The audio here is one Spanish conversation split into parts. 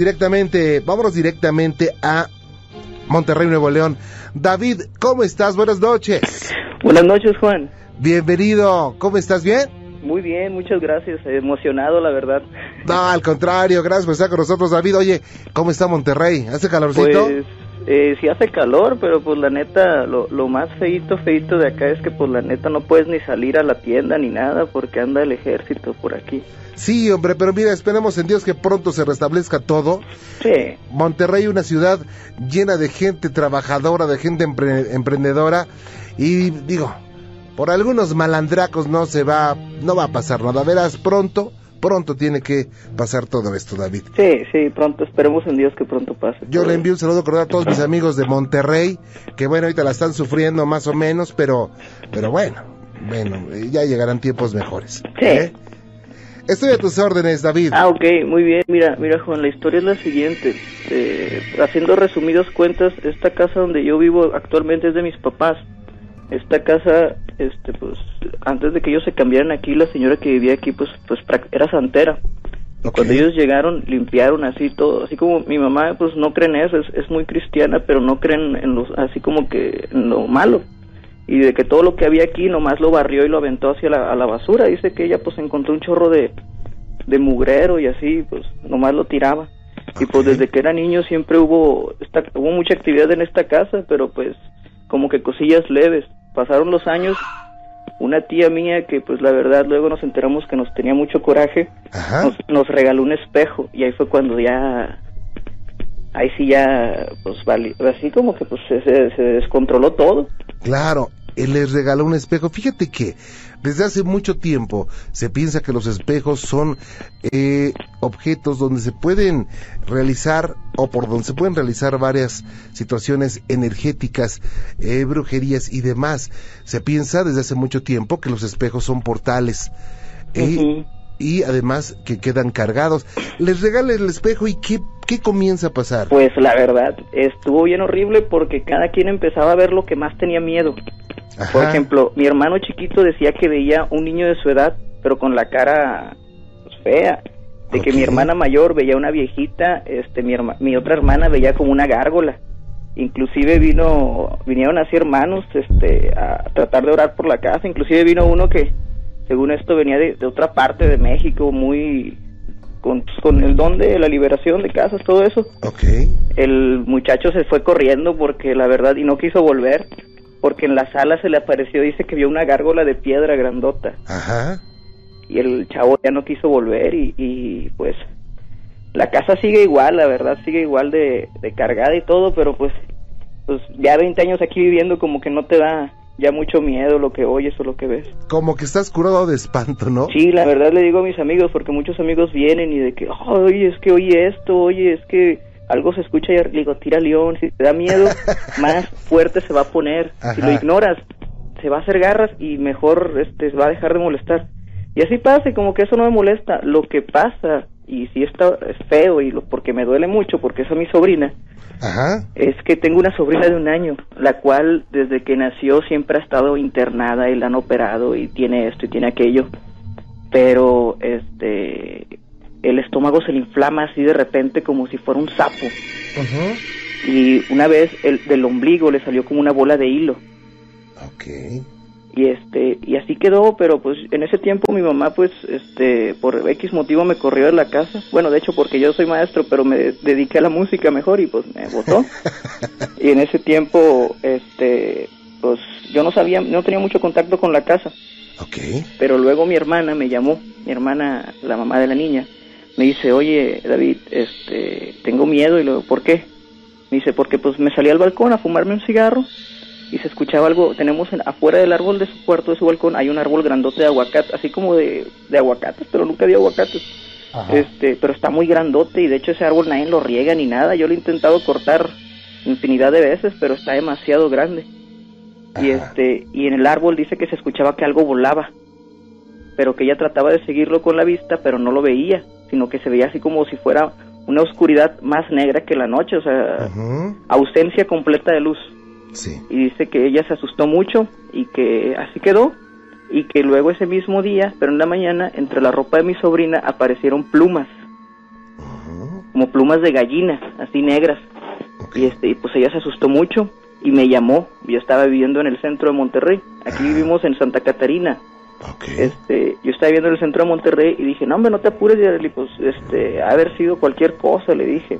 Directamente, vámonos directamente a Monterrey, Nuevo León. David, ¿cómo estás? Buenas noches. Buenas noches, Juan. Bienvenido. ¿Cómo estás? ¿Bien? Muy bien, muchas gracias. Emocionado, la verdad. No, al contrario, gracias por estar con nosotros, David. Oye, ¿cómo está Monterrey? ¿Hace calorcito? Pues eh, sí hace calor, pero pues la neta, lo, lo más feito, feito de acá es que pues la neta no puedes ni salir a la tienda ni nada porque anda el ejército por aquí. Sí, hombre, pero mira, esperemos en Dios que pronto se restablezca todo. Sí. Monterrey, una ciudad llena de gente trabajadora, de gente empre- emprendedora. Y digo, por algunos malandracos no se va, no va a pasar nada. Verás, pronto, pronto tiene que pasar todo esto, David. Sí, sí, pronto, esperemos en Dios que pronto pase. Yo le envío un saludo cordial a todos mis amigos de Monterrey, que bueno, ahorita la están sufriendo más o menos, pero, pero bueno, bueno, ya llegarán tiempos mejores. Sí. ¿eh? Estoy a tus órdenes, David. Ah, ok, muy bien. Mira, mira, Juan, la historia es la siguiente. Eh, haciendo resumidas cuentas, esta casa donde yo vivo actualmente es de mis papás. Esta casa, este, pues, antes de que ellos se cambiaran aquí, la señora que vivía aquí, pues, pues, era santera. Cuando ellos llegaron, limpiaron así todo, así como mi mamá, pues, no cree en eso, es, es muy cristiana, pero no creen en los, así como que en lo malo. Y de que todo lo que había aquí nomás lo barrió y lo aventó hacia la, a la basura. Dice que ella, pues, encontró un chorro de, de mugrero y así, pues nomás lo tiraba. Y pues desde que era niño siempre hubo, esta, hubo mucha actividad en esta casa, pero pues como que cosillas leves. Pasaron los años, una tía mía que pues la verdad luego nos enteramos que nos tenía mucho coraje, nos, nos regaló un espejo y ahí fue cuando ya, ahí sí ya, pues así como que pues se- se descontroló todo. Claro, él les regaló un espejo. Fíjate que desde hace mucho tiempo se piensa que los espejos son eh, objetos donde se pueden realizar o por donde se pueden realizar varias situaciones energéticas, eh, brujerías y demás. Se piensa desde hace mucho tiempo que los espejos son portales. Ujú. Y además que quedan cargados. Les regala el espejo y ¿qué, qué comienza a pasar? Pues la verdad, estuvo bien horrible porque cada quien empezaba a ver lo que más tenía miedo. Por ejemplo, mi hermano chiquito decía que veía un niño de su edad, pero con la cara pues, fea. De que mi hermana mayor veía una viejita, este, mi, herma- mi otra hermana veía como una gárgola. Inclusive vino, vinieron así hermanos, este, a tratar de orar por la casa. Inclusive vino uno que, según esto, venía de, de otra parte de México, muy, con, con el don de la liberación de casas, todo eso Ok. el muchacho se fue corriendo porque la verdad y no quiso volver porque en la sala se le apareció dice que vio una gárgola de piedra grandota Ajá. y el chavo ya no quiso volver y, y, pues la casa sigue igual la verdad sigue igual de, de cargada y todo pero pues pues ya 20 años aquí viviendo como que no te da ya mucho miedo lo que oyes o lo que ves Como que estás curado de espanto, ¿no? Sí, la verdad le digo a mis amigos, porque muchos amigos vienen y de que, oye, es que oye esto, oye, es que algo se escucha y le digo, tira león, si te da miedo, más fuerte se va a poner. Si lo ignoras, se va a hacer garras y mejor este va a dejar de molestar. Y así pasa, y como que eso no me molesta. Lo que pasa, y si está es feo, y lo, porque me duele mucho, porque es a mi sobrina, Ajá. es que tengo una sobrina de un año, la cual desde que nació siempre ha estado internada y la han operado y tiene esto y tiene aquello, pero este el estómago se le inflama así de repente como si fuera un sapo Ujú. y una vez el del ombligo le salió como una bola de hilo Ok. Y este y así quedó pero pues en ese tiempo mi mamá pues este por x motivo me corrió de la casa. Bueno de hecho porque yo soy maestro pero me dediqué a la música mejor y pues me votó. Y en ese tiempo este pues yo no sabía no tenía mucho contacto con la casa. Ok. pero luego mi hermana me llamó mi hermana la mamá de la niña. Me dice oye David este tengo miedo y luego ¿por qué? me dice porque pues me salí al balcón a fumarme un cigarro y se escuchaba algo tenemos en- afuera del árbol de su cuarto de su balcón hay un árbol grandote de aguacate así como de, de aguacates pero nunca vi aguacates. Ajá. este pero está muy grandote y de hecho ese árbol nadie lo riega ni nada. Yo lo he intentado cortar infinidad de veces pero está demasiado grande. Y este y en el árbol dice que se escuchaba que algo volaba pero que ella trataba de seguirlo con la vista pero no lo veía sino que se veía así como si fuera una oscuridad más negra que la noche o sea ausencia completa de luz Sí. y dice que ella se asustó mucho y que así quedó y que luego ese mismo día, pero en la mañana, entre la ropa de mi sobrina aparecieron plumas. Como plumas de gallina, así negras. Y este, y pues ella se asustó mucho y me llamó. Yo estaba viviendo en el centro de Monterrey. Aquí vivimos en Santa Catarina. Este, yo estaba viviendo en el centro de Monterrey y dije, no hombre, no te apures, y pues, este, haber sido cualquier cosa, le dije.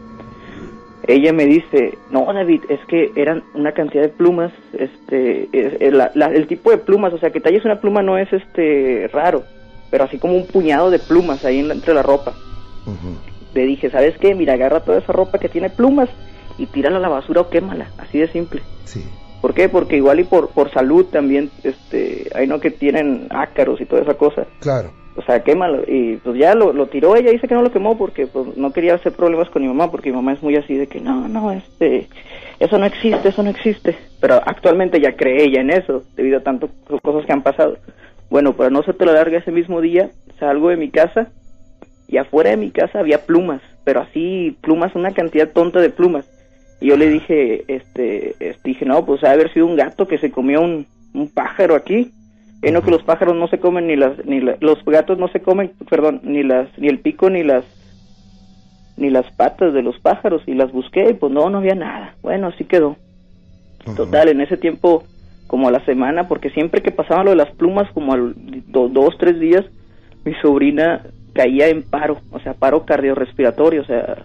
Ella me dice, no, David, es que eran una cantidad de plumas, este, el tipo de plumas, o sea, que talles una pluma no es, este, raro, pero así como un puñado de plumas ahí entre la ropa. Le dije, ¿sabes qué? Mira, agarra toda esa ropa que tiene plumas y tírala a la basura o quémala, así de simple. Sí. ¿Por qué? Porque igual y por, por salud también, este, hay no que tienen ácaros y toda esa cosa. Claro. O sea, quémalo. Y pues ya lo, lo tiró, ella dice que no lo quemó porque pues no quería hacer problemas con mi mamá, porque mi mamá es muy así de que no, no, este, eso no existe, eso no existe. Pero actualmente ya cree ella en eso, debido a tantas cosas que han pasado. Bueno, para no te lo larga ese mismo día, salgo de mi casa y afuera de mi casa había plumas, pero así plumas, una cantidad tonta de plumas. Y yo le dije, este, este dije, no, pues ha haber sido un gato que se comió un, un pájaro aquí. Y no que los pájaros no se comen ni las, ni los gatos no se comen, perdón, ni las, ni el pico ni las, ni las patas de los pájaros y las busqué y pues no, no había nada. Bueno, así quedó. Total, en ese tiempo, como a la semana, porque siempre que pasaba lo de las plumas, como al dos, tres días, mi sobrina caía en paro, o sea, paro cardiorrespiratorio, o sea,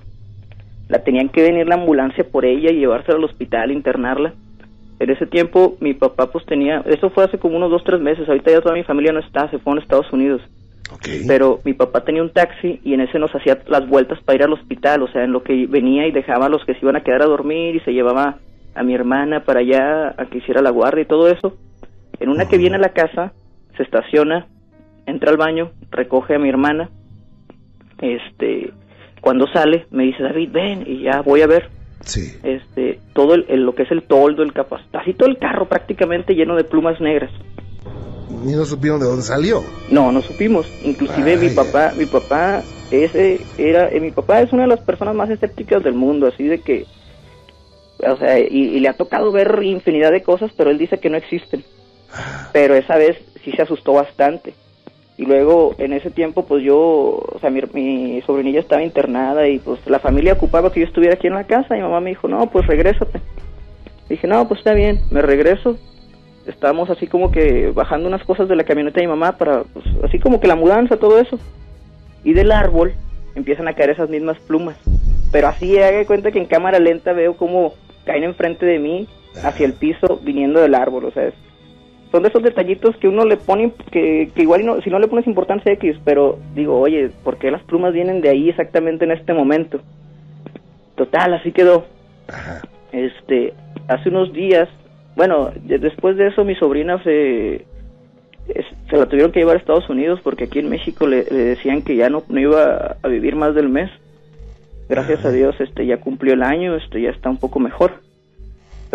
la tenían que venir la ambulancia por ella y llevársela al hospital, internarla. En ese tiempo mi papá pues tenía, eso fue hace como unos dos, tres meses, ahorita ya toda mi familia no está, se fue a Estados Unidos. Pero mi papá tenía un taxi y en ese nos hacía las vueltas para ir al hospital, o sea, en lo que venía y dejaba a los que se iban a quedar a dormir y se llevaba a mi hermana para allá a que hiciera la guardia y todo eso. En una que viene a la casa, se estaciona, entra al baño, recoge a mi hermana, este, cuando sale, me dice, David, ven, y ya voy a ver. Sí. Este, todo el, lo que es el toldo, el capaz, así todo el carro prácticamente lleno de plumas negras. ¿Y no supieron de dónde salió? No, no supimos. Inclusive mi papá, mi papá, ese era, eh, mi papá es una de las personas más escépticas del mundo, así de que, o sea, y, le ha tocado ver infinidad de cosas, pero él dice que no existen. Ah. Pero esa vez sí se asustó bastante. Y luego en ese tiempo pues yo, o sea, mi, sobrinilla estaba internada y pues la familia ocupaba que yo estuviera aquí en la casa y mi mamá me dijo, no, pues regrésate. Dije, no, pues está bien, me regreso. Estábamos así como que bajando unas cosas de la camioneta de mi mamá para, pues así como que la mudanza, todo eso. Y del árbol empiezan a caer esas mismas plumas. Pero así haga cuenta que en cámara lenta veo como caen enfrente de mí hacia el piso viniendo del árbol, o sea, es son de esos detallitos que uno le pone, que, igual no, si no le pones importancia X, pero digo, oye, ¿por qué las plumas vienen de ahí exactamente en este momento? Total, así quedó. Este, hace unos días, bueno, después de eso mi sobrina se, se la tuvieron que llevar a Estados Unidos porque aquí en México le, decían que ya no, no, iba a vivir más del mes. Gracias a Dios, este, ya cumplió el año, este, ya está un poco mejor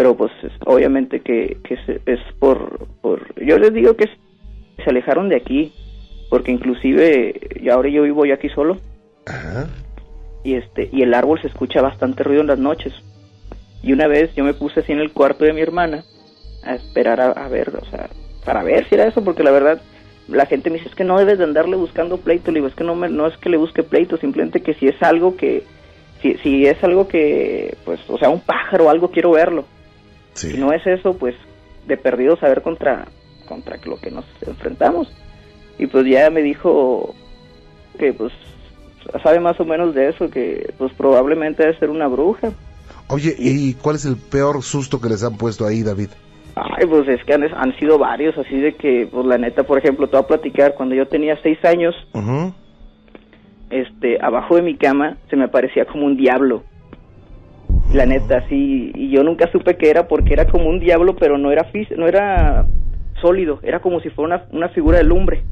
pero pues obviamente que, que es por, por, yo les digo que se alejaron de aquí, porque inclusive ya ahora yo vivo ya aquí solo, y este, y el árbol se escucha bastante ruido en las noches, y una vez yo me puse así en el cuarto de mi hermana, a esperar a, ver, o sea, para ver si era eso, porque la verdad, la gente me dice, es que no debes de andarle buscando pleito, le digo, es que no, me, no es que le busque pleito, simplemente que si es algo que, si, si es algo que, pues, o sea, un pájaro o algo, quiero verlo. Si no es eso, pues de perdido saber contra, contra lo que nos enfrentamos. Y pues ya me dijo que pues sabe más o menos de eso, que pues probablemente debe ser una bruja. Oye, ¿y cuál es el peor susto que les han puesto ahí, David? Ay, pues es que han, sido varios, así de que, pues la neta, por ejemplo, te voy a platicar, cuando yo tenía seis años, este, abajo de mi cama se me parecía como un diablo la neta, sí, y yo nunca supe qué era porque era como un diablo, pero no era no era sólido, era como si fuera una, figura de lumbre.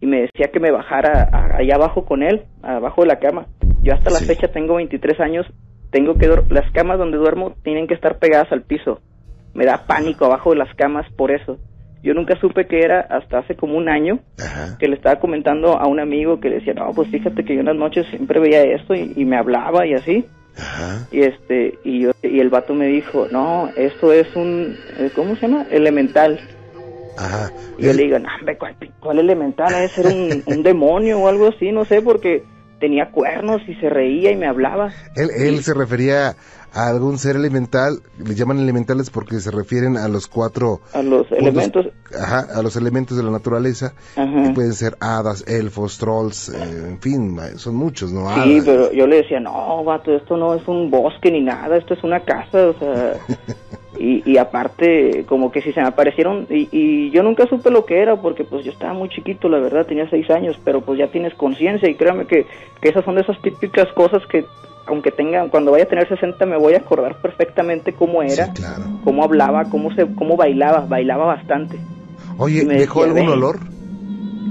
Y me decía que me bajara allá abajo con él, abajo de la cama. Yo hasta la fecha tengo 23 años, tengo que las camas donde duermo tienen que estar pegadas al piso. Me da pánico abajo de las camas por eso. Yo nunca supe qué era hasta hace como un año que le estaba comentando a un amigo que le decía, no, pues fíjate que yo en las noches siempre veía esto y me hablaba y así. Y este y yo y el vato me dijo, "No, esto es un eh, ¿cómo se llama? elemental." Y yo le digo, "No, ¿cuál, elemental? Debe ser un, un demonio o algo así, no sé, porque tenía cuernos y se reía y me hablaba. Él, él se refería a algún ser elemental, le llaman elementales porque se refieren a los cuatro... A los puntos- elementos. Ajá, a los elementos de la naturaleza, Ajá. que pueden ser hadas, elfos, trolls, eh, en fin, son muchos, ¿no? Sí, pero yo le decía, no, vato, esto no es un bosque ni nada, esto es una casa, o sea... Y, y aparte, como que si se me aparecieron, y, y yo nunca supe lo que era, porque pues yo estaba muy chiquito, la verdad, tenía seis años, pero pues ya tienes conciencia, y créame que, que esas son de esas típicas cosas que, aunque tenga, cuando vaya a tener 60 me voy a acordar perfectamente cómo era, Sí, claro. cómo hablaba, cómo se, cómo bailaba, bailaba bastante. Oye, me ¿dejó decía, algún olor?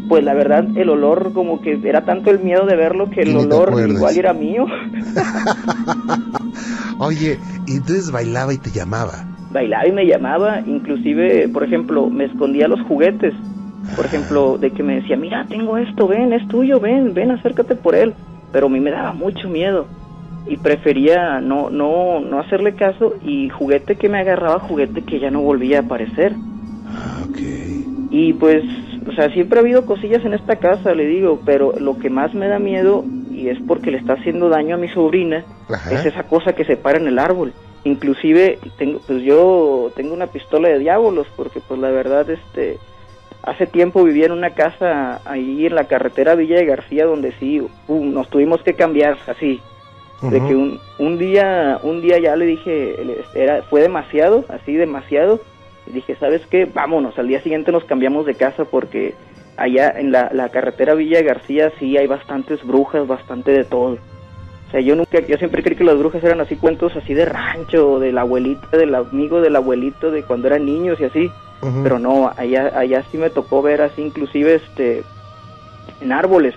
Pues la verdad, el olor como que era tanto el miedo de verlo que el olor igual era mío. Oye, y entonces bailaba y te llamaba. bailaba y me llamaba, inclusive, por ejemplo, me escondía los juguetes, por ejemplo, de que me decía, mira, tengo esto, ven, es tuyo, ven, ven, acércate por él, pero a mí me daba mucho miedo y prefería no, no, no hacerle caso y juguete que me agarraba, juguete que ya no volvía a aparecer. Ah. Y pues, o sea, siempre ha habido cosillas en esta casa, le digo, pero lo que más me da miedo, y es porque le está haciendo daño a mi sobrina, Ajá. es esa cosa que se para en el árbol. Inclusive, tengo, pues yo tengo una pistola de diablos, porque pues la verdad, este, hace tiempo vivía en una casa ahí en la carretera Villa de García, donde sí, pum, nos tuvimos que cambiar, así, de que un, un día un día ya le dije era fue demasiado así demasiado y dije sabes qué vámonos al día siguiente nos cambiamos de casa porque allá en la, la carretera Villa García sí hay bastantes brujas bastante de todo. O sea yo nunca yo siempre creí que las brujas eran así cuentos así de rancho de la abuelita del amigo del abuelito de cuando eran niños y así pero no allá allá sí me tocó ver así inclusive este en árboles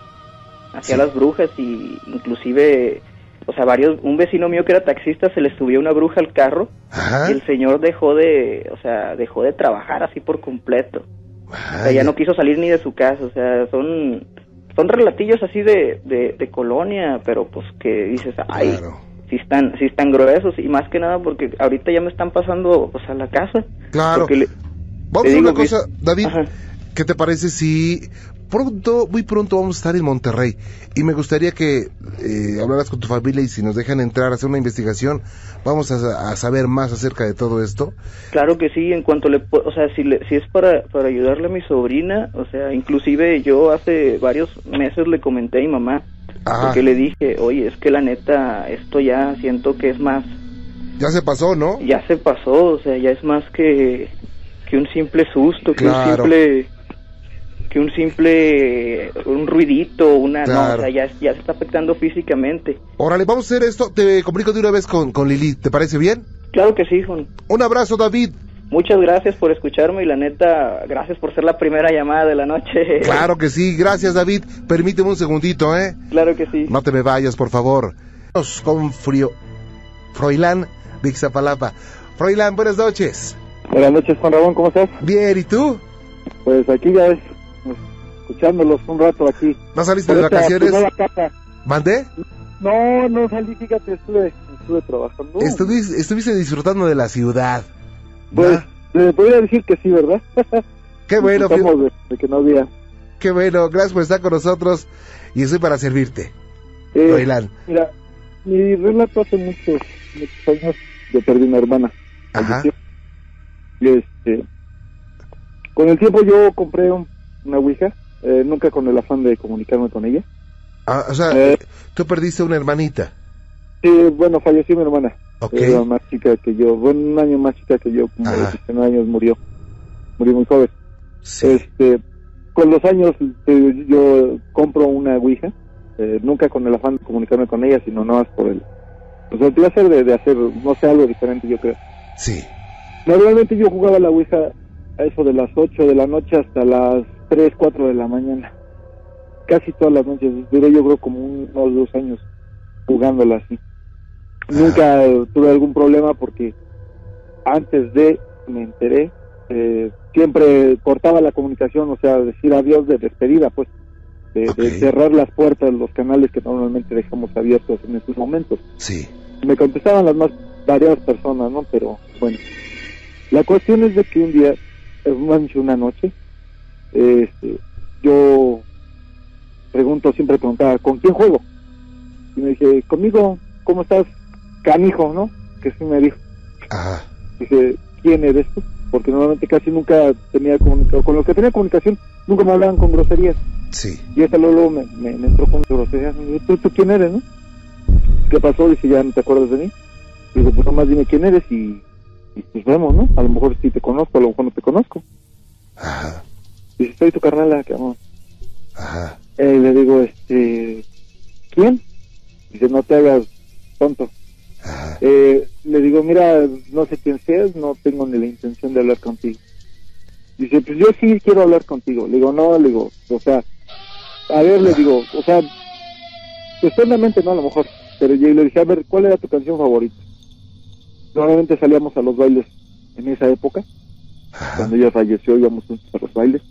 hacia Sí. las brujas y inclusive o sea varios un vecino mío que era taxista se le subió una bruja al carro Ajá. y el señor dejó de o sea dejó de trabajar así por completo o sea ya no quiso salir ni de su casa o sea son son relatillos así de, de, de colonia pero pues que dices ay Claro. sí están sí están gruesos y más que nada porque ahorita ya me están pasando pues a la casa Claro. le- Vamos a una cosa, David. Ajá. ¿Qué te parece si pronto, muy pronto vamos a estar en Monterrey? Y me gustaría que eh, hablaras con tu familia y si nos dejan entrar a hacer una investigación, vamos a, a saber más acerca de todo esto. Claro que sí, en cuanto le, o sea, si, le- si es para, para ayudarle a mi sobrina, o sea, inclusive yo hace varios meses le comenté a mi mamá, Ajá. porque le dije, oye, es que la neta, esto ya siento que es más, Ya se pasó, ¿no? ya se pasó, o sea, ya es más que, que un simple susto, que Claro. un simple, que un simple, un ruidito, una, no, Claro. o sea, ya, ya se está afectando físicamente. Órale, vamos a hacer esto. Te comunico de una vez con, con Lili. ¿Te parece bien? Claro que sí, Juan. Un abrazo, David. Muchas gracias por escucharme y la neta, gracias por ser la primera llamada de la noche. Claro que sí. Gracias, David. Permíteme un segundito, ¿eh? Claro que sí. No te me vayas, por favor. Con Frio... Froilán de Ixtapalapa. Froilán, buenas noches. Buenas noches, Juan Ramón, ¿cómo estás? Bien, ¿y tú? Pues aquí ya ves, escuchándolos un rato aquí. ¿No saliste de vacaciones? ¿Mandé? No, no salí, fíjate, estuve, estuve trabajando. Estuviste, estuviste disfrutando de la ciudad. Pues, le podría decir que sí, ¿verdad? Qué bueno, de, de que no había. qué bueno. Gracias por estar con nosotros y estoy para servirte. Eh, mira, mi relato hace muchos, muchos años yo perdí una hermana. Ajá. Y este, con el tiempo yo compré un- una Ouija, eh, nunca con el afán de comunicarme con ella. Ah, o sea, Eh. tú perdiste una hermanita. Sí, bueno, falleció mi hermana. Ok. Era más chica que yo, bueno, un año más chica que yo, como de 19 años murió. Murió muy joven. Sí. Este, con los años eh, yo compro una Ouija, eh, nunca con el afán de comunicarme con ella, sino nada más por el, pues el placer de, de hacer, no sé, algo diferente, yo creo. Sí. Normalmente yo jugaba la Ouija a eso de las 8 de la noche hasta las 3, 4 de la mañana. Casi todas las noches. Duré yo creo como un- unos dos años jugándola así. Nunca eh, tuve algún problema porque antes de me enteré, eh, siempre cortaba la comunicación, o sea, decir adiós de despedida, pues, de, cerrar las puertas, los canales que normalmente dejamos abiertos en estos momentos Sí. me contestaban las más variadas personas, ¿no? Pero bueno, la cuestión es de que un día, eh, más una noche, este, yo pregunto, siempre preguntaba, ¿con quién juego? Y me dice, conmigo, ¿cómo estás? Canijo, ¿no? Que sí me dijo. Ajá. Dice, ¿quién eres tú? Porque normalmente casi nunca tenía comunicación, con los que tenía comunicación, nunca me hablaban con groserías. Sí. Y esta luego me, me, me entró con groserías. Me dijo, ¿Tú, ¿Tú quién eres, no? ¿Qué pasó? Dice, ¿ya no te acuerdas de mí? Digo, pues nomás dime quién eres y, y pues vemos, ¿no? A lo mejor sí te conozco, a lo mejor no te conozco. Ajá. Dice, soy tu carnala, cabrón. Ajá. Eh, le digo, este, ¿quién? Dice, no te hagas tonto. Ajá. Eh, le digo, mira, no sé quién seas, no tengo ni la intención de hablar contigo. Dice, pues yo sí quiero hablar contigo. Le digo, no, le digo, o sea, a ver, le digo, o sea, externamente no a lo mejor, pero yo le dije, a ver, ¿cuál era tu canción favorita? Normalmente salíamos a los bailes en esa época, Ajá. cuando ella falleció íbamos juntos a los bailes.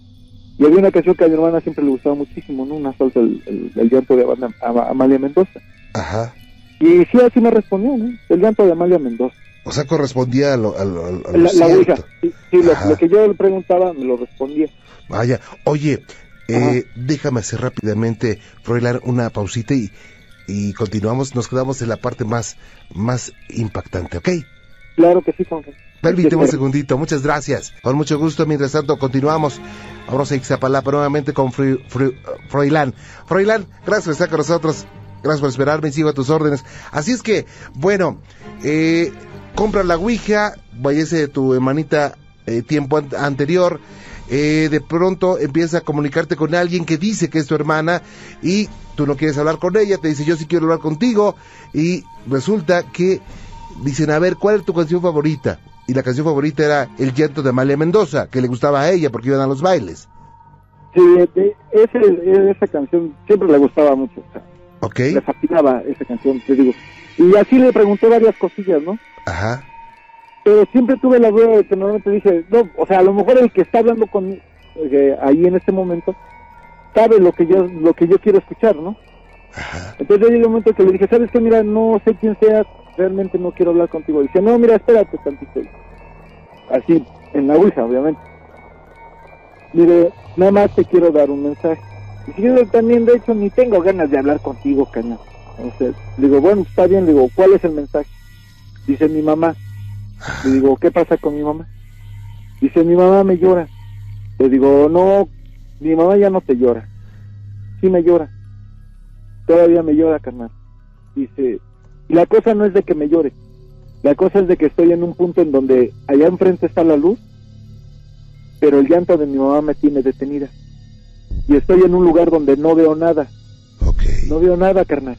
Y había una canción que a mi hermana siempre le gustaba muchísimo, ¿no? Una salsa, el, el, el llanto de Ama- Ama- Amalia Mendoza. Ajá. Y sí, así me respondió, ¿no? El llanto de Amalia Mendoza. O sea, correspondía a lo, a lo- a lo La, la. Sí, sí, lo, que yo le preguntaba me lo respondía. Vaya, oye, eh, déjame hacer rápidamente, Froilán, una pausita y, y continuamos, nos quedamos en la parte más, más impactante, ¿ok? Claro que sí, Juan. Permíteme un segundito, muchas gracias. Con mucho gusto, mientras tanto, continuamos. Vamos a Ixtapalapa nuevamente con Froilán. Froilán, gracias por estar con nosotros. Gracias por esperarme, sigo a tus órdenes. Así es que, bueno, eh, compra la Ouija, vayase de tu hermanita eh, tiempo an- anterior. eh, de pronto empieza a comunicarte con alguien que dice que es tu hermana y tú no quieres hablar con ella, te dice yo sí quiero hablar contigo y resulta que dicen, a ver, ¿cuál es tu canción favorita? Y la canción favorita era El llanto de Amalia Mendoza, que le gustaba a ella porque iban a los bailes. Sí, ese, esa canción siempre le gustaba mucho. o sea, ¿Ok? Le fascinaba esa canción, te digo. Y así le pregunté varias cosillas, ¿no? Ajá. Pero siempre tuve la duda de que normalmente dije, no, o sea, a lo mejor el que está hablando con eh, ahí en este momento sabe lo que yo lo que yo quiero escuchar, ¿no? Ajá. Entonces ya llegó un momento que le dije, ¿sabes qué? Mira, no sé quién seas, realmente no quiero hablar contigo. Dice, no, mira, espérate tantito. Así, en la Ouija, obviamente. Mire, nada más te quiero dar un mensaje. Y yo también, de hecho, ni tengo ganas de hablar contigo, cañón. Entonces, digo, bueno, está bien, digo, ¿cuál es el mensaje? Dice mi mamá. Le digo, ¿qué pasa con mi mamá? Dice, mi mamá me llora. Le digo, no, mi mamá ya no te llora. Sí me llora. Todavía me llora, carnal. Dice, y la cosa no es de que me llore. La cosa es de que estoy en un punto en donde allá enfrente está la luz, pero el llanto de mi mamá me tiene detenida. Y estoy en un lugar donde no veo nada. No veo nada, carnal.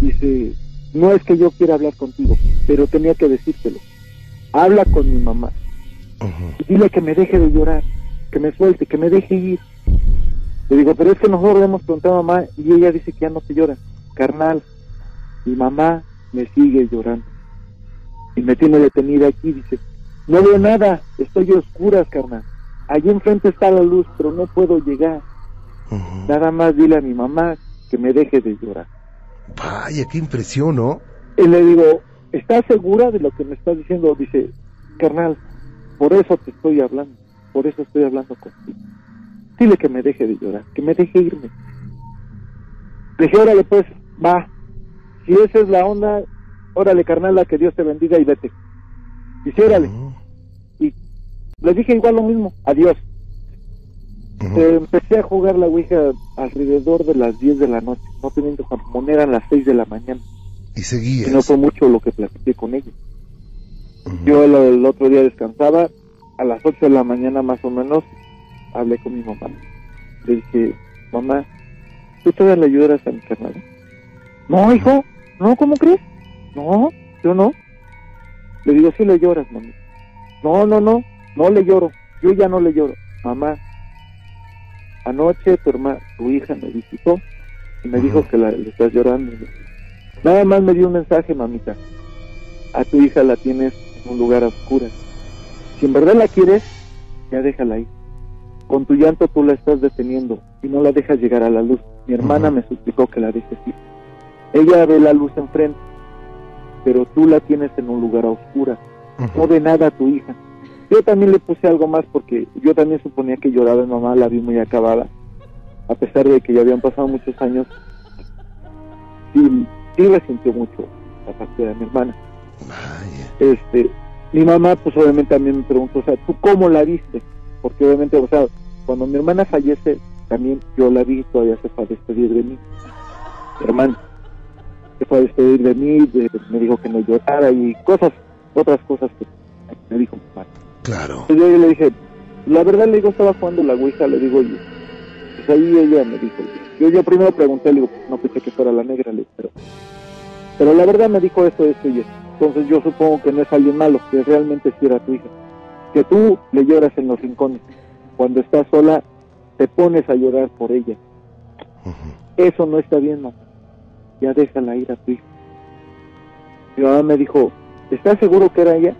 Dice, no es que yo quiera hablar contigo, pero tenía que decírtelo. Habla con mi mamá y dile que me deje de llorar, que me suelte, que me deje ir. Le digo, pero es que nosotros le hemos preguntado a mamá y ella dice que ya no te llora. Carnal, mi mamá me sigue llorando. Y me tiene detenida aquí, dice, no veo nada, estoy a oscuras, carnal. Allí enfrente está la luz, pero no puedo llegar. Nada más dile a mi mamá que me deje de llorar. Vaya, qué impresión, ¿no? Y le digo, ¿estás segura de lo que me estás diciendo? Dice, carnal, por eso te estoy hablando, por eso estoy hablando contigo. Dile que me deje de llorar, que me deje irme. Le dije, órale pues, va. Si esa es la onda, órale carnal, que Dios te bendiga y vete. Órale. Ujú. Y le dije igual lo mismo, adiós. Empecé a jugar la Ouija alrededor de las 10 de la noche, no teniendo jamón, eran las 6 de la mañana. Y Y seguías. no fue mucho lo que platiqué con ella. Yo el, el otro día descansaba, a las 8 de la mañana más o menos, hablé con mi mamá. Le dije, mamá, ¿tú todavía le ayudas a mi carnal? No, hijo, no, ¿cómo crees? No, yo no. Le digo, sí le lloras, mami. No, no, no, no le lloro, yo ya no le lloro. Mamá, anoche tu hermana, tu hija me visitó y me dijo que la, le estás llorando. Nada más me dio un mensaje, mamita. A tu hija la tienes en un lugar a oscuras. Si en verdad la quieres, ya déjala ahí. Con tu llanto tú la estás deteniendo y no la dejas llegar a la luz. Mi hermana me suplicó que la dejes ir. Ella ve la luz enfrente, pero tú la tienes en un lugar a oscuras. No ve nada a tu hija. Yo también le puse algo más porque yo también suponía que lloraba mi mamá, la vi muy acabada. A pesar de que ya habían pasado muchos años, sí, sí resintió mucho la parte de mi hermana. Vaya. Este, mi mamá, pues obviamente también me preguntó, o sea, ¿tú cómo la viste? Porque obviamente, o sea, cuando mi hermana fallece, también yo la vi, todavía se fue a despedir de mí. Mi hermana se fue a despedir de mí, de- me dijo que no llorara y cosas, otras cosas que me dijo mi mamá. Claro. Entonces yo le dije, la verdad le digo, estaba jugando la Ouija, le digo, y pues ahí ella me dijo, yo, yo primero pregunté, le digo, no pensé que fuera la negra, le digo, pero, pero la verdad me dijo esto, esto y esto. Entonces yo supongo que no es alguien malo, que realmente sí era tu hija. Que tú le lloras en los rincones. Cuando estás sola, te pones a llorar por ella. Ujú. Eso no está bien, mamá. Ya déjala ir a tu hija. Mi mamá me dijo, ¿estás seguro que era ella?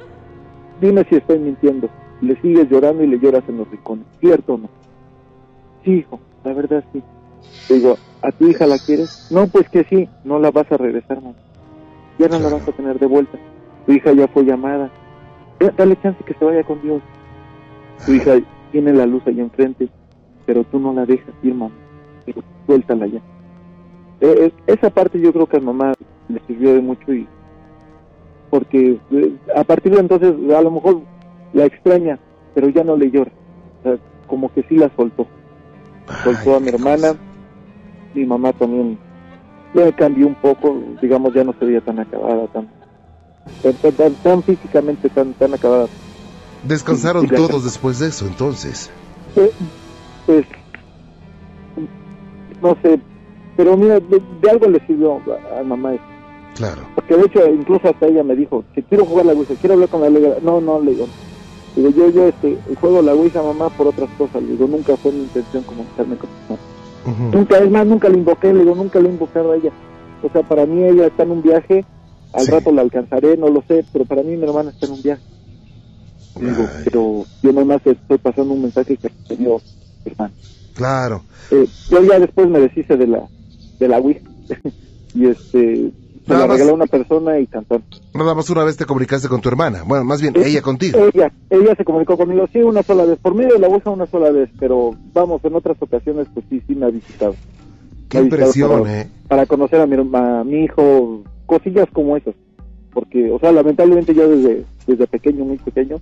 Dime si estoy mintiendo. Le sigues llorando y le lloras en los rincones. ¿Cierto o no? Sí, hijo, la verdad sí. Le digo, ¿a tu hija la quieres? No, pues que sí, no la vas a regresar, mamá. Ya no la vas a tener de vuelta. Tu hija ya fue llamada. Dale chance que se vaya con Dios. Tu hija tiene la luz ahí enfrente, pero tú no la dejas ir, mamá. Digo, suéltala ya. Eh, eh, esa parte yo creo que a mamá le sirvió de mucho y porque eh, a partir de entonces a lo mejor la extraña, pero ya no le llora. O sea, como que sí la soltó. Soltó a mi hermana, mi mamá también le cambió un poco, digamos ya no se veía tan acabada, tan tan, tan- físicamente tan tan acabada. Descansaron Sí, todos después de eso, entonces. Pues, pues, no sé, pero mira, de, de algo le sirvió a, a mamá eso. Claro. Porque de hecho, incluso hasta ella me dijo, si quiero jugar la Ouija, quiero hablar con la Liga. No, no, le digo, digo, yo, yo este, juego la Ouija, mamá, por otras cosas. Le digo, nunca fue mi intención comunicarme con mamá. Nunca, es más, nunca la invoqué, le digo, nunca la he invocado a ella. O sea, para mí ella está en un viaje, al Sí. rato la alcanzaré, no lo sé, pero para mí mi hermana está en un viaje. Le digo, Ay, pero yo nomás estoy pasando un mensaje que me dio mi hermana. Claro. Eh, yo ya después me deshice de la de la Ouija y este se Nada la regaló una persona y cantó. Nada más una vez te comunicaste con tu hermana. Bueno, más bien, ella contigo. Ella, ella se comunicó conmigo, sí, una sola vez, por medio de la Ouija una sola vez, pero vamos, en otras ocasiones pues sí, sí me ha visitado. Qué me impresión, para, ¿eh? para conocer a mi, a mi hijo, cosillas como esas, porque, o sea, lamentablemente yo desde, desde pequeño, muy pequeño,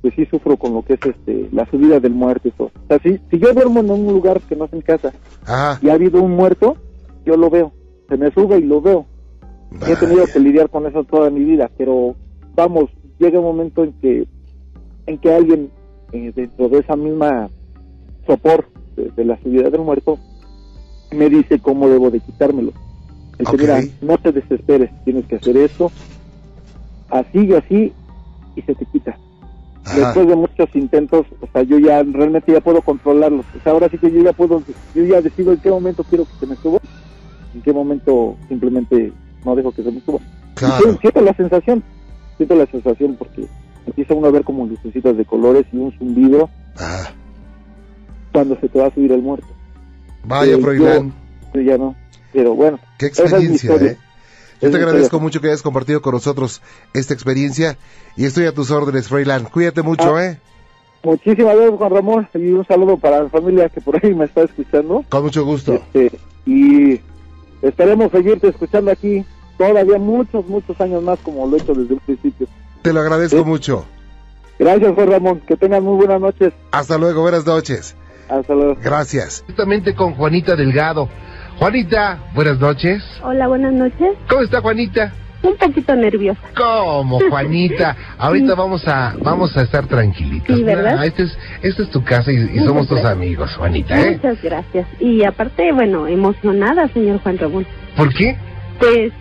pues sí sufro con lo que es este la subida del muerto y todo. O sea, si, si yo duermo en un lugar que no es mi casa Ajá. y ha habido un muerto, yo lo veo, se me sube y lo veo. He tenido Vaya. que lidiar con eso toda mi vida, pero vamos, llega un momento en que en que alguien eh, dentro de esa misma sopor de, de la subida del muerto me dice cómo debo de quitármelo. El que Ok. mira, no te desesperes, tienes que hacer esto, así y así, y se te quita. Ajá. Después de muchos intentos, o sea, yo ya realmente ya puedo controlarlos. O sea, ahora sí que yo ya puedo, yo ya decido en qué momento quiero que se me suba, en qué momento simplemente no dejo que se me suba. Claro. siento la sensación, siento la sensación porque empieza uno a ver como lucecitas de colores y un zumbido Ah, cuando se te va a subir el muerto. vaya, Eh, Froilán. Yo ya no, pero bueno, Qué es experiencia. ¿eh? Yo te agradezco mucho que hayas compartido con nosotros esta experiencia y estoy a tus órdenes, Froilán. Cuídate mucho, Ah. ¿eh? Muchísimas gracias, Juan Ramón, y un saludo para la familia que por ahí me está escuchando. Con mucho gusto. Este, y esperemos seguirte escuchando aquí todavía muchos, muchos años más como lo he hecho desde un principio. Te lo agradezco Sí. mucho. Gracias, Juan Ramón. Que tengan muy buenas noches. Hasta luego, buenas noches. Hasta luego. Gracias. Justamente con Juanita Delgado. Juanita, buenas noches. Hola, buenas noches. ¿Cómo está Juanita? Un poquito nerviosa. ¿Cómo, Juanita? Ahorita vamos a vamos a estar tranquilitos. Sí, ¿verdad? Ah, esta es, esta es tu casa y, somos tus gracias. amigos, Juanita, ¿eh? Muchas gracias. Y aparte, bueno, emocionada, señor Juan Ramón. ¿Por qué? Pues,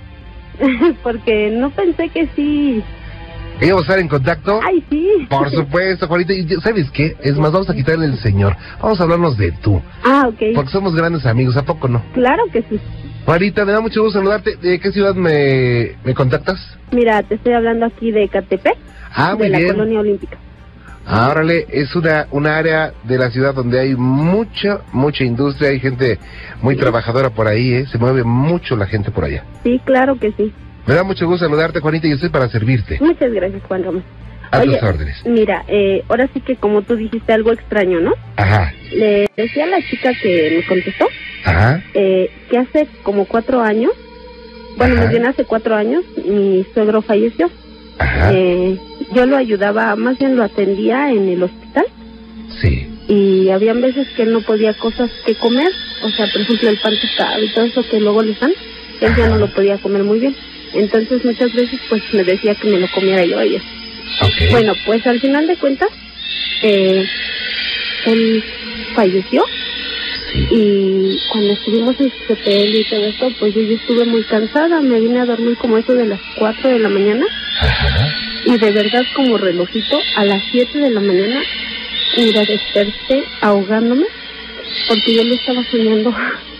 porque no pensé que sí. ¿Que íbamos a estar en contacto? Ay, sí. Por supuesto, Juanita. Y ¿sabes qué? Es más, vamos a quitarle el señor. Vamos a hablarnos de tú. Ah, ok. Porque somos grandes amigos, ¿a poco no? Claro que sí. Juanita, me da mucho gusto saludarte. ¿De qué ciudad me, me contactas? Mira, te estoy hablando aquí de Catepec, Ah, muy de la bien. colonia olímpica. Ah, órale, es una, una área de la ciudad donde hay mucha, mucha industria, hay gente muy trabajadora por ahí, ¿eh? Se mueve mucho la gente por allá. Sí, claro que sí. Me da mucho gusto saludarte, Juanita, y estoy para servirte. Muchas gracias, Juan Ramón. A Oye. tus órdenes. Mira, eh, ahora sí que como tú dijiste algo extraño, ¿no? Ajá, Le decía a la chica que me contestó ajá, eh, que hace como cuatro años bueno, Ajá. más bien hace cuatro años, mi suegro falleció. Ajá. Eh, yo lo ayudaba, más bien lo atendía en el hospital Sí. y habían veces que él no podía cosas que comer, o sea, por ejemplo, el pan tostado y todo eso que luego les dan, él ya no lo podía comer muy bien. Entonces muchas veces pues me decía que me lo comiera yo y eso. Bueno, pues al final de cuentas, eh, él falleció Sí. y cuando estuvimos en su hotel y todo esto, pues yo, yo estuve muy cansada, me vine a dormir como eso de las 4 de la mañana Ajá. y de verdad como relojito a las 7 de la mañana mira desperté ahogándome porque yo le estaba soñando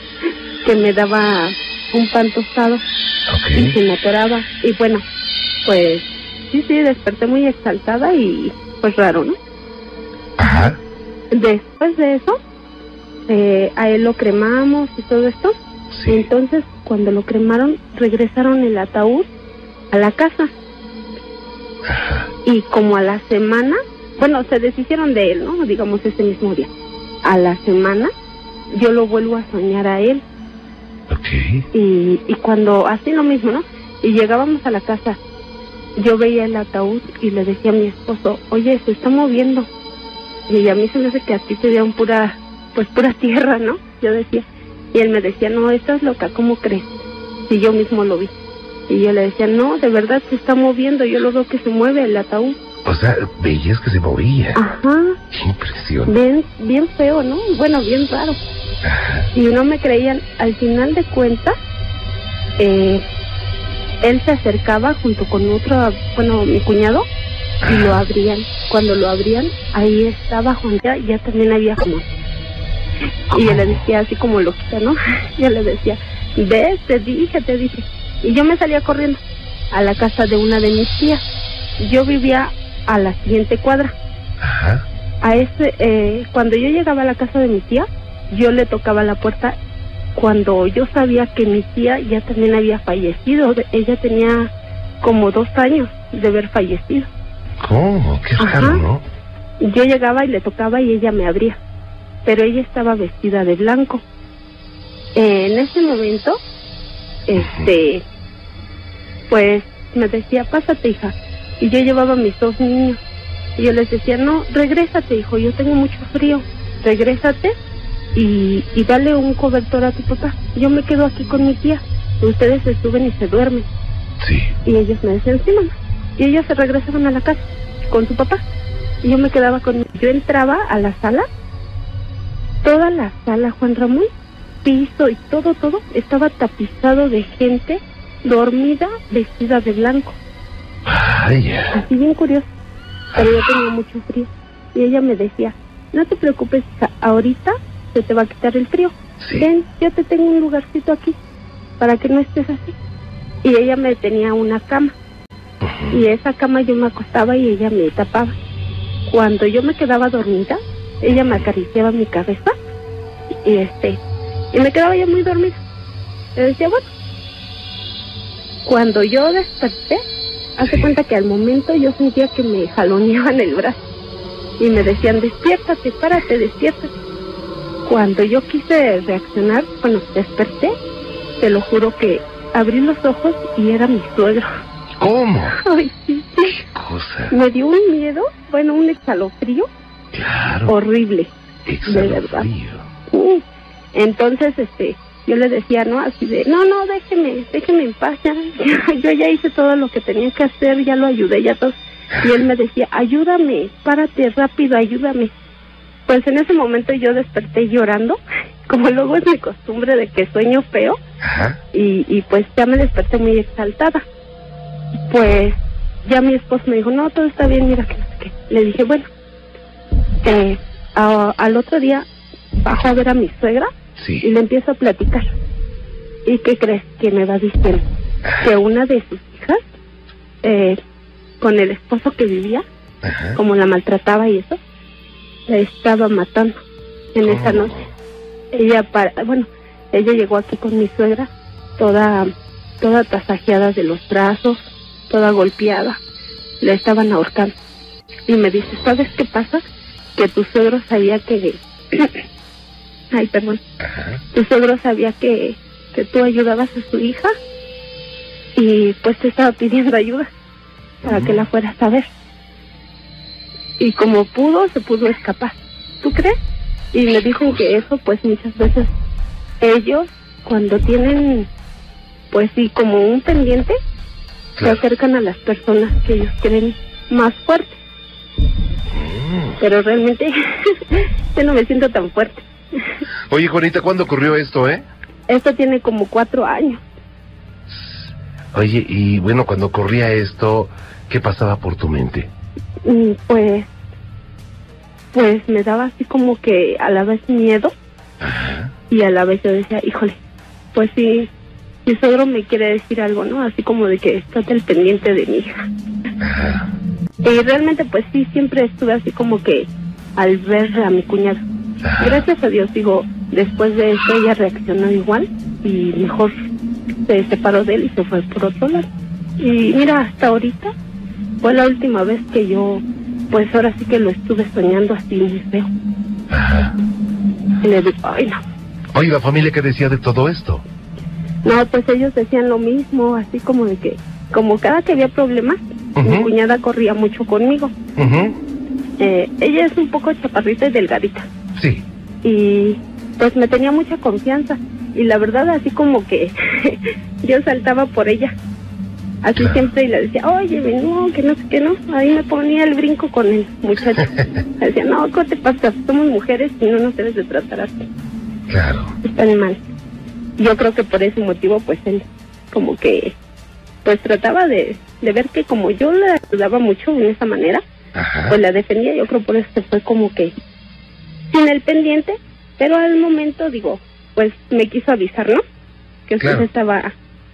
que me daba un pan tostado y se me atoraba y bueno pues sí sí desperté muy exaltada y pues raro no Ajá. después de eso eh, a él lo cremamos y todo esto Sí. entonces cuando lo cremaron regresaron el ataúd a la casa Ajá. y como a la semana, bueno, se deshicieron de él, ¿no? Digamos ese mismo día. A la semana yo lo vuelvo a soñar a él Y, y cuando, así lo mismo, ¿no? Y llegábamos a la casa, yo veía el ataúd y le decía a mi esposo, oye, se está moviendo. Y a mí se me hace que a ti te dieron pura, pues pura tierra, ¿no? Yo decía. Y él me decía, no, estás loca, ¿cómo crees? Y yo mismo lo vi. Y yo le decía, no, de verdad se está moviendo, yo lo veo que se mueve el ataúd. O sea, veías que se movía. Ajá, Qué impresión. bien, bien feo, ¿no? Bueno, bien raro. Y no me creían. Al final de cuentas, eh, él se acercaba junto con otro, bueno, mi cuñado, y lo abrían. Cuando lo abrían, ahí estaba Juan, ya, ya también había jamón. Y yo le decía así como loquita, ¿no? Yo le decía, ves, te dije, te dije. Y yo me salía corriendo a la casa de una de mis tías. Yo vivía a la siguiente cuadra. Ajá. A ese, eh, cuando yo llegaba a la casa de mi tía, yo le tocaba la puerta cuando yo sabía que mi tía ya también había fallecido. Ella tenía como dos años de haber fallecido. ¿Cómo? Qué raro. ¿no? Yo llegaba y le tocaba y ella me abría, pero ella estaba vestida de blanco. Eh, en ese momento, este, pues me decía, pásate hija. Y yo llevaba a mis dos niños. Y yo les decía, no, regrésate hijo, yo tengo mucho frío. Regrésate y, y dale un cobertor a tu papá. Yo me quedo aquí con mi tía. Ustedes se suben y se duermen. Sí. Y ellos me decían, sí, mamá. Y ellos se regresaban a la casa con su papá. Y yo me quedaba con... Yo entraba a la sala, toda la sala, Juan Ramón, piso y todo, todo, estaba tapizado de gente dormida, vestida de blanco. Vaya. Así bien curioso. Pero yo tenía mucho frío. Y ella me decía, no te preocupes, ahorita se te va a quitar el frío. Sí. Ven, yo te tengo un lugarcito aquí para que no estés así. Y ella me tenía una cama. Y esa cama yo me acostaba y ella me tapaba. Cuando yo me quedaba dormida, ella me acariciaba mi cabeza y este y me quedaba ya muy dormida. Le decía, bueno. Cuando yo desperté, hace Sí. cuenta que al momento yo sentía que me jaloneaban el brazo y me decían, despiértate, párate, despiértate. Cuando yo quise reaccionar, bueno, desperté, te lo juro que abrí los ojos y era mi suegro. ¿Cómo? Ay, sí. ¿Qué cosa? Me dio un miedo, bueno, un escalofrío Claro. horrible. de verdad. Exhalofrío. Entonces, este, yo le decía, ¿no? Así de, no, no, déjeme, déjeme en paz, ya, ya, yo ya hice todo lo que tenía que hacer, ya lo ayudé, ya todo. Y él me decía, ayúdame, párate rápido, ayúdame. Pues en ese momento yo desperté llorando, como luego es mi costumbre de que sueño feo, Ajá. y, y pues ya me desperté muy exaltada. Pues ya mi esposo me dijo, no, todo está bien, mira que no sé qué. Le dije, bueno, eh, a- al otro día bajo a ver a mi suegra y Sí. le empiezo a platicar. ¿Y qué crees que me va diciendo? Que una de sus hijas, eh, con el esposo que vivía, Ajá. como la maltrataba y eso, la estaba matando en esa ¿Cómo? noche. Ella, para, bueno, ella llegó aquí con mi suegra, toda, toda tasajeada de los brazos, toda golpeada. La estaban ahorcando. Y me dice, ¿sabes qué pasa? Que tu suegro sabía que... Ay, perdón. Ajá. Tu suegro sabía que, que tú ayudabas a su hija y pues te estaba pidiendo ayuda para que la fueras a ver. Y como pudo, se pudo escapar. ¿Tú crees? Y me dijo que eso, pues muchas veces ellos, cuando tienen, pues sí, como un pendiente, Claro. se acercan a las personas que ellos creen más fuertes. Mm. Pero realmente yo no me siento tan fuerte. Oye, Juanita, ¿cuándo ocurrió esto, eh? Esto tiene como cuatro años. Oye, y bueno, cuando ocurría esto, ¿qué pasaba por tu mente? Mm, Pues, pues me daba así como que a la vez miedo Ajá. y a la vez yo decía, híjole, pues sí, mi suegro me quiere decir algo, ¿no? Así como de que estate al pendiente de mi hija. Ajá. Y realmente pues sí, siempre estuve así como que al ver a mi cuñado. Ajá. Gracias a Dios, digo, después de eso ella reaccionó igual y mejor se separó de él y se fue por otro lado. Y mira, hasta ahorita fue la última vez que yo, pues ahora sí que lo estuve soñando así muy feo. Ajá. Y le digo, ay no. Oye, ¿la familia qué decía de todo esto? No, pues ellos decían lo mismo, así como de que, como cada que había problemas, mi cuñada corría mucho conmigo. Eh, ella es un poco chaparrita y delgadita. Sí. y pues me tenía mucha confianza y la verdad así como que yo saltaba por ella así siempre y le decía oye ven, no que no sé qué no ahí me ponía el brinco con el muchacho Le decía no ¿qué te pasa? somos mujeres y no nos debes de tratar así Claro. están mal yo creo que por ese motivo pues él como que pues trataba de, de ver que como yo le ayudaba mucho en esa manera Ajá. pues la defendía, yo creo por eso fue como que sin el pendiente, pero al momento digo, pues me quiso avisar, ¿no? Que usted estaba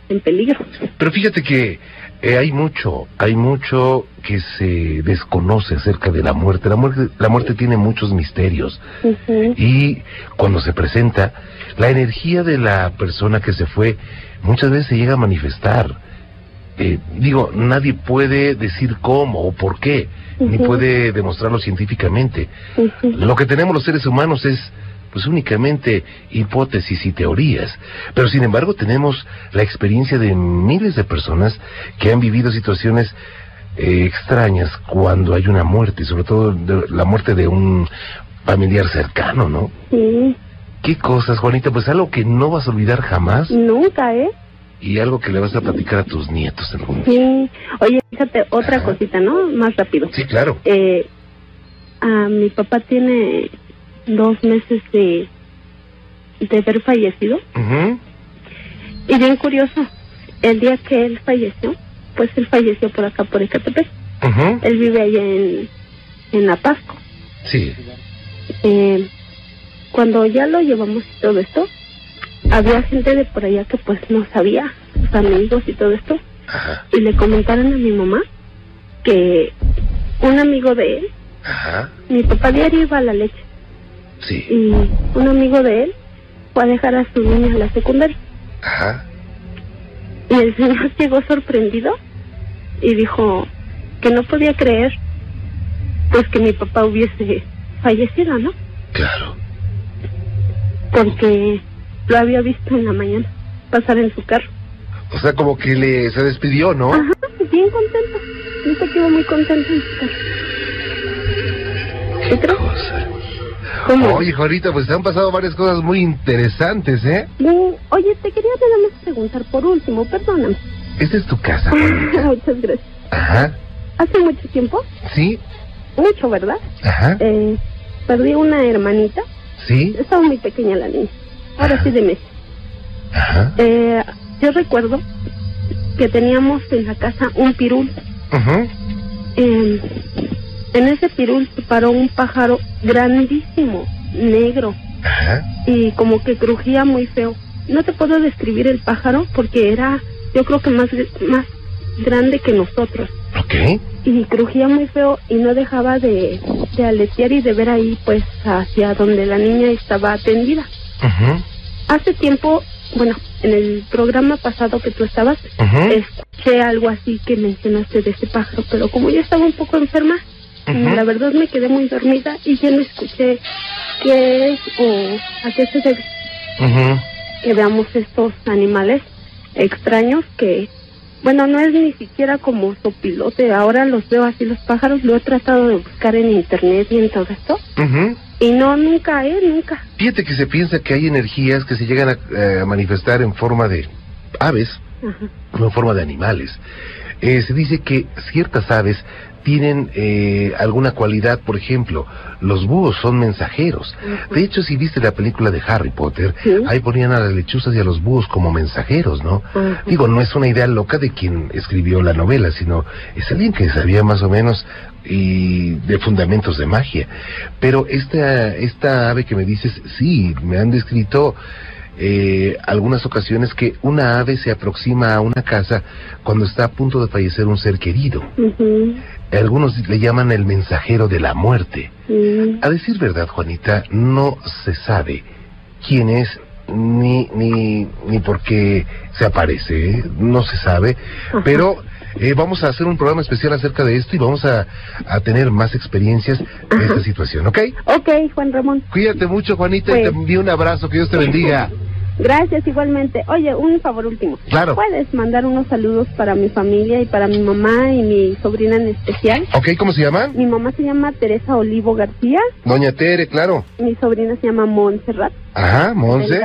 en peligro. Pero fíjate que eh, hay mucho, hay mucho que se desconoce acerca de la muerte. La muerte, la muerte tiene muchos misterios. Y cuando se presenta, la energía de la persona que se fue muchas veces se llega a manifestar. Eh, digo, nadie puede decir cómo o por qué, ni puede demostrarlo científicamente. Lo que tenemos los seres humanos es pues únicamente hipótesis y teorías, pero sin embargo tenemos la experiencia de miles de personas que han vivido situaciones eh, extrañas cuando hay una muerte, y sobre todo de- la muerte de un familiar cercano, ¿no? Sí, ¿Qué cosas, Juanita? Pues algo que no vas a olvidar jamás nunca, ¿eh? y algo que le vas a platicar a tus nietos algún día. Sí. Oye, fíjate, otra Ajá. cosita, ¿no? Más rápido. Sí, claro. Eh, a mi papá tiene dos meses de, de haber fallecido. Y bien curioso, el día que él falleció, pues él falleció por acá, por Ecatepec. Ujú. Él vive allá en, en Apasco. Sí. Eh, cuando ya lo llevamos y todo esto, había gente de por allá que pues no sabía, sus amigos y todo esto, Ajá. y le comentaron a mi mamá que un amigo de él, Ajá. mi papá diario iba a la leche, Sí. y un amigo de él fue a dejar a su niña a la secundaria. Ajá. Y el señor llegó sorprendido y dijo que no podía creer pues que mi papá hubiese fallecido, ¿no? Claro. Porque lo había visto en la mañana pasar en su carro. O sea, como que le se despidió, ¿no? Ajá, bien contento. Dice que iba muy contento en su carro. ¿Qué crees? Cosa. ¿Cómo? Oye, Juanita, pues te han pasado varias cosas muy interesantes, ¿eh? Mm, Oye, te quería nada más preguntar por último, perdóname. Esta es tu casa. Muchas gracias. Ajá. Hace mucho tiempo, ¿Sí? mucho, ¿verdad? Ajá. Eh, perdí una hermanita. ¿Sí? Estaba muy pequeña la niña. Ahora sí de meses. Ajá. Eh, yo recuerdo que teníamos en la casa un pirul. Ujú. Eh, en ese pirul se paró un pájaro grandísimo, negro, Ajá. y como que crujía muy feo. No te puedo describir el pájaro porque era, yo creo que más, más grande que nosotros. Ok. Y crujía muy feo y no dejaba de, de aletear y de ver ahí, pues, hacia donde la niña estaba atendida. Ujú. Hace tiempo, bueno, en el programa pasado que tú estabas, escuché algo así que mencionaste de ese pájaro, pero como yo estaba un poco enferma, La verdad me quedé muy dormida y ya no escuché qué es o a qué se debe que veamos estos animales extraños que Bueno, no es ni siquiera como sopilote. Ahora los veo así los pájaros. Lo he tratado de buscar en internet y en todo esto. Y no, nunca, ¿eh? Nunca. Fíjate que se piensa que hay energías que se llegan a, eh, a manifestar en forma de aves, no en forma de animales. Eh, se dice que ciertas aves tienen eh, alguna cualidad, por ejemplo, los búhos son mensajeros. De hecho, si viste la película de Harry Potter, Sí. ahí ponían a las lechuzas y a los búhos como mensajeros, ¿no? Digo, no es una idea loca de quien escribió la novela, sino es alguien que sabía más o menos y de fundamentos de magia. Pero esta, esta ave que me dices, sí, me han descrito eh, algunas ocasiones que una ave se aproxima a una casa cuando está a punto de fallecer un ser querido. Algunos le llaman el mensajero de la muerte. Mm. A decir verdad, Juanita, no se sabe quién es ni ni ni por qué se aparece, ¿eh? no se sabe, Ajá. pero eh, vamos a hacer un programa especial acerca de esto y vamos a, a tener más experiencias de Ajá. esta situación, ¿ok? Ok, Juan Ramón. Cuídate mucho, Juanita, y Pues- te envío un abrazo, que Dios te bendiga. Gracias, igualmente. Oye, un favor último. Claro. ¿Puedes mandar unos saludos para mi familia y para mi mamá y mi sobrina en especial? ¿Ok? ¿Cómo se llama? Mi mamá se llama Teresa Olivo García, Doña Tere, claro. mi sobrina se llama Montserrat Ajá, Monse.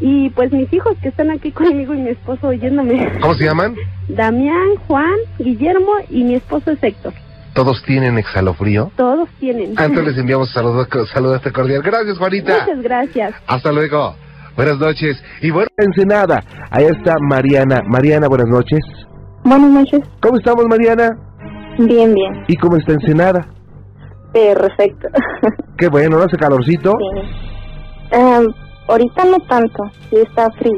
Y pues mis hijos que están aquí conmigo y mi esposo oyéndome. ¿Cómo se llaman? Damián, Juan, Guillermo y mi esposo es Héctor. Todos tienen exhalofrío. Todos tienen. Ah, Entonces les enviamos saludos, saludos cordial. Gracias, Juanita. Muchas gracias. Hasta luego. Buenas noches. Y bueno, Ensenada. Ahí está Mariana. Mariana, buenas noches. Buenas noches. ¿Cómo estamos, Mariana? Bien, bien. ¿Y cómo está Ensenada? Perfecto. Qué bueno, ¿no hace calorcito? Sí. Em, ahorita no tanto. Sí está frío.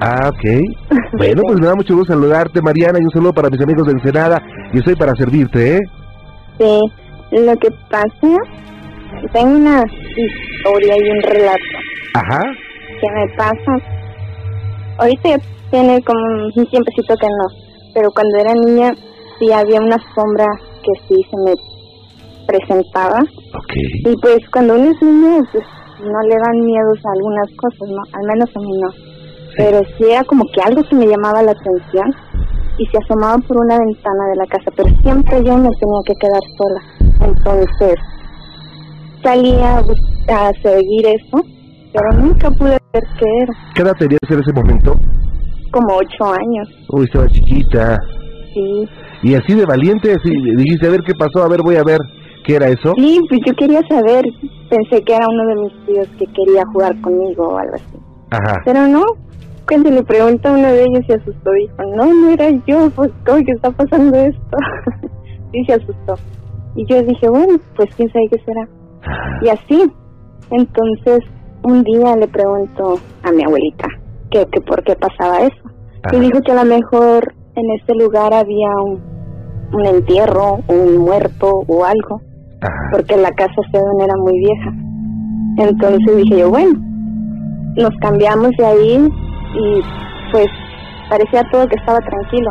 Ah, ok. Bueno, pues me da mucho gusto saludarte, Mariana, y un saludo para mis amigos de Ensenada. Y estoy para servirte, ¿eh? Sí. Lo que pasa, tengo una historia y un relato Ajá. Que me pasa. Ahorita ya tiene como un tiempecito que no. Pero cuando era niña, sí había una sombra que sí se me presentaba. Y pues cuando uno es niño, pues no le dan miedos a algunas cosas, ¿no? Al menos a mí no. Pero sí era como que algo que me llamaba la atención y se asomaba por una ventana de la casa, pero siempre yo me tenía que quedar sola. Entonces salía a seguir eso, pero nunca pude ver qué era. ¿Qué edad tenías en ese momento? Como ocho años, Uy, estaba chiquita. sí. Y así de valiente, así, dijiste, a ver qué pasó, a ver, voy a ver qué era eso. Sí, pues yo quería saber, pensé que era uno de mis tíos que quería jugar conmigo o algo así. Ajá. Pero no, cuando le pregunté a uno de ellos se asustó, dijo, no, no era yo, pues ¿cómo que está pasando esto? y se asustó. Y yo dije, bueno, pues quién sabe qué será. Y así, entonces un día le pregunto a mi abuelita que, que por qué pasaba eso. Ajá. Y dijo que a lo mejor en ese lugar había un, un entierro, un muerto o algo, Ajá. porque la casa según era muy vieja. Entonces dije yo, bueno, nos cambiamos de ahí y pues parecía todo que estaba tranquilo.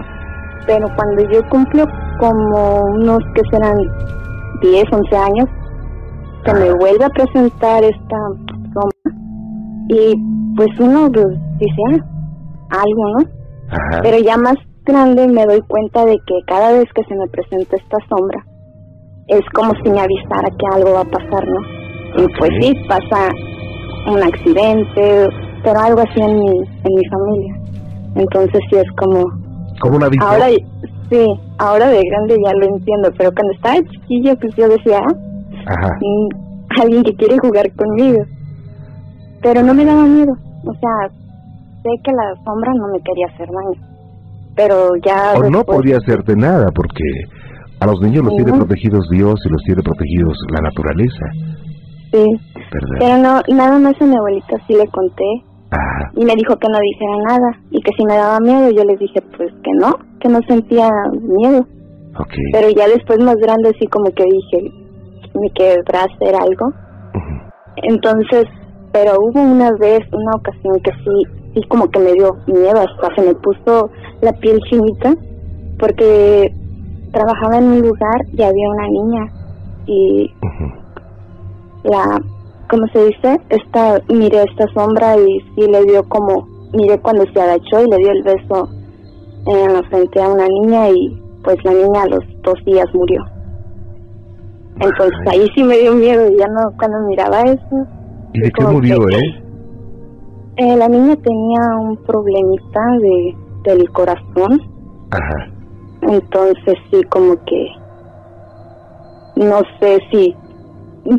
Pero cuando yo cumplí como unos que serán 10, 11 años, se me vuelve a presentar esta sombra y pues uno pues, dice, ah, algo, ¿no? Ajá. Pero ya más grande me doy cuenta de que cada vez que se me presenta esta sombra, es como si me avisara que algo va a pasar, ¿no? Y pues sí, pasa un accidente, pero algo así en mi, en mi familia. Entonces sí es como, Como una aviso. ahora sí, ahora de grande ya lo entiendo, pero cuando estaba chiquilla pues yo decía, ah, Ajá. mm, alguien que quiere jugar conmigo. Pero no me daba miedo, o sea, sé que la sombra no me quería hacer daño. Pero ya O no podría hacerte nada, porque a los niños los Sí, tiene protegidos Dios y los tiene protegidos la naturaleza, Sí, ¿verdad? pero no, nada más a mi abuelita sí le conté Ajá. y me dijo que no dijera nada y que si me daba miedo yo les dije pues que no, que no sentía miedo. Ok. Pero ya después más grande sí como que dije, me querrá hacer algo. Entonces, pero hubo una vez, una ocasión que sí, sí como que me dio miedo, hasta se me puso la piel chinita, porque trabajaba en un lugar y había una niña y la, ¿cómo se dice? Esta, miré esta sombra y sí le dio como, miré cuando se agachó y le dio el beso en la frente a una niña y pues la niña a los dos días murió. Entonces ahí sí me dio miedo, ya no, cuando miraba eso. ¿Y de qué murió, eh? Eh, la niña tenía un problemita de, del corazón, Ajá. entonces sí como que no sé si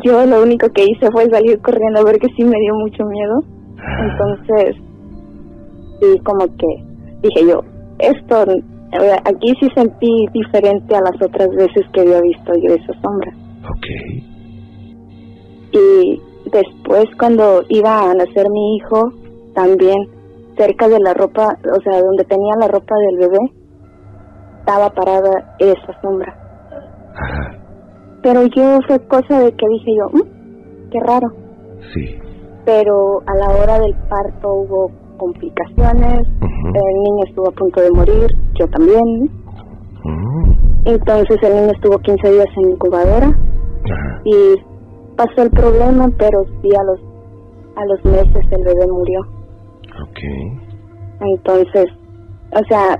yo lo único que hice fue salir corriendo porque sí me dio mucho miedo. Entonces, sí, como que dije yo, esto, eh, aquí sí sentí diferente a las otras veces que había visto yo esa sombra. Ok. Y después cuando iba a nacer mi hijo, también cerca de la ropa, o sea, donde tenía la ropa del bebé, estaba parada esa sombra. Ajá. Pero yo fue cosa de que dije yo, "Mm, qué raro. Sí. Pero a la hora del parto hubo complicaciones, el niño estuvo a punto de morir, yo también. Entonces el niño estuvo 15 días en incubadora Ajá. y pasó el problema, pero sí a los a los meses el bebé murió. Ok. Entonces, o sea,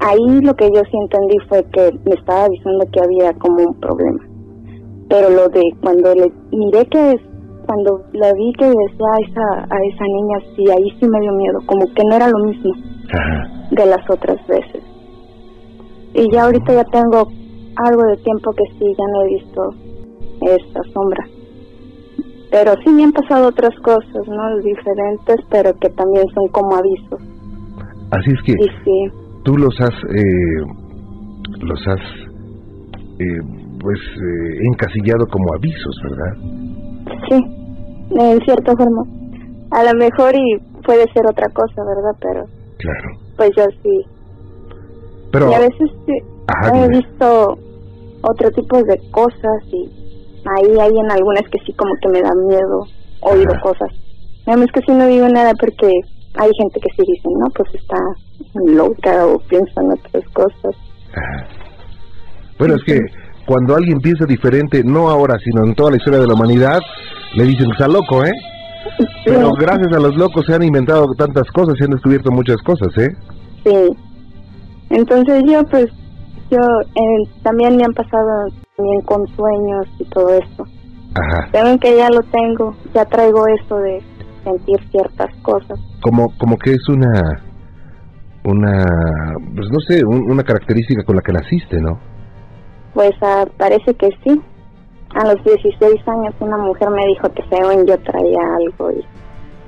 ahí lo que yo sí entendí fue que me estaba avisando que había como un problema. Pero lo de cuando le miré que es, cuando la vi que decía a esa, a esa niña, sí, ahí sí me dio miedo, como que no era lo mismo Ajá. de las otras veces. Y ya ahorita ya tengo algo de tiempo que sí, ya no he visto esta sombra. Pero sí me han pasado otras cosas, ¿no? Diferentes, pero que también son como avisos. Así es que Y sí, tú los has, eh, los has, eh, pues, eh, encasillado como avisos, ¿verdad? sí, en cierta forma. A lo mejor y puede ser otra cosa, ¿verdad? Pero Claro. pues yo sí. Pero, y a veces sí, ajá, he visto otro tipo de cosas y ahí hay en algunas que sí como que me da miedo oír cosas. Nada más que sí no digo nada porque hay gente que sí dice, no, pues está loca o piensa en otras cosas. Ajá. Bueno, es que cuando alguien piensa diferente, no ahora, sino en toda la historia de la humanidad, le dicen que está loco, ¿eh? Pero gracias a los locos se han inventado tantas cosas, se han descubierto muchas cosas, ¿eh? sí. Entonces yo pues, yo eh, también me han pasado también con sueños y todo esto. Ajá. Saben que ya lo tengo, ya traigo eso de sentir ciertas cosas. Como, como que es una, una, pues no sé, un- una característica con la que naciste, ¿no? Pues ah, parece que sí. A los 16 años una mujer me dijo que según yo traía algo y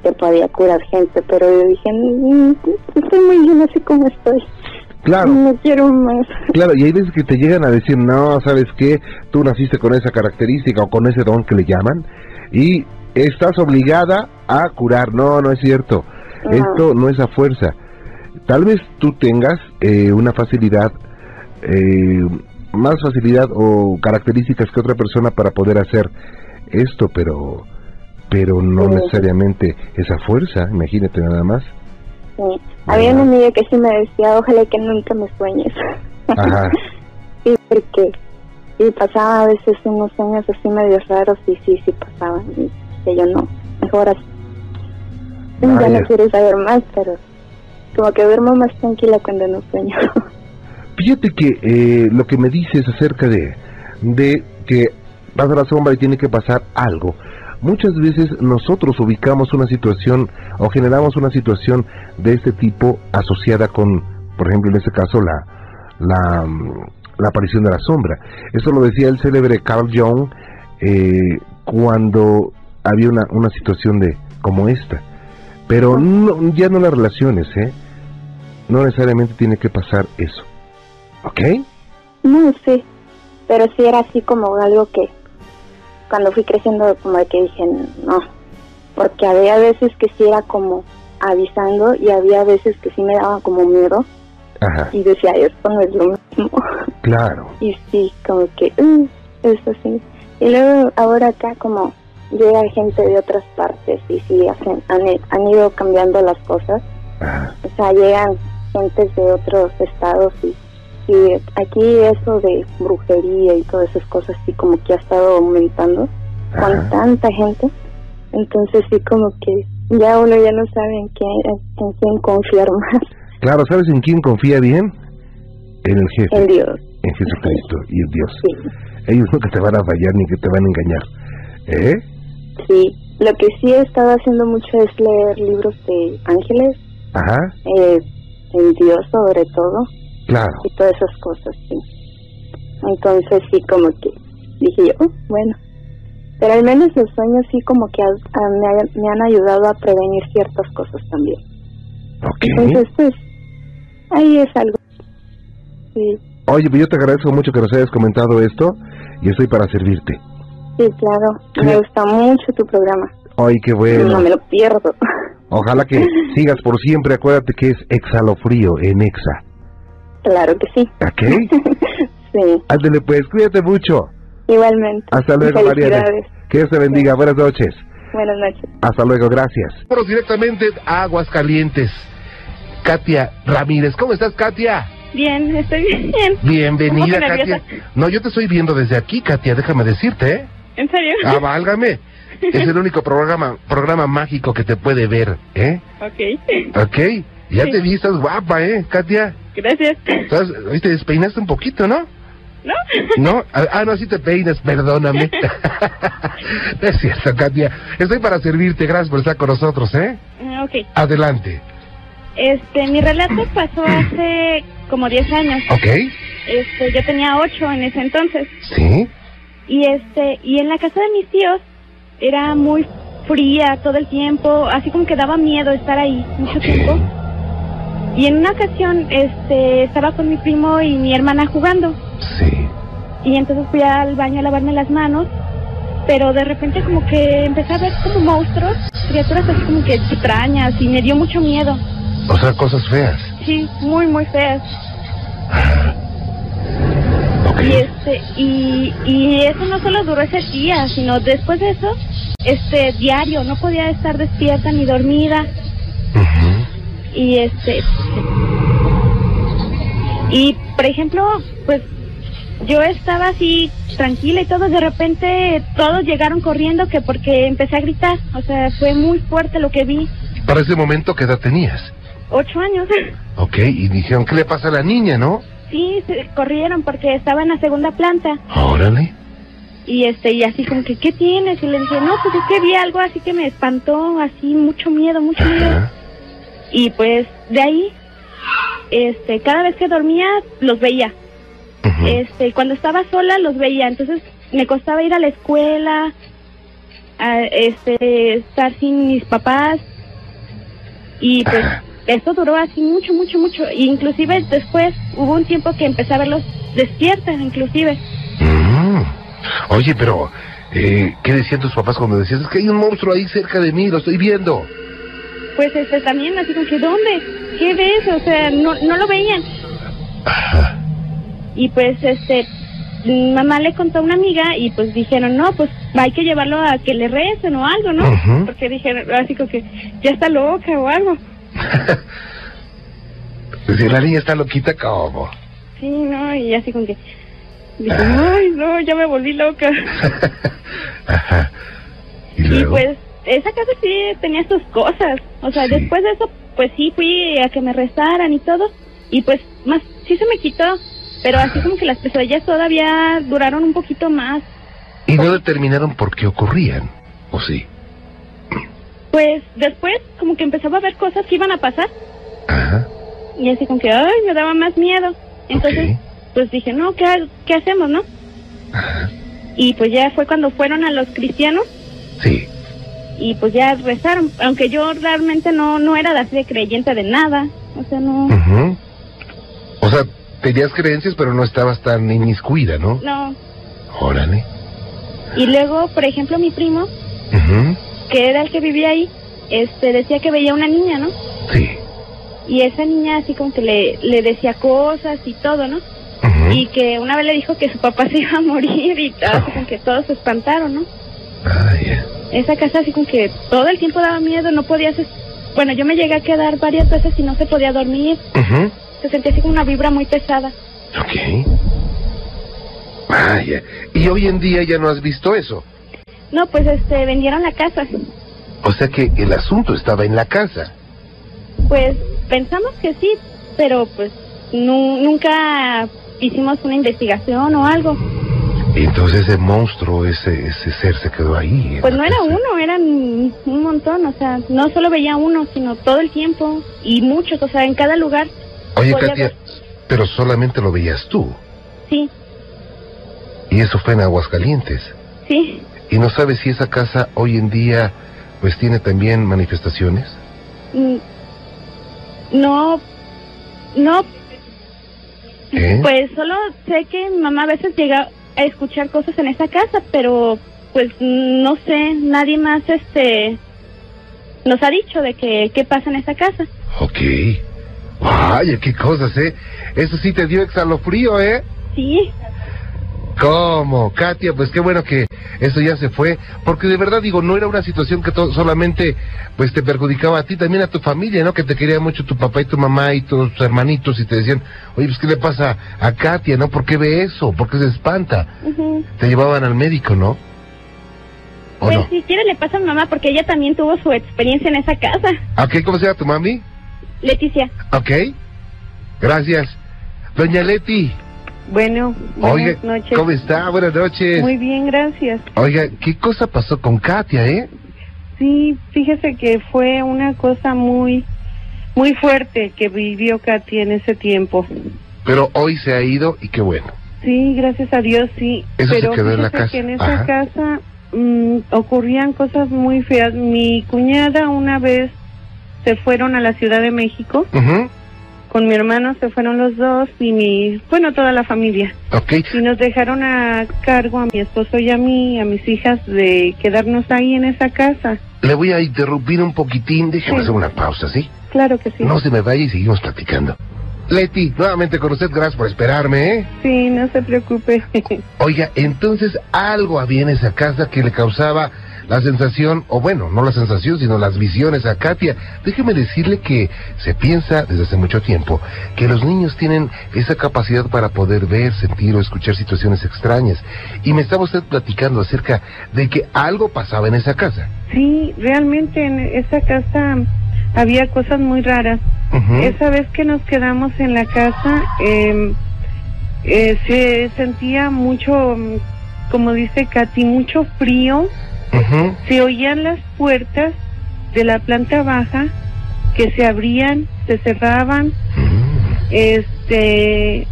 que podía curar gente, pero yo dije, "Mm, estoy muy bien así como estoy, Claro. no quiero más. Claro, y hay veces que te llegan a decir, no, ¿sabes qué? Tú naciste con esa característica o con ese don que le llaman y estás obligada a curar. No, no es cierto. No. Esto no es a fuerza. Tal vez tú tengas eh, una facilidad, eh, más facilidad o características que otra persona para poder hacer esto, pero pero no Sí. necesariamente esa fuerza, imagínate nada más. Sí. Había una amiga que sí me decía, ojalá que nunca me sueñes. Ajá. sí, porque y pasaba a veces unos sueños así medio raros y sí, sí pasaban. Y que yo no, mejor así. Ya Vaya. no quiero saber más, pero como que duermo más tranquila cuando no sueño. Fíjate que eh, lo que me dices acerca de, de que pasa la sombra y tiene que pasar algo, muchas veces nosotros ubicamos una situación o generamos una situación de este tipo asociada con, por ejemplo, en este caso, la, la, la aparición de la sombra. Eso lo decía el célebre Carl Jung eh, cuando había una, una situación de como esta. Pero no, ya no las relaciones, ¿eh? No necesariamente tiene que pasar eso. ¿Ok? No, sí, pero sí era así como algo que cuando fui creciendo como de que dije no, porque había veces que sí era como avisando y había veces que sí me daban como miedo Ajá, y decía esto no es lo mismo claro. y sí como que uh, eso sí y luego ahora acá como llega gente de otras partes y sí hacen han, han ido cambiando las cosas. Ajá, o sea, llegan gentes de otros estados y, y aquí eso de brujería y todas esas cosas sí como que ha estado aumentando con tanta gente. Entonces sí como que ya uno ya no sabe en, qué, en quién confiar más. Claro, ¿sabes en quién confía bien? En el jefe. en Dios. En Jesucristo y en Dios. Sí, Ellos no que te van a fallar ni que te van a engañar. ¿Eh? sí. Lo que sí he estado haciendo mucho es leer libros de ángeles, Ajá, eh, en Dios sobre todo, claro. y todas esas cosas, sí. Entonces sí, como que dije yo, "Oh, bueno. Pero al menos los sueños sí como que a- me, ha- me han ayudado a prevenir ciertas cosas también. Ok. Entonces, pues, ahí es algo. Sí, Oye, pues yo te agradezco mucho que nos hayas comentado esto y estoy para servirte. sí, claro. Me gusta mucho tu programa. Ay, qué No bueno. me lo pierdo. Ojalá que sigas por siempre. Acuérdate que es exhalofrío en Exa. Claro que sí. ¿Ok? sí, Ándale pues, cuídate mucho. igualmente. Hasta luego, Mariana. Que Dios te bendiga. Buenas noches. Buenas noches. Hasta luego, gracias. Vámonos directamente a Aguascalientes. Katia Ramírez. ¿Cómo estás, Katia? Bien, estoy bien. Bienvenida, Katia. No, yo te estoy viendo desde aquí, Katia, déjame decirte, ¿eh? ¿En serio? Ah, válgame. Es el único programa programa mágico que te puede ver, ¿eh? Ok. ¿Ok? Ya Sí. te vi, estás guapa, ¿eh, Katia? Gracias. Estás, hoy te despeinaste un poquito, ¿no? ¿No? ¿No? Ah, ah, no, así te peinas, perdóname. Es cierto, Katia. Estoy para servirte, gracias por estar con nosotros, ¿eh? Ah, Ok. Adelante. Este, mi relato pasó hace como 10 años. ¿Ok? Este, yo tenía 8 en ese entonces. ¿Sí? Y este, y en la casa de mis tíos era muy fría todo el tiempo, así como que daba miedo estar ahí mucho tiempo. Y en una ocasión, este, estaba con mi primo y mi hermana jugando. Sí. Y entonces fui al baño a lavarme las manos, pero de repente como que empecé a ver como monstruos, criaturas así como que extrañas y me dio mucho miedo. O sea, cosas feas. Sí, muy, muy feas. Y este, y, y eso no solo duró ese día, sino después de eso, este, diario, no podía estar despierta ni dormida. Ujú. Y este, y por ejemplo, pues yo estaba así tranquila y todo, de repente todos llegaron corriendo que porque empecé a gritar, o sea, fue muy fuerte lo que vi, Para ese momento, ¿qué edad tenías? ocho años. Ok, y dijeron, ¿qué le pasa a la niña, no? Sí, se corrieron porque estaba en la segunda planta Órale. y este y así como que ¿qué tienes? Y le dije, "No, pues es que vi algo así que me espantó, así mucho miedo, mucho miedo." Y pues de ahí este cada vez que dormía los veía. Este, cuando estaba sola los veía, entonces me costaba ir a la escuela, a, este estar sin mis papás y pues Ajá. esto duró así mucho, mucho, mucho. E inclusive después hubo un tiempo que empecé a verlos despiertas, inclusive. Mm. Oye, pero, eh, ¿qué decían tus papás cuando decías, es que hay un monstruo ahí cerca de mí, lo estoy viendo? Pues este también así como que ¿dónde? ¿Qué ves? O sea, no, no lo veían. Ajá. Y pues este mamá le contó a una amiga y pues dijeron, no, pues hay que llevarlo a que le recen o algo, ¿no? Ujú. Porque dijeron, así como que ya está loca o algo. Si la niña está loquita, ¿cómo? Sí, ¿no? Y así como que dije, ay, no, ya me volví loca. Ajá. Y pues esa casa sí tenía sus cosas. O sea, Sí. después de eso, pues sí fui a que me rezaran y todo. Y pues más, sí se me quitó. Pero así como que las pesadillas todavía duraron un poquito más. Y no determinaron por qué ocurrían, ¿o sí? Pues después como que empezaba a ver cosas que iban a pasar. Ajá. Y así como que, ay, me daba más miedo. Entonces, pues dije, no, ¿qué, ¿qué hacemos, no? Ajá. Y pues ya fue cuando fueron a los cristianos Sí. Y pues ya rezaron. Aunque yo realmente no, no era de así de creyente de nada. O sea, no, Ujú. O sea, tenías creencias, pero no estabas tan inmiscuida, ¿no? no. Órale. Y luego, por ejemplo, mi primo, que era el que vivía ahí, este decía que veía una niña, ¿no? Sí. Y esa niña así como que le, le decía cosas y todo, ¿no? Ujú. Y que una vez le dijo que su papá se iba a morir y así como que todos se espantaron, ¿no? Esa casa así como que todo el tiempo daba miedo, no podías... Bueno, yo me llegué a quedar varias veces y no se podía dormir, se sentía así como una vibra muy pesada. Ok. Vaya. Y hoy en día ya no has visto eso. No, pues este, vendieron la casa. O sea que el asunto estaba en la casa. Pues pensamos que sí, pero pues nu- nunca hicimos una investigación o algo. Y entonces ese monstruo, ese, ese ser se quedó ahí. Pues no era casa. uno, eran un montón, o sea, no solo veía uno, sino todo el tiempo y muchos, o sea, en cada lugar. Oye, Katia, ver. pero solamente lo veías tú. Sí, Y eso fue en Aguascalientes. sí. ¿Y no sabes si esa casa hoy en día pues tiene también manifestaciones? Mm, No, no, ¿Eh? pues solo sé que mamá a veces llega a escuchar cosas en esa casa, pero pues no sé, nadie más este nos ha dicho de que qué pasa en esa casa. Ok. Vaya, qué cosas, ¿eh? Eso sí te dio exhalofrío, ¿eh? Sí, ¿Cómo? Katia, pues qué bueno que eso ya se fue, porque de verdad digo, no era una situación que solamente pues te perjudicaba a ti, también a tu familia, ¿no? Que te quería mucho tu papá y tu mamá y tus hermanitos y te decían, oye, pues qué le pasa a Katia, ¿no? ¿Por qué ve eso? ¿Por qué se espanta? Te llevaban al médico, ¿no? ¿O pues no? si quiere le pasa a mamá porque ella también tuvo su experiencia en esa casa. Ok, ¿cómo se llama tu mami? Leticia. Ok. Gracias. Doña Leti, Bueno, buenas oiga, noches. ¿cómo está? Buenas noches. Muy bien, gracias. Oiga, ¿qué cosa pasó con Katia, eh? Sí, fíjese que fue una cosa muy, muy fuerte que vivió Katy en ese tiempo. Pero hoy se ha ido y qué bueno. Sí, gracias a Dios, sí. Eso se Pero quedó en la casa. que en esa Ajá. casa mm, ocurrían cosas muy feas. Mi cuñada una vez se fueron a la Ciudad de México. Ujú, Con mi hermano se fueron los dos y mi, bueno, toda la familia. Ok. Y nos dejaron a cargo a mi esposo y a mí, a mis hijas, de quedarnos ahí en esa casa. Le voy a interrumpir un poquitín. Déjeme Sí. hacer una pausa, ¿sí? Claro que sí. No se me vaya y seguimos platicando. Leti, nuevamente con usted, gracias por esperarme, ¿eh? Sí, no se preocupe. Oiga, entonces algo había en esa casa que le causaba la sensación, o bueno, no la sensación, sino las visiones a Katia. Déjeme decirle que se piensa desde hace mucho tiempo que los niños tienen esa capacidad para poder ver, sentir o escuchar situaciones extrañas. Y me estaba usted platicando acerca de que algo pasaba en esa casa. sí, realmente en esa casa había cosas muy raras. Esa vez que nos quedamos en la casa, eh, eh, se sentía mucho, como dice Katy, mucho frío. Se oían las puertas de la planta baja que se abrían, se cerraban. Mm. este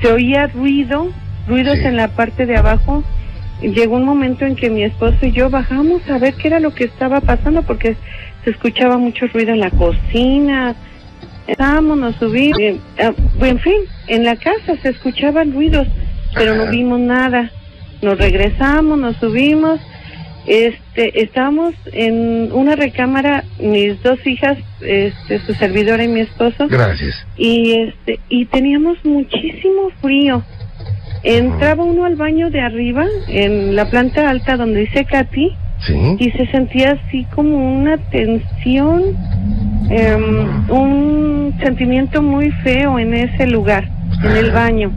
se oía ruido, ruidos Sí. en la parte de abajo. Llegó un momento en que mi esposo y yo bajamos a ver qué era lo que estaba pasando porque se escuchaba mucho ruido en la cocina. Estábamos, nos subimos, eh, ah, en fin, en la casa se escuchaban ruidos, pero no vimos nada. Nos regresamos, nos subimos, este, estábamos en una recámara, mis dos hijas, este, su servidora y mi esposo, Gracias. y este y teníamos muchísimo frío. Entraba uno al baño de arriba, en la planta alta donde dice Katy, ¿Sí? y se sentía así como una tensión, em, un sentimiento muy feo en ese lugar, en el baño.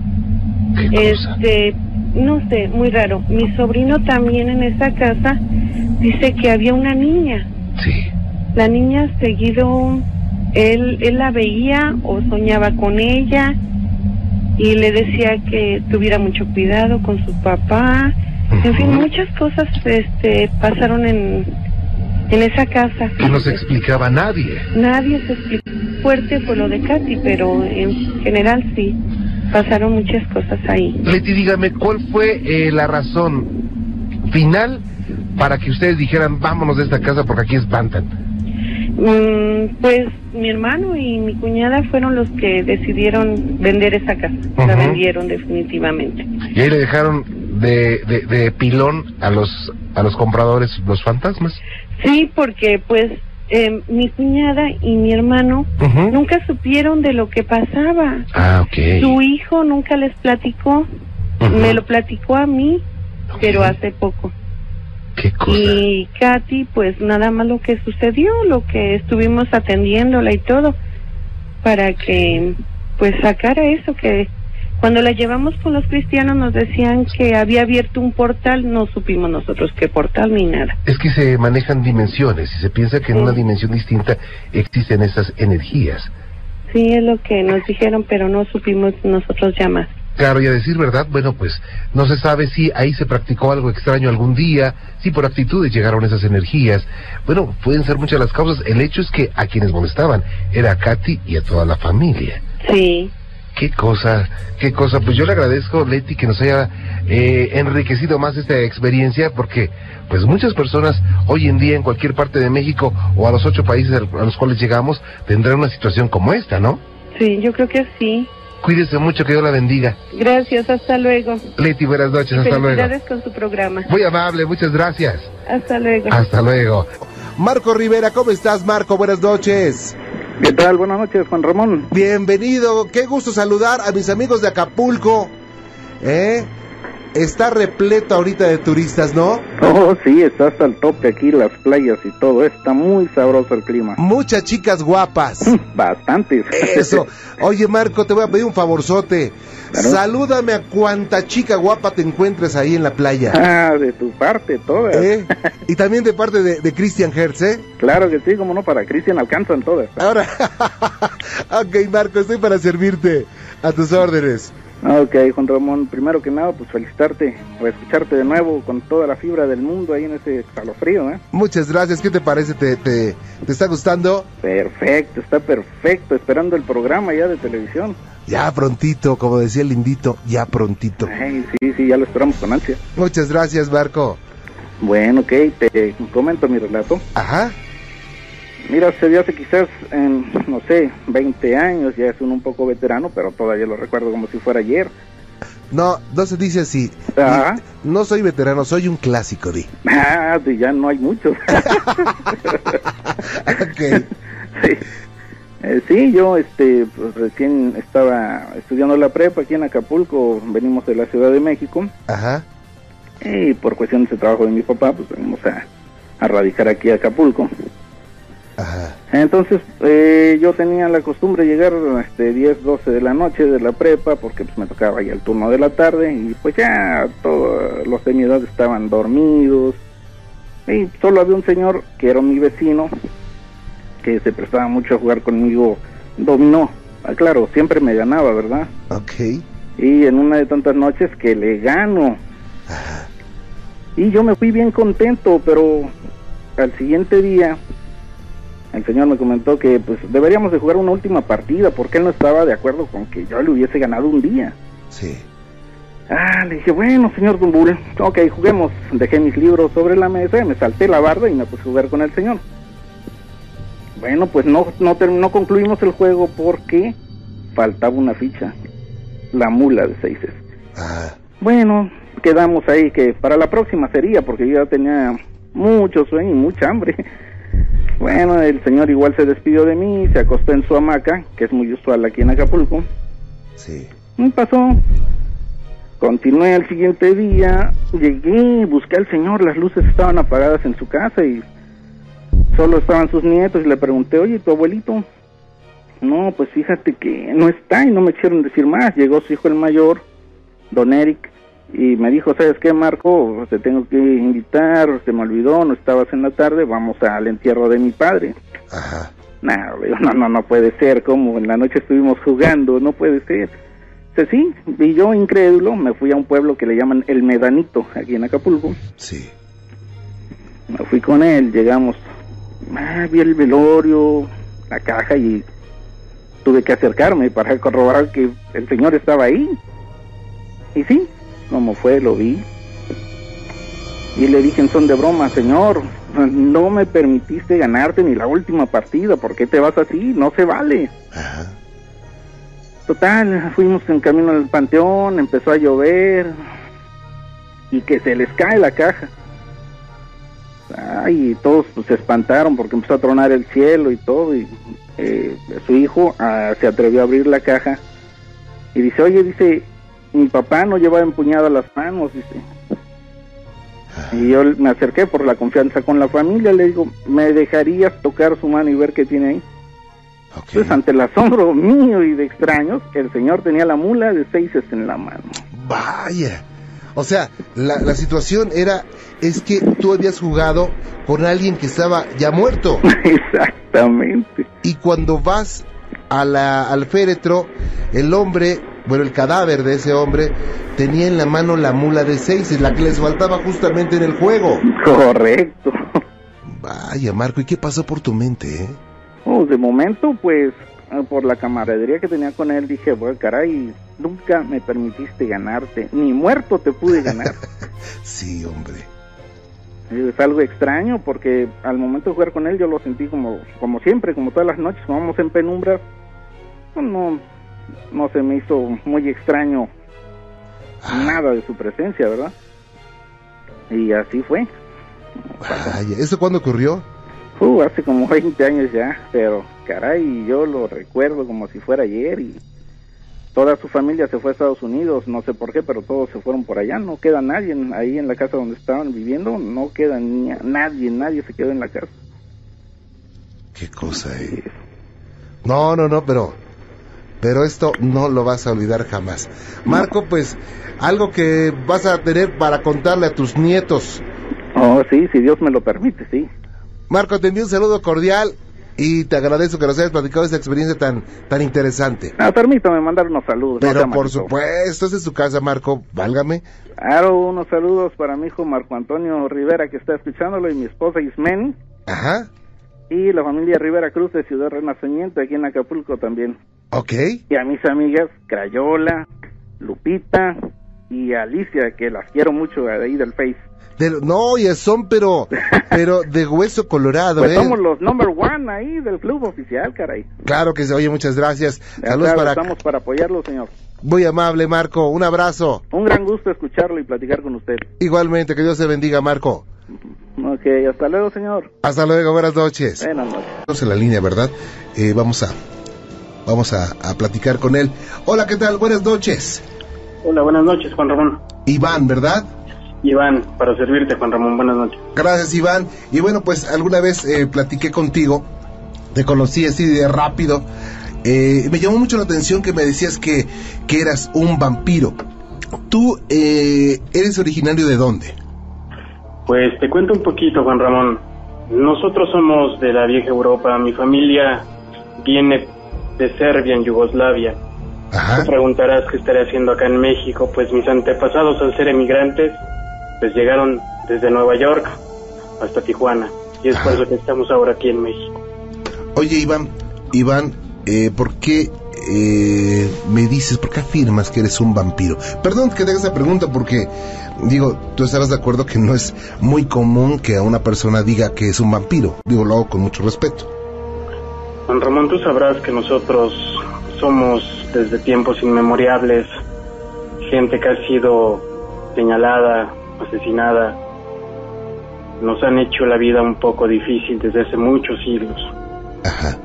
¿Qué cosa? Este, no sé, muy raro. Mi sobrino también en esa casa dice que había una niña. Sí. La niña seguido, él, él la veía o soñaba con ella y le decía que tuviera mucho cuidado con su papá. En fin, muchas cosas este, pasaron en, en esa casa. Que no se explicaba a nadie. Nadie se explicó fuerte por lo de Katy, pero en general sí, pasaron muchas cosas ahí. Leti, dígame, ¿cuál fue eh, la razón final para que ustedes dijeran, vámonos de esta casa porque aquí espantan? Mm, pues mi hermano y mi cuñada fueron los que decidieron vender esa casa. La vendieron definitivamente. Y ahí le dejaron de, de, de pilón a los, a los compradores los fantasmas. Sí, porque pues eh, mi cuñada y mi hermano nunca supieron de lo que pasaba. Ah, ok. Su hijo nunca les platicó, me lo platicó a mí, pero hace poco. ¿Qué cosa? Y Katy, pues nada más lo que sucedió, lo que estuvimos atendiéndola y todo, para que pues sacara eso que cuando la llevamos con los cristianos nos decían que había abierto un portal, no supimos nosotros qué portal ni nada. Es que se manejan dimensiones y se piensa que en Sí. una dimensión distinta existen esas energías. Sí, es lo que nos dijeron, pero no supimos nosotros llamar. Claro, y a decir verdad, bueno, pues no se sabe si ahí se practicó algo extraño algún día, si por actitudes llegaron esas energías. Bueno, pueden ser muchas las causas. El hecho es que a quienes molestaban era a Katy y a toda la familia. Sí. Qué cosa, qué cosa. Pues yo le agradezco, Leti, que nos haya eh, enriquecido más esta experiencia, porque pues muchas personas hoy en día en cualquier parte de México o a los ocho países a los cuales llegamos tendrán una situación como esta, ¿no? Sí, yo creo que sí. Cuídese mucho, que Dios la bendiga. Gracias, hasta luego. Leti, buenas noches, hasta luego. Felicidades con su programa. Muy amable, muchas gracias. Hasta luego. Hasta luego. Marco Rivera, ¿cómo estás, Marco? Buenas noches. ¿Qué tal? Buenas noches, Juan Ramón. Bienvenido, qué gusto saludar a mis amigos de Acapulco. ¿Eh? Está repleto ahorita de turistas, ¿no? Oh, sí, está hasta el tope aquí, las playas y todo. Está muy sabroso el clima. Muchas chicas guapas. Bastantes. Eso. Oye, Marco, te voy a pedir un favorzote. Claro. Salúdame a cuanta chica guapa te encuentres ahí en la playa. Ah, de tu parte, todas. ¿Eh? Y también de parte de, de Christian Hertz, ¿eh? Claro que sí, como no, para Cristian alcanzan todas. Ahora, ok, Marco, estoy para servirte a tus órdenes. Ok, Juan Ramón, primero que nada, pues felicitarte por escucharte de nuevo con toda la fibra del mundo ahí en ese calofrío, ¿eh? Muchas gracias, ¿qué te parece? ¿Te, te, te está gustando? Perfecto, está perfecto, esperando el programa ya de televisión. Ya prontito, como decía el indito, ya prontito. Ay, sí, sí, ya lo esperamos con ansia. Muchas gracias, Marco. Bueno, ok, te comento mi relato. Ajá. Mira, se dio hace quizás, no sé, 20 años, ya es uno un poco veterano, pero todavía lo recuerdo como si fuera ayer. No, no se dice así. Ajá. Di- No soy veterano, soy un clásico, di. Ah, sí, ya no hay muchos. Ok. sí. Eh, sí, yo este, pues, recién estaba estudiando la prepa aquí en Acapulco, venimos de la Ciudad de México, Ajá. y por cuestiones de trabajo de mi papá, pues venimos a, a radicar aquí a Acapulco. Ajá. Entonces, eh, yo tenía la costumbre de llegar este, 10, 12 de la noche de la prepa, porque pues me tocaba ya el turno de la tarde, y pues ya todos los de mi edad estaban dormidos, y solo había un señor que era mi vecino, que se prestaba mucho a jugar conmigo dominó. Ah, claro, siempre me ganaba, ¿verdad? Ok. Y en una de tantas noches que le gano. Y yo me fui bien contento, pero al siguiente día el señor me comentó que pues deberíamos de jugar una última partida porque él no estaba de acuerdo con que yo le hubiese ganado un día. Sí. Ah, le dije, bueno, señor Dumbul, ok, juguemos. Dejé mis libros sobre la mesa, me salté la barda y me puse a jugar con el señor. Bueno, pues no, no, no concluimos el juego porque faltaba una ficha, la mula de seises. Ah, Bueno, quedamos ahí que para la próxima sería porque yo ya tenía mucho sueño y mucha hambre. Bueno, el señor igual se despidió de mí, se acostó en su hamaca, que es muy usual aquí en Acapulco. sí. Me pasó. Continué al siguiente día, llegué, busqué al señor, las luces estaban apagadas en su casa y solo estaban sus nietos y le pregunté, oye, ¿tu abuelito? No, pues fíjate que no está y no me quisieron decir más. Llegó su hijo el mayor, don Eric, y me dijo, ¿sabes qué, Marco? Te tengo que invitar, se me olvidó, no estabas en la tarde, vamos al entierro de mi padre. Ajá. No, no, no puede ser, como en la noche estuvimos jugando, no puede ser. Dice, sí, y yo incrédulo me fui a un pueblo que le llaman El Medanito, aquí en Acapulco. Sí. Me fui con él, llegamos, ah, vi el velorio, la caja y tuve que acercarme para corroborar que el señor estaba ahí. Y sí, como fue, lo vi. Y le dije en son de broma, señor, no me permitiste ganarte ni la última partida, ¿por qué te vas así? No se vale. Ajá. Total, fuimos en camino al panteón, empezó a llover y que se les cae la caja. Ay, y todos pues, se espantaron porque empezó a tronar el cielo y todo. Y eh, su hijo ah, se atrevió a abrir la caja y dice: Oye, dice, mi papá no llevaba empuñado las manos, dice. Y yo me acerqué por la confianza con la familia, le digo: ¿Me dejarías tocar su mano y ver qué tiene ahí? Ok. Pues ante el asombro mío y de extraños, el señor tenía la mula de seises en la mano. Vaya. O sea, la, la situación era, es que tú habías jugado con alguien que estaba ya muerto. Exactamente. Y cuando vas a la- al féretro, el hombre, bueno, el cadáver de ese hombre, tenía en la mano la mula de seis, la que les faltaba justamente en el juego. Correcto. Vaya, Marco, ¿y qué pasó por tu mente, eh? Oh, de momento, pues, eh, por la camaradería que tenía con él, dije, bueno, caray, nunca me permitiste ganarte, ni muerto te pude ganar. Sí, hombre. es algo extraño porque al momento de jugar con él yo lo sentí como, como siempre, como todas las noches, como vamos en penumbras, pues, no, no se me hizo muy extraño nada de su presencia, ¿verdad? Y así fue. ¿eso cuándo ocurrió? Uh, hace como 20 años ya, pero caray, yo lo recuerdo como si fuera ayer y toda su familia se fue a Estados Unidos, no sé por qué, pero todos se fueron por allá, no queda nadie en- ahí en la casa donde estaban viviendo, no queda ni nadie, nadie se quedó en la casa. Qué cosa, eh. No, no, no, pero pero esto no lo vas a olvidar jamás. Marco, pues algo que vas a tener para contarle a tus nietos. Oh, sí, si Dios me lo permite, sí. Marco, te envío un saludo cordial y te agradezco que nos hayas platicado esta experiencia tan tan interesante. Ah, permítame mandar unos saludos. Pero por supuesto, es su casa, Marco, válgame. Claro, unos saludos para mi hijo Marco Antonio Rivera que está escuchándolo y mi esposa Ismeni Ajá, y la familia Rivera Cruz de Ciudad Renacimiento aquí en Acapulco también. Ok. Y a mis amigas Crayola, Lupita y Alicia que las quiero mucho de ahí del Face. De- no, ya son, pero pero de hueso colorado, Pues ¿eh? somos los number one ahí del club oficial, caray. Claro que se oye, muchas gracias. Saludos para... Estamos para apoyarlo, señor. Muy amable, Marco. Un abrazo. Un gran gusto escucharlo y platicar con usted. Igualmente, que Dios te bendiga, Marco. Ok, hasta luego, señor. Hasta luego, buenas noches. Buenas noches. Estamos en la línea, ¿verdad? Eh, vamos a vamos a, a platicar con él. Hola, ¿qué tal? Buenas noches. Hola, buenas noches, Juan Ramón. Iván, ¿verdad? Iván, para servirte, Juan Ramón, buenas noches. Gracias, Iván. Y bueno, pues alguna vez eh, platiqué contigo, te conocí así de rápido. Eh, me llamó mucho la atención que me decías que, que eras un vampiro. ¿Tú eh, eres originario de dónde? Pues te cuento un poquito, Juan Ramón. Nosotros somos de la vieja Europa. Mi familia viene de Serbia, en Yugoslavia. Ajá. Te preguntarás qué estaré haciendo acá en México. Pues mis antepasados, al ser emigrantes, pues llegaron desde Nueva York hasta Tijuana. Y es por eso que estamos ahora aquí en México. Oye, Iván, Iván, eh, ¿por qué eh, me dices, por qué afirmas que eres un vampiro? Perdón que te haga esa pregunta porque, digo, tú estarás de acuerdo que no es muy común que a una persona diga que es un vampiro. Digo, lo hago con mucho respeto. Juan Ramón, tú sabrás que nosotros somos desde tiempos inmemorables gente que ha sido señalada, asesinada. Nos han hecho la vida un poco difícil desde hace muchos siglos. Ajá.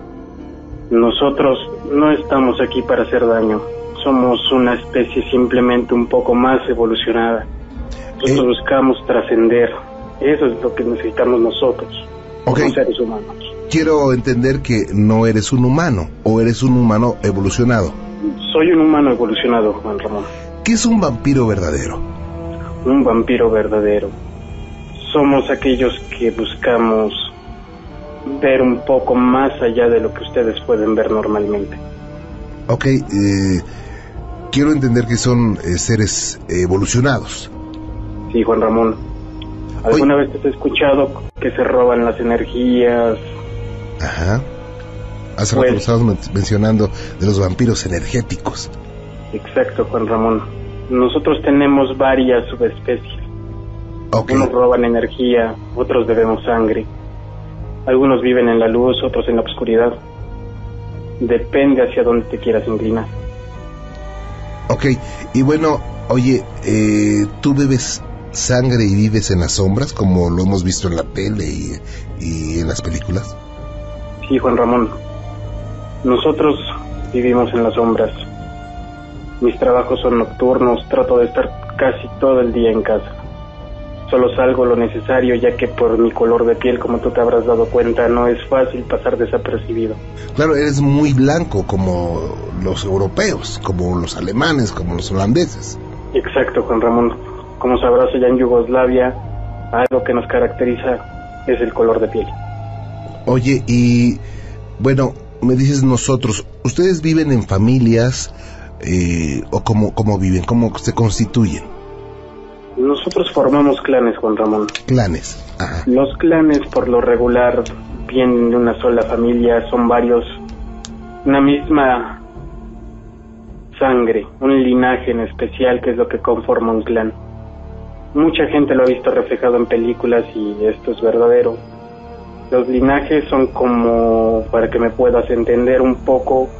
Nosotros no estamos aquí para hacer daño. Somos una especie simplemente un poco más evolucionada. Nosotros buscamos trascender. Eso es lo que necesitamos nosotros, Ok. como seres humanos. Quiero entender que no eres un humano o eres un humano evolucionado. Soy un humano evolucionado, Juan Ramón. ¿Qué es un vampiro verdadero? un vampiro verdadero. Somos aquellos que buscamos ver un poco más allá de lo que ustedes pueden ver normalmente. Ok, eh, quiero entender que son eh, seres evolucionados. Sí, Juan Ramón. ¿Alguna vez te has escuchado que se roban las energías? Ajá. Hace Pues- rato mencionando de los vampiros energéticos. Exacto, Juan Ramón. Nosotros tenemos varias subespecies. Unos roban energía, otros bebemos sangre. Algunos viven en la luz, otros en la oscuridad. Depende hacia dónde te quieras inclinar. Ok, y bueno, oye, eh, ¿tú bebes sangre y vives en las sombras como lo hemos visto en la tele y, y en las películas? Sí, Juan Ramón. Nosotros vivimos en las sombras. Mis trabajos son nocturnos, trato de estar casi todo el día en casa. Solo salgo lo necesario ya que por mi color de piel, como tú te habrás dado cuenta, no es fácil pasar desapercibido. Claro, eres muy blanco como los europeos, como los alemanes, como los holandeses. Exacto, Juan Ramón. Como sabrás, allá en Yugoslavia, algo que nos caracteriza es el color de piel. Oye, y bueno, me dices nosotros, ¿ustedes viven en familias eh, o cómo, cómo viven? ¿Cómo se constituyen? Nosotros formamos clanes, Juan Ramón. Clanes. Ajá. Los clanes, por lo regular, vienen de una sola familia, son varios, una misma sangre, un linaje en especial que es lo que conforma un clan. Mucha gente lo ha visto reflejado en películas y esto es verdadero. Los linajes son como, para que me puedas entender un poco,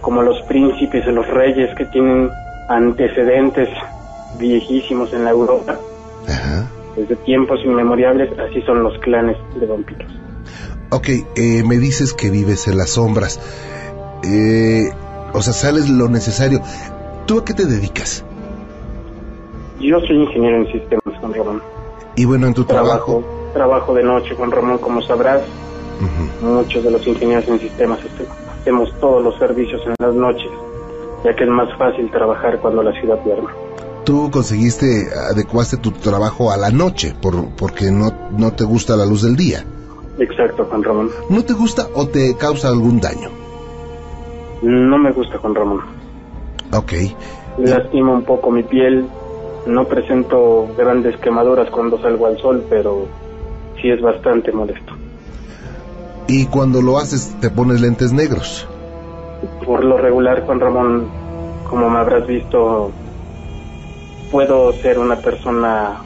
como los príncipes o los reyes que tienen antecedentes viejísimos en la Europa. Ajá. Desde tiempos inmemoriales, así son los clanes de vampiros. Ok, eh, me dices que vives en las sombras. Eh, o sea, sales lo necesario. ¿Tú a qué te dedicas? Yo soy ingeniero en sistemas, Juan Ramón. Y bueno, en tu trabajo. Trabajo, trabajo de noche, Juan Ramón, como sabrás. Ujú. Muchos de los ingenieros en sistemas este- hacemos todos los servicios en las noches, ya que es más fácil trabajar cuando la ciudad duerme. Tú conseguiste, adecuaste tu trabajo a la noche por, porque no, no te gusta la luz del día. Exacto, Juan Ramón. ¿No te gusta o te causa algún daño? No me gusta, Juan Ramón. Ok. Lastima un poco mi piel. No presento grandes quemaduras cuando salgo al sol, pero sí es bastante molesto. Y cuando lo haces, te pones lentes negros. Por lo regular, Juan Ramón, como me habrás visto, puedo ser una persona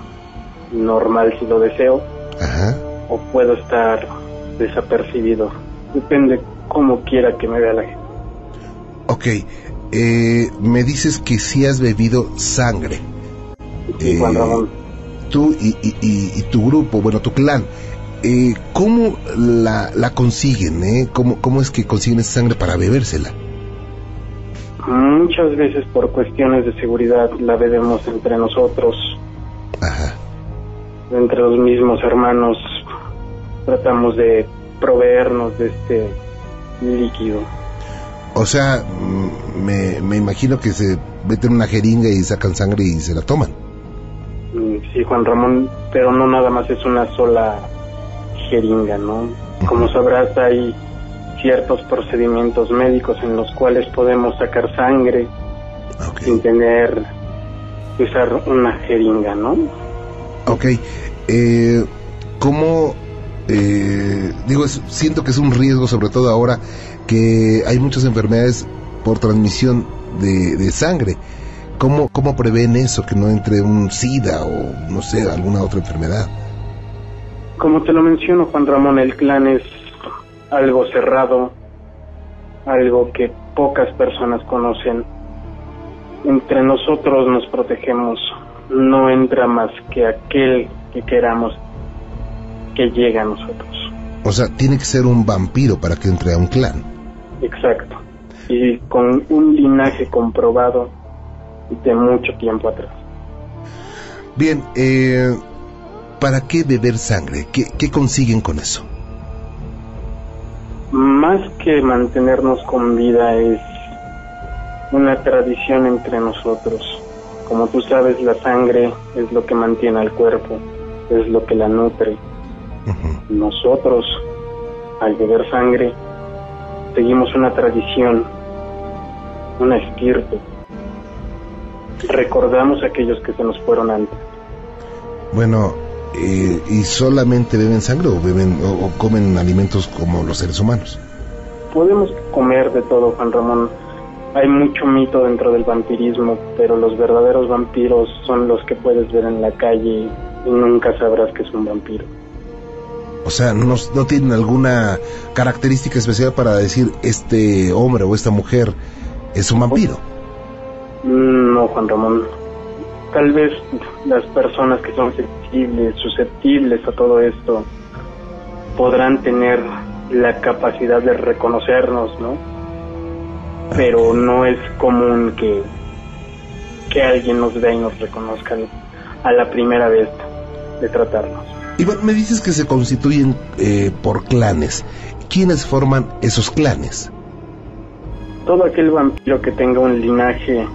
normal si lo deseo, Ajá. o puedo estar desapercibido. Depende cómo quiera que me vea la gente. Ok. Eh, me dices que sí has bebido sangre. Sí, Juan Eh, Ramón. Tú y, y- y- y tu grupo, bueno, tu clan. Eh, ¿Cómo la, la consiguen? Eh? ¿Cómo, ¿Cómo es que consiguen esa sangre para bebérsela? Muchas veces por cuestiones de seguridad la bebemos entre nosotros, Ajá. entre los mismos hermanos. Tratamos de proveernos de este líquido. O sea, mm, me, me imagino que se meten una jeringa y sacan sangre y se la toman. Sí, Juan Ramón, pero no nada más es una sola jeringa, ¿no? Como sabrás, hay ciertos procedimientos médicos en los cuales podemos sacar sangre sin tener que usar una jeringa, ¿no? Ok. Eh, ¿Cómo eh, digo, es- siento que es un riesgo, sobre todo ahora que hay muchas enfermedades por transmisión de, de sangre. ¿Cómo, ¿Cómo prevén eso, que no entre un SIDA o, no sé, alguna otra enfermedad? Como te lo menciono, Juan Ramón, el clan es algo cerrado, algo que pocas personas conocen. Entre nosotros nos protegemos, no entra más que aquel que queramos que llegue a nosotros. O sea, tiene que ser un vampiro para que entre a un clan. Exacto. Y con un linaje comprobado de mucho tiempo atrás. Bien, eh, ¿para qué beber sangre? ¿Qué, qué consiguen con eso? Más que mantenernos con vida es una tradición entre nosotros. Como tú sabes, la sangre es lo que mantiene al cuerpo, es lo que la nutre. Nosotros, al beber sangre, seguimos una tradición, una estirpe. Recordamos a aquellos que se nos fueron antes. Bueno, eh, ¿y solamente beben sangre o beben o, o comen alimentos como los seres humanos? Podemos comer de todo, Juan Ramón. Hay mucho mito dentro del vampirismo, pero los verdaderos vampiros son los que puedes ver en la calle y nunca sabrás que es un vampiro. O sea, no, no tienen alguna característica especial para decir este hombre o esta mujer es un vampiro. Mm, No, Juan Ramón. Tal vez las personas que son sensibles, susceptibles a todo esto, podrán tener la capacidad de reconocernos, ¿no? Pero no es común que, que alguien nos vea y nos reconozca a la primera vez de tratarnos. Bueno, me dices que se constituyen eh, por clanes. ¿Quiénes forman esos clanes? Todo aquel vampiro que tenga un linaje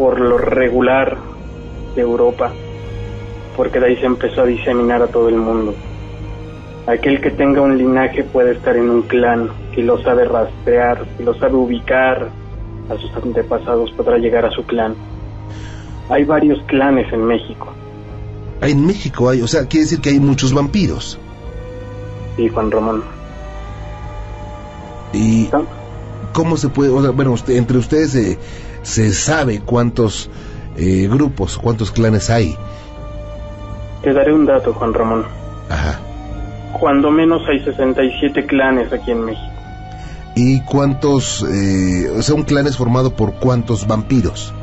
por lo regular de Europa, porque de ahí se empezó a diseminar a todo el mundo. Aquel que tenga un linaje puede estar en un clan si lo sabe rastrear, si lo sabe ubicar a sus antepasados, podrá llegar a su clan. Hay varios clanes en México. En México hay, o sea, quiere decir que hay muchos vampiros. Sí, Juan Ramón. ¿Y cómo se puede, o sea, bueno, usted, entre ustedes se, se sabe cuántos eh, grupos, cuántos clanes hay? Te daré un dato, Juan Ramón. Ajá. Cuando menos hay 67 clanes aquí en México. ¿Y cuántos, eh, o sea, un clan es formado por cuántos vampiros?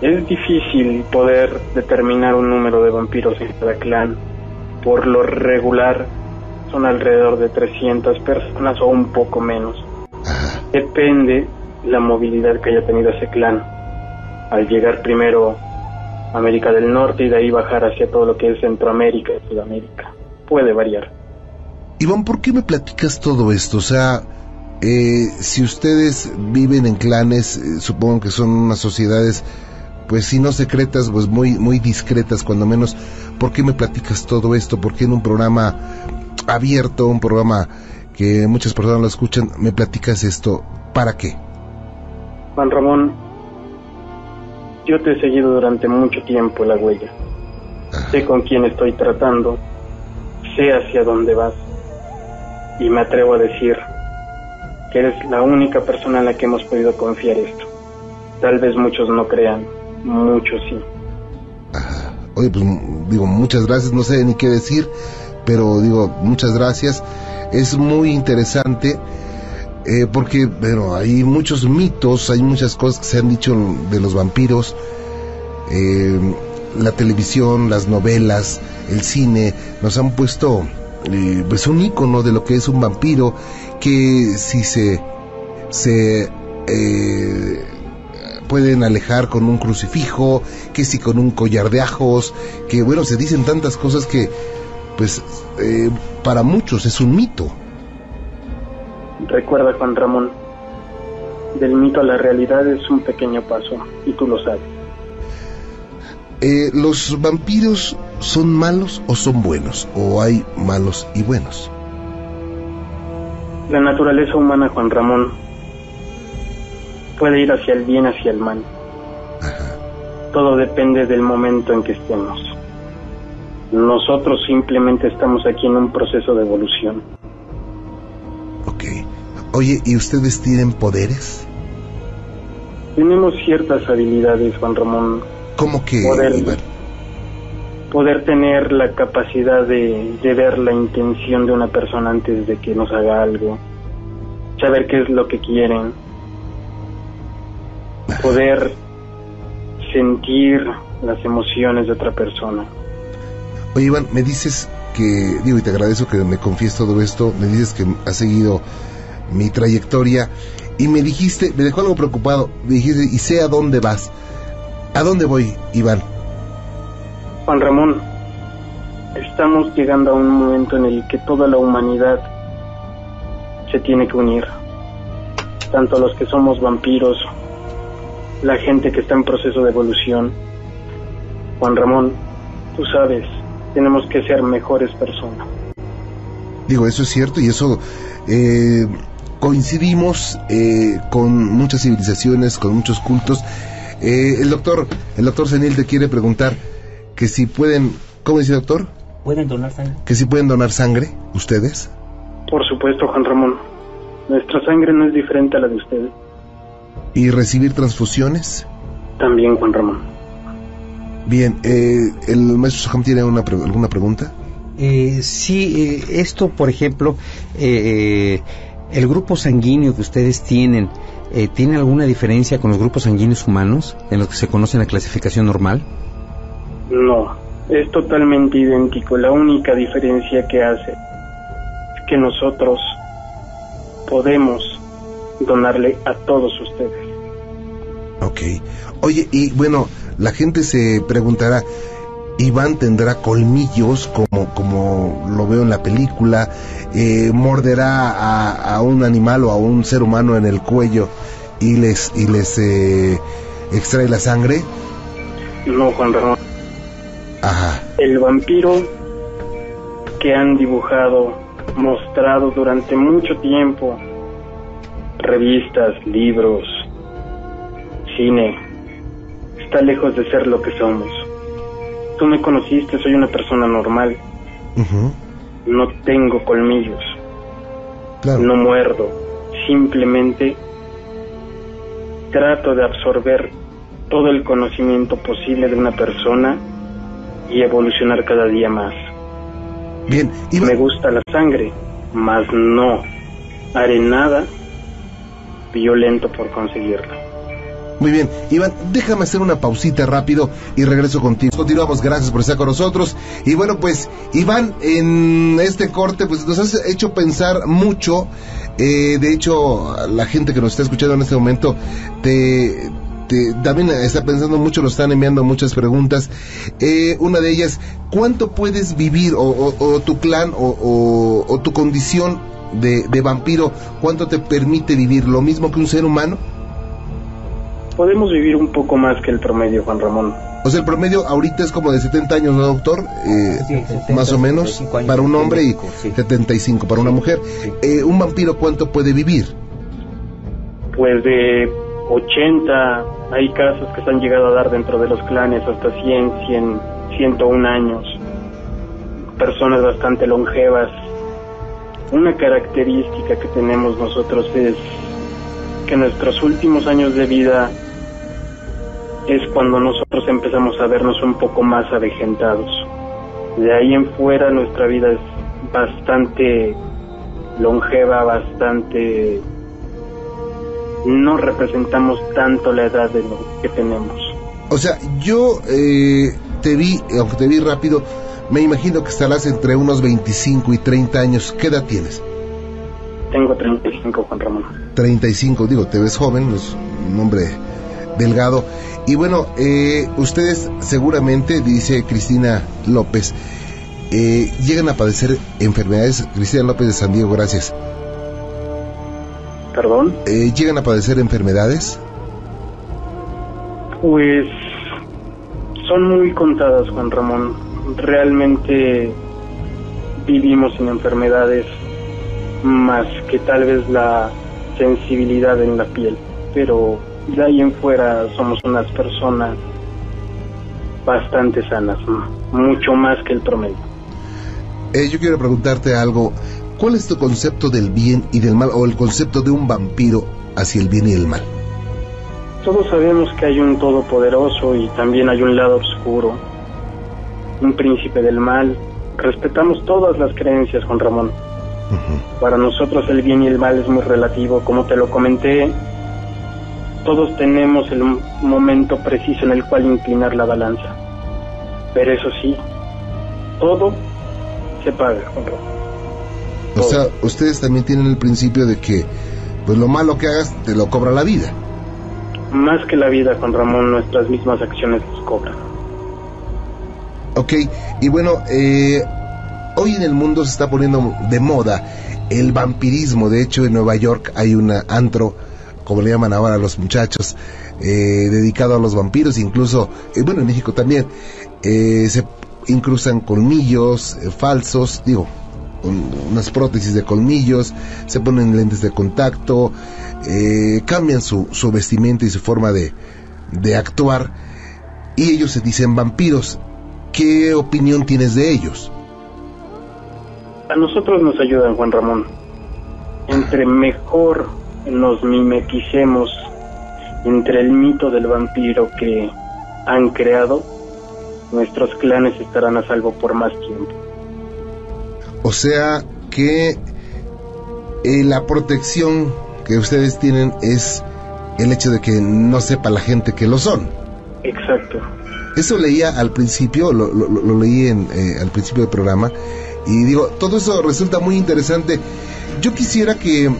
Es difícil poder determinar un número de vampiros en cada clan. Por lo regular son alrededor de 300 personas o un poco menos. Depende la movilidad que haya tenido ese clan. Al llegar primero a América del Norte y de ahí bajar hacia todo lo que es Centroamérica y Sudamérica. Puede variar. Iván, ¿por qué me platicas todo esto? O sea, eh, si ustedes viven en clanes, eh, supongo que son unas sociedades, pues si no secretas, pues muy, muy discretas, cuando menos. ¿Por qué me platicas todo esto? ¿Por qué en un programa abierto, un programa que muchas personas lo escuchan, me platicas esto? ¿Para qué? Juan Ramón, yo te he seguido durante mucho tiempo la huella. Sé con quién estoy tratando, sé hacia dónde vas y me atrevo a decir que eres la única persona en la que hemos podido confiar esto. Tal vez muchos no crean, muchos sí. Oye, pues digo, muchas gracias, no sé ni qué decir, pero digo, muchas gracias. Es muy interesante eh, porque, bueno, hay muchos mitos, hay muchas cosas que se han dicho de los vampiros. Eh, la televisión, las novelas, el cine, nos han puesto eh, pues un icono de lo que es un vampiro, que si se, se eh, pueden alejar con un crucifijo, que si con un collar de ajos, que bueno, se dicen tantas cosas que pues eh, para muchos es un mito. Recuerda Juan Ramón, del mito a la realidad es un pequeño paso, y tú lo sabes. Eh, ¿Los vampiros son malos o son buenos? ¿O hay malos y buenos? La naturaleza humana, Juan Ramón, puede ir hacia el bien, hacia el mal. Todo depende del momento en que estemos. Nosotros simplemente estamos aquí en un proceso de evolución. Ok. Oye, ¿y ustedes tienen poderes? Tenemos ciertas habilidades, Juan Ramón. ¿Cómo que, poder, Iván? poder tener la capacidad de, de ver la intención de una persona antes de que nos haga algo, saber qué es lo que quieren, poder sentir las emociones de otra persona. Oye, Iván, me dices que, digo, y te agradezco que me confíes todo esto, me dices que has seguido mi trayectoria y me dijiste, me dejó algo preocupado, me dijiste, y sé a dónde vas. ¿A dónde voy, Iván? Juan Ramón, estamos llegando a un momento en el que toda la humanidad se tiene que unir. Tanto los que somos vampiros, la gente que está en proceso de evolución. Juan Ramón, tú sabes, tenemos que ser mejores personas. Digo, eso es cierto y eso eh, coincidimos eh, con muchas civilizaciones, con muchos cultos. Eh, el doctor, el doctor Senil te quiere preguntar que si pueden, ¿cómo dice doctor? ¿Pueden donar sangre? Que si pueden donar sangre, ustedes. Por supuesto, Juan Ramón. Nuestra sangre no es diferente a la de ustedes. ¿Y recibir transfusiones? También, Juan Ramón. Bien, eh, ¿el maestro Soham tiene una pre- alguna pregunta? Eh, sí, eh, esto, por ejemplo, eh, el grupo sanguíneo que ustedes tienen, eh, ¿tiene alguna diferencia con los grupos sanguíneos humanos en los que se conoce la clasificación normal? No, es totalmente idéntico. La única diferencia que hace es que nosotros podemos donarle a todos ustedes. Ok. Oye, y bueno, la gente se preguntará, ¿Iván tendrá colmillos como, como lo veo en la película? Eh, ¿Morderá a, a un animal o a un ser humano en el cuello y les, y les eh, extrae la sangre? No, Juan Ramón. Ajá. El vampiro que han dibujado mostrado durante mucho tiempo, revistas, libros, cine, está lejos de ser lo que somos. Tú me conociste, soy una persona normal. No tengo colmillos. No muerdo. Simplemente trato de absorber todo el conocimiento posible de una persona y evolucionar cada día más. Bien, y... me gusta la sangre, mas no haré nada violento por conseguirla. Muy bien, Iván, déjame hacer una pausita rápido y regreso contigo. Continuamos, gracias por estar con nosotros. Y bueno, pues, Iván, en este corte, pues nos has hecho pensar mucho. Eh, de hecho, la gente que nos está escuchando en este momento te, también está pensando mucho, nos están enviando muchas preguntas. Eh, una de ellas, ¿cuánto puedes vivir o, tu clan o, tu condición de, vampiro, cuánto te permite vivir? ¿Lo mismo que un ser humano? Podemos vivir un poco más que el promedio, Juan Ramón. O sea, el promedio ahorita es como de 70 años, ¿no, doctor? Eh, más o menos, para un hombre y 75 para una mujer. Eh, ¿Un vampiro cuánto puede vivir? Pues de 80, hay casos que se han llegado a dar dentro de los clanes hasta 100, 100, 101 años. Personas bastante longevas. Una característica que tenemos nosotros es que nuestros últimos años de vida es cuando nosotros empezamos a vernos un poco más avejentados. De ahí en fuera nuestra vida es bastante longeva, bastante... No representamos tanto la edad de lo que tenemos. O sea, yo eh, te vi, aunque te vi rápido, me imagino que estarás entre unos 25 y 30 años. ¿Qué edad tienes? Tengo 35, Juan Ramón. 35, digo, te ves joven, es un hombre delgado. Y bueno, eh, ustedes seguramente, dice Cristina López, eh, llegan a padecer enfermedades. Cristina López de San Diego, gracias. ¿Perdón? Eh, ¿Llegan a padecer enfermedades? Pues son muy contadas, Juan Ramón. Realmente vivimos sin enfermedades más que tal vez la sensibilidad en la piel. Pero de ahí en fuera somos unas personas bastante sanas, mucho más que el promedio. Eh, yo quiero preguntarte algo. ¿Cuál es tu concepto del bien y del mal o el concepto de un vampiro hacia el bien y el mal? Todos sabemos que hay un todopoderoso y también hay un lado oscuro, un príncipe del mal. Respetamos todas las creencias, Juan Ramón. Para nosotros el bien y el mal es muy relativo, como te lo comenté, todos tenemos el momento preciso en el cual inclinar la balanza. Pero eso sí, todo se paga, O sea, ustedes también tienen el principio de que pues lo malo que hagas te lo cobra la vida. Más que la vida, con Ramón, nuestras mismas acciones nos cobran. Ok, y bueno, eh, hoy en el mundo se está poniendo de moda el vampirismo. De hecho, en Nueva York hay un antro, como le llaman ahora a los muchachos, eh, dedicado a los vampiros. Incluso, eh, bueno, en México también eh, se incrustan colmillos falsos, digo, unas prótesis de colmillos, se ponen lentes de contacto, cambian su, su vestimenta y su forma de, de actuar. Y ellos se dicen vampiros. ¿Qué opinión tienes de ellos? A nosotros nos ayudan, Juan Ramón. Entre mejor nos mimeticemos entre el mito del vampiro que han creado, nuestros clanes estarán a salvo por más tiempo. O sea que eh, la protección que ustedes tienen es el hecho de que no sepa la gente que lo son. Exacto. Eso leía al principio, lo, leí en, eh, al principio del programa, y digo, todo eso resulta muy interesante. Yo quisiera que,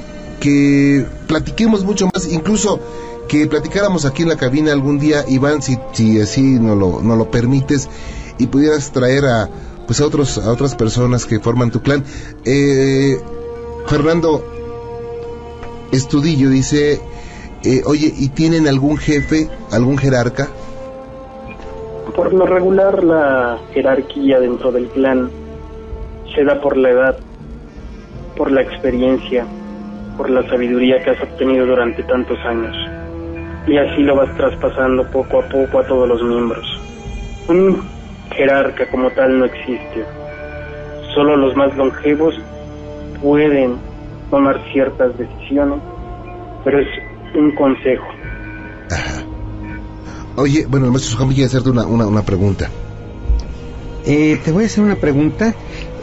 que platiquemos mucho más, incluso que platicáramos aquí en la cabina algún día, Iván, si, si así no lo, no lo permites, y pudieras traer a pues a otros a otras personas que forman tu clan. Eh, Fernando Estudillo dice, eh, oye, ¿y tienen algún jefe, algún jerarca? Por lo regular la jerarquía dentro del clan se da por la edad. por la experiencia, por la sabiduría que has obtenido durante tantos años. Y así lo vas traspasando poco a poco a todos los miembros. Un jerarca como tal no existe. Solo los más longevos pueden tomar ciertas decisiones, pero es un consejo. Oye, bueno, el maestro Sujambi quiere hacerte una, una, una pregunta. Eh, te voy a hacer una pregunta.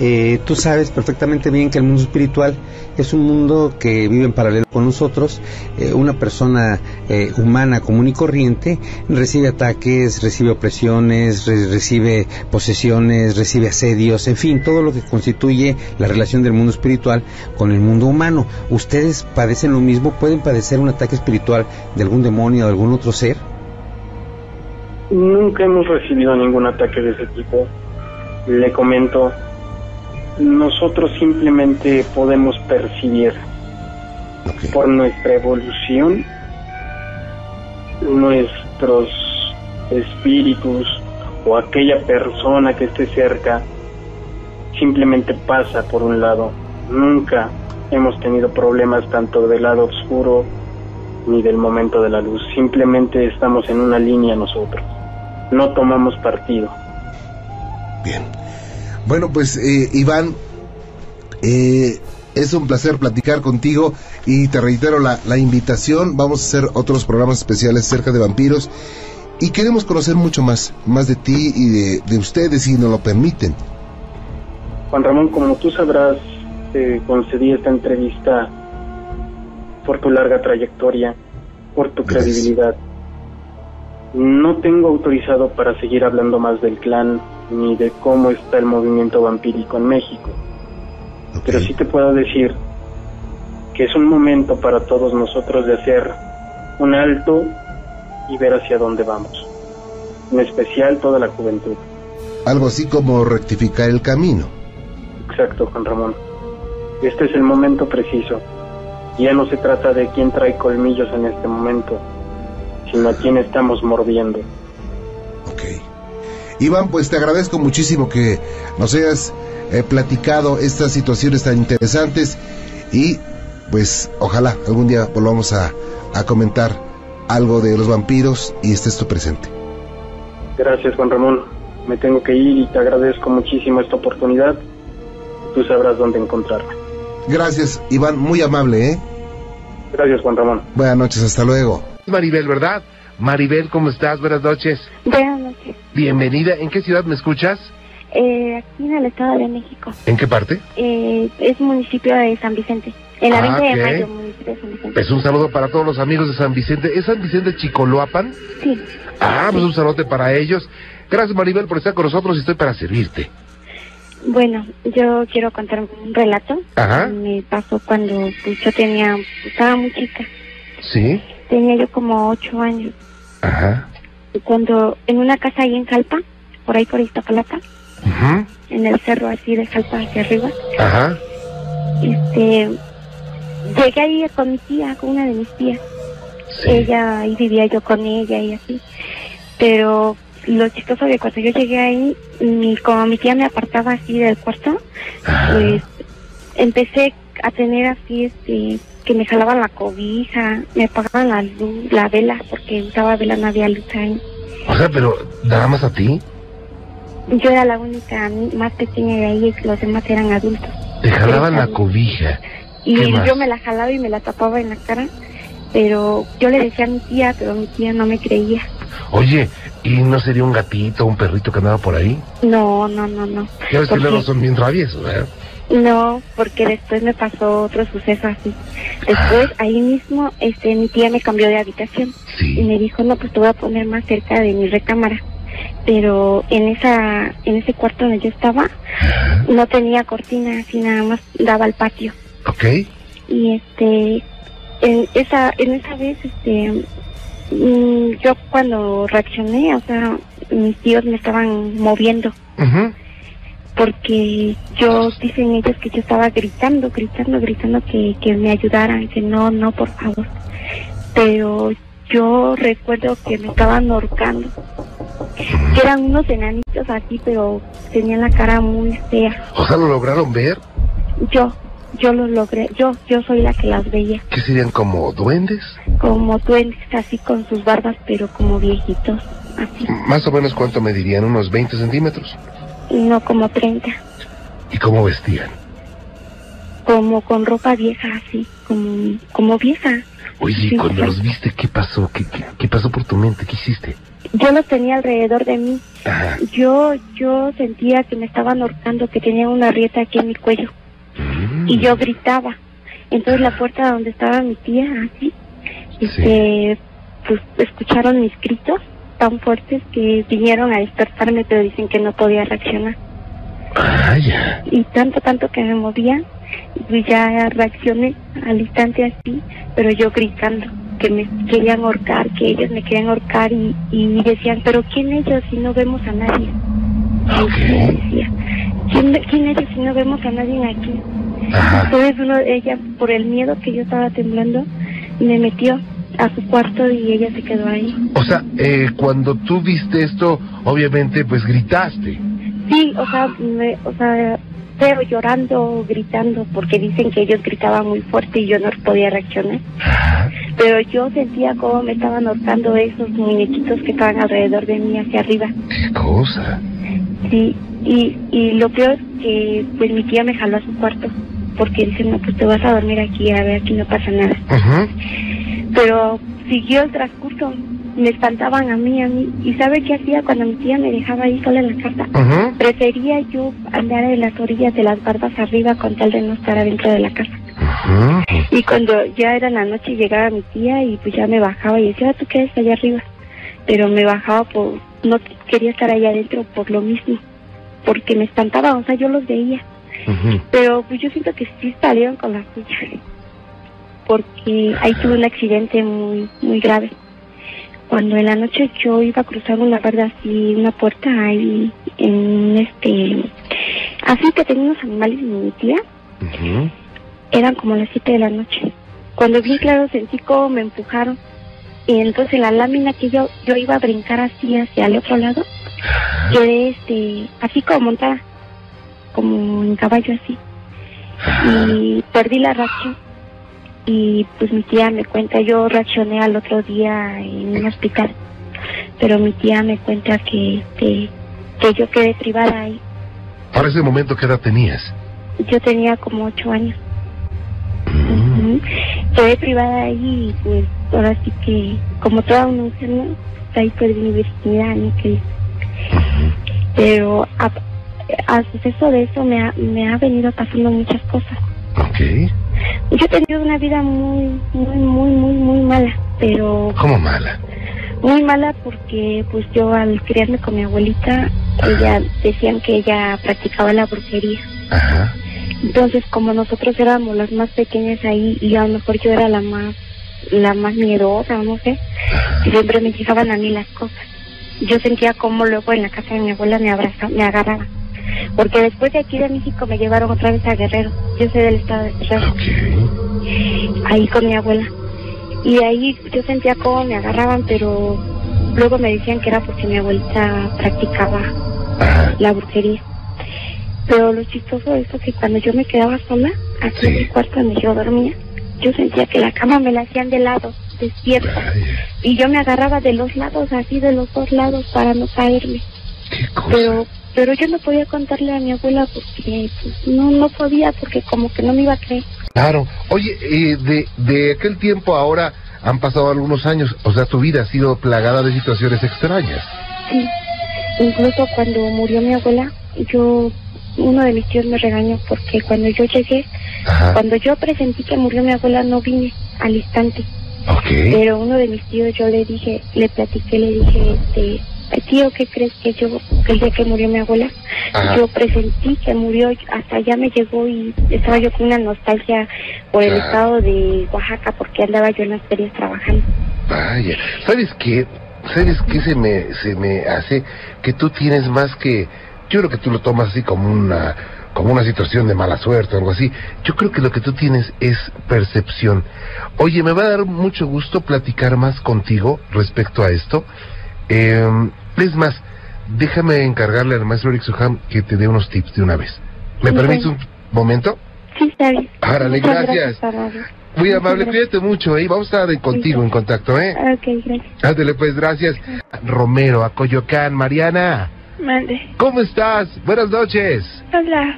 Eh, tú sabes perfectamente bien que el mundo espiritual es un mundo que vive en paralelo con nosotros. Eh, una persona eh, humana común y corriente recibe ataques, recibe opresiones, re- recibe posesiones, recibe asedios, en fin, todo lo que constituye la relación del mundo espiritual con el mundo humano. ¿Ustedes padecen lo mismo? ¿Pueden padecer un ataque espiritual de algún demonio o de algún otro ser? Nunca hemos recibido ningún ataque de ese tipo. Le comento, nosotros simplemente podemos percibir por nuestra evolución nuestros espíritus o aquella persona que esté cerca simplemente pasa por un lado. Nunca hemos tenido problemas tanto del lado oscuro ni del momento de la luz. Simplemente estamos en una línea nosotros. No tomamos partido. Bueno, pues eh, Iván, eh, es un placer platicar contigo y te reitero la, la invitación. Vamos a hacer otros programas especiales cerca de vampiros y queremos conocer mucho más, más de ti y de, de ustedes si nos lo permiten. Juan Ramón, como tú sabrás, te concedí esta entrevista por tu larga trayectoria, por tu credibilidad. No tengo autorizado para seguir hablando más del clan ni de cómo está el movimiento vampírico en México. Pero sí te puedo decir que es un momento para todos nosotros de hacer un alto y ver hacia dónde vamos. En especial toda la juventud. Algo así como rectificar el camino. Exacto, Juan Ramón. Este es el momento preciso. Ya no se trata de quién trae colmillos en este momento, sino a quién estamos mordiendo. Iván, pues te agradezco muchísimo que nos hayas eh, platicado estas situaciones tan interesantes y pues ojalá algún día volvamos a, a comentar algo de los vampiros y estés tú presente. Gracias, Juan Ramón. Me tengo que ir y te agradezco muchísimo esta oportunidad. Tú sabrás dónde encontrarme. Gracias, Iván, muy amable, ¿eh? Gracias, Juan Ramón. Buenas noches, hasta luego. Maribel, ¿verdad? Maribel, ¿cómo estás? Buenas noches. Buenas noches. Bienvenida. ¿En qué ciudad me escuchas? Eh, aquí en el Estado de México. ¿En qué parte? Eh, es municipio de San Vicente. En la Ah, 20 de ok. mayo, municipio de San Vicente. Pues un saludo para todos los amigos de San Vicente. ¿Es San Vicente Chicoloapan? Sí. Ah, pues un saludo para ellos. Gracias, Maribel, por estar con nosotros y estoy para servirte. Bueno, yo quiero contar un relato. Ajá. Me pasó cuando pues, yo tenía, estaba muy chica. ¿Sí? Tenía yo como ocho años. Ajá. Cuando en una casa ahí en Jalpa, por ahí por Iztapalapa, Ujú. en el cerro así de Jalpa hacia arriba, Ajá. este, llegué ahí con mi tía, con una de mis tías. Ella, ahí vivía yo con ella y así. Pero lo chistoso de cuando yo llegué ahí, mi, como mi tía me apartaba así del cuarto, pues empecé a tener así, este, que me jalaban la cobija, me apagaban la luz, la vela, porque usaba vela, no había luz ahí. O sea, pero nada más a ti. Yo era la única ni- más pequeña de ahí, los demás eran adultos. Te jalaban la cobija. Y yo me la jalaba y me la tapaba en la cara, pero yo le decía a mi tía, pero mi tía no me creía. Oye, ¿y no sería un gatito un perrito que andaba por ahí? No, no, no, no. Ya ves que Porque- luego son bien traviesos, ¿verdad? No, porque después me pasó otro suceso así. Después, ahí mismo, este, mi tía me cambió de habitación y me dijo, no, pues te voy a poner más cerca de mi recámara. Pero en esa, en ese cuarto donde yo estaba, no tenía cortina, así nada más daba al patio. ¿Ok? Y este, en esa, en esa vez, este, mm, yo cuando reaccioné, o sea, mis tíos me estaban moviendo. Porque yo dicen ellos que yo estaba gritando, gritando, gritando que, que me ayudaran, que no, no, por favor. Pero yo recuerdo que me estaban ahorcando, que eran unos enanitos así, pero tenían la cara muy fea. O sea, ¿lo lograron ver? Yo, yo lo logré, yo, yo soy la que las veía, ¿Qué serían como duendes? como duendes, así con sus barbas, pero como viejitos, así, Más o menos cuánto medirían, unos 20 centímetros. No como 30, ¿Y cómo vestían? como con ropa vieja, así, como, como vieja. Oye, Sí, cuando los viste, ¿qué pasó? ¿Qué, qué, qué pasó por tu mente? ¿Qué hiciste? Yo los tenía alrededor de mí, Ajá. yo, yo sentía que me estaban ahorcando, que tenía una rieta aquí en mi cuello, Mm. y yo gritaba. Entonces la puerta donde estaba mi tía, así, este, pues escucharon mis gritos tan fuertes que vinieron a despertarme, pero dicen que no podía reaccionar. Y tanto, tanto que me movían, y ya reaccioné al instante así, pero yo gritando que me querían ahorcar, que ellos me querían ahorcar y, y decían, pero ¿quién ellos si no vemos a nadie? Y yo decía, ¿quién, ¿quién ellos si no vemos a nadie aquí? Entonces uno, ella, por el miedo que yo estaba temblando, me metió a su cuarto y ella se quedó ahí. O sea, eh, cuando tú viste esto, obviamente, pues gritaste. Sí, o sea, me, o sea, pero llorando, gritando, porque dicen que ellos gritaban muy fuerte y yo no podía reaccionar. Pero yo sentía como me estaban ahorcando esos muñequitos que estaban alrededor de mí hacia arriba. ¿Qué cosa? Sí, y, y lo peor es que pues mi tía me jaló a su cuarto, porque dice, no, pues te vas a dormir aquí, a ver, aquí no pasa nada. Pero siguió el transcurso, me espantaban a mí, a mí. ¿Y sabe qué hacía cuando mi tía me dejaba ahí sola en la casa? Prefería yo andar en las orillas de las barbas arriba con tal de no estar adentro de la casa. Y cuando ya era la noche llegaba mi tía y pues ya me bajaba y decía, "Ah, tú quedas allá arriba. Pero me bajaba por, no quería estar allá adentro por lo mismo, porque me espantaba, o sea, yo los veía. Pero pues yo siento que sí salieron con la suya, porque ahí tuve un accidente muy, muy grave. Cuando en la noche yo iba a cruzar una barda así, una puerta ahí, en este, así que tenía unos animales y mi tía, eran como las 7 de la noche. Cuando bien claro sentí como me empujaron y entonces la lámina que yo yo iba a brincar así hacia el otro lado, quedé este, así como montada, como en caballo así. Y perdí la reacción. Y pues mi tía me cuenta, yo reaccioné al otro día en un hospital, pero mi tía me cuenta que, este, que yo quedé privada ahí. Para ese momento, ¿qué edad tenías? Yo tenía como ocho años. Ujú. Quedé privada ahí y pues ahora sí que, como toda una mujer, ¿no? Ahí perdí mi virginidad, ni que Pero a, a suceso de eso me ha, me ha venido pasando muchas cosas. Ok. Yo he tenido una vida muy, muy, muy, muy, muy mala, pero ¿Cómo mala? muy mala porque pues yo al criarme con mi abuelita, ella decían que ella practicaba la brujería. Entonces, como nosotros éramos las más pequeñas ahí y a lo mejor yo era la más la más miedosa, no sé, siempre me fijaban a mí las cosas. Yo sentía como luego en la casa de mi abuela me abrazaba, me agarraba. Porque después de aquí de México me llevaron otra vez a Guerrero. Yo soy del estado de Guerrero. Ahí con mi abuela. Y ahí yo sentía como me agarraban, pero luego me decían que era porque mi abuelita practicaba la brujería. Pero lo chistoso de eso es que cuando yo me quedaba sola, aquí en el cuarto donde yo dormía, yo sentía que la cama me la hacían de lado, despierta. Y yo me agarraba de los lados, así de los dos lados, para no caerme. Pero pero yo no podía contarle a mi abuela porque pues, no no podía, porque como que no me iba a creer. Claro. Oye, eh, de, de aquel tiempo ahora han pasado algunos años, o sea, tu vida ha sido plagada de situaciones extrañas. Sí. Incluso cuando murió mi abuela, yo uno de mis tíos me regañó porque cuando yo llegué, cuando yo presentí que murió mi abuela no vine al instante. Pero uno de mis tíos yo le dije, le platiqué, le dije, este, tío, ¿qué crees que yo, que el día que murió mi abuela, Ajá. yo presentí que murió, hasta allá me llegó y estaba yo con una nostalgia por el estado de Oaxaca porque andaba yo en las ferias trabajando. Vaya, ¿sabes qué? ¿Sabes qué se me, se me hace? Que tú tienes más que... Yo creo que tú lo tomas así como una, como una situación de mala suerte o algo así. Yo creo que lo que tú tienes es percepción. Oye, me va a dar mucho gusto platicar más contigo respecto a esto. Eh, es más, déjame encargarle al maestro Eric Suham que te dé unos tips de una vez. ¿Me Sí, permites un momento? Sí, está bien. Árale, gracias. Muy amable, cuídate mucho, ¿eh? Vamos a estar contigo en contacto, ¿eh? Ok, gracias. Ándale, pues, gracias. Romero, a Coyoacán. Mariana, Mande. ¿cómo estás? Buenas noches. Hola.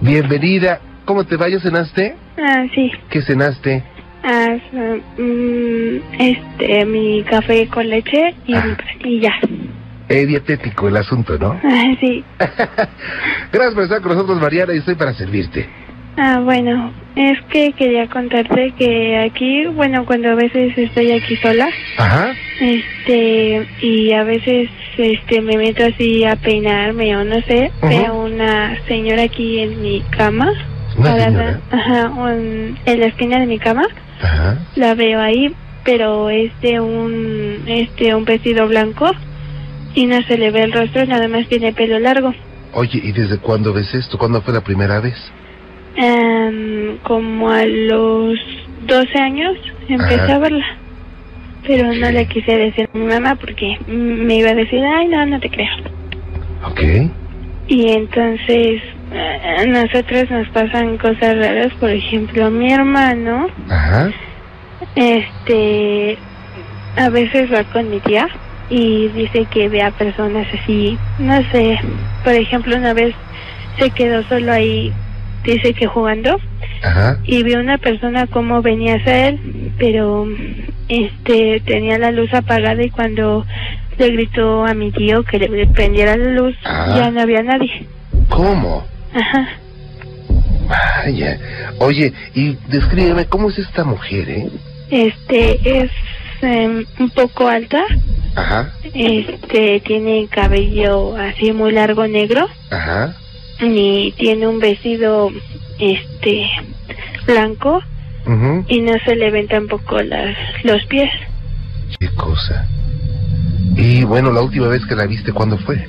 Bienvenida. ¿Cómo te va? ¿Ya cenaste? Ah, sí. ¿Qué cenaste? Ah, mm, este, mi café con leche y, Ah. y ya. Eh, dietético el asunto, ¿no? Ah, sí. Gracias por estar con nosotros, Mariana, y estoy para servirte. Ah, bueno, es que quería contarte que aquí, bueno, cuando a veces estoy aquí sola, Ajá. este, y a veces, este, me meto así a peinarme o no sé, veo una señora aquí en mi cama, Una parada, señora. ajá, un- en la esquina de mi cama, Ajá. la veo ahí, pero es de un, este, un vestido blanco y no se le ve el rostro, nada más tiene pelo largo. Oye, ¿y desde cuándo ves esto? ¿Cuándo fue la primera vez? Em, como a los 12 años empecé Ajá. a verla. Pero no le quise decir a mi mamá porque me iba a decir, ay, no, no te creo. Ok. Y entonces, eh, a nosotros nos pasan cosas raras. Por ejemplo, mi hermano, Ajá. este, a veces va con mi tía y dice que ve a personas así, no sé. Por ejemplo, una vez se quedó solo ahí, dice que jugando Ajá. y vio una persona como venía hacia él, pero este tenía la luz apagada y cuando le gritó a mi tío que le prendiera la luz, ya no había nadie. ¿Cómo? Ajá. Vaya. Oye, y descríbeme, ¿cómo es esta mujer, eh? Este es em, un poco alta, Ajá. este tiene cabello así muy largo negro Ajá. y tiene un vestido este blanco Ujú. y no se le ven tampoco las los pies. Qué cosa. Y bueno, la última vez que la viste, ¿cuándo fue?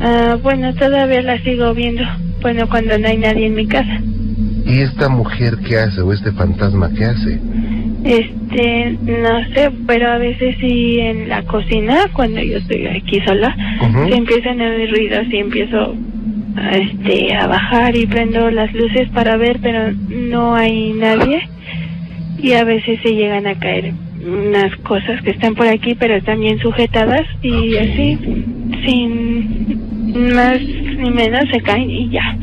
Ah, bueno, todavía la sigo viendo. Bueno, cuando no hay nadie en mi casa. ¿Y esta mujer qué hace o este fantasma qué hace? Este, no sé, pero a veces sí en la cocina, cuando yo estoy aquí sola, se empiezan a oír ruidos y empiezo a, este, a bajar y prendo las luces para ver, pero no hay nadie. Y a veces se llegan a caer unas cosas que están por aquí, pero están bien sujetadas y así, sin más ni menos, se caen y ya.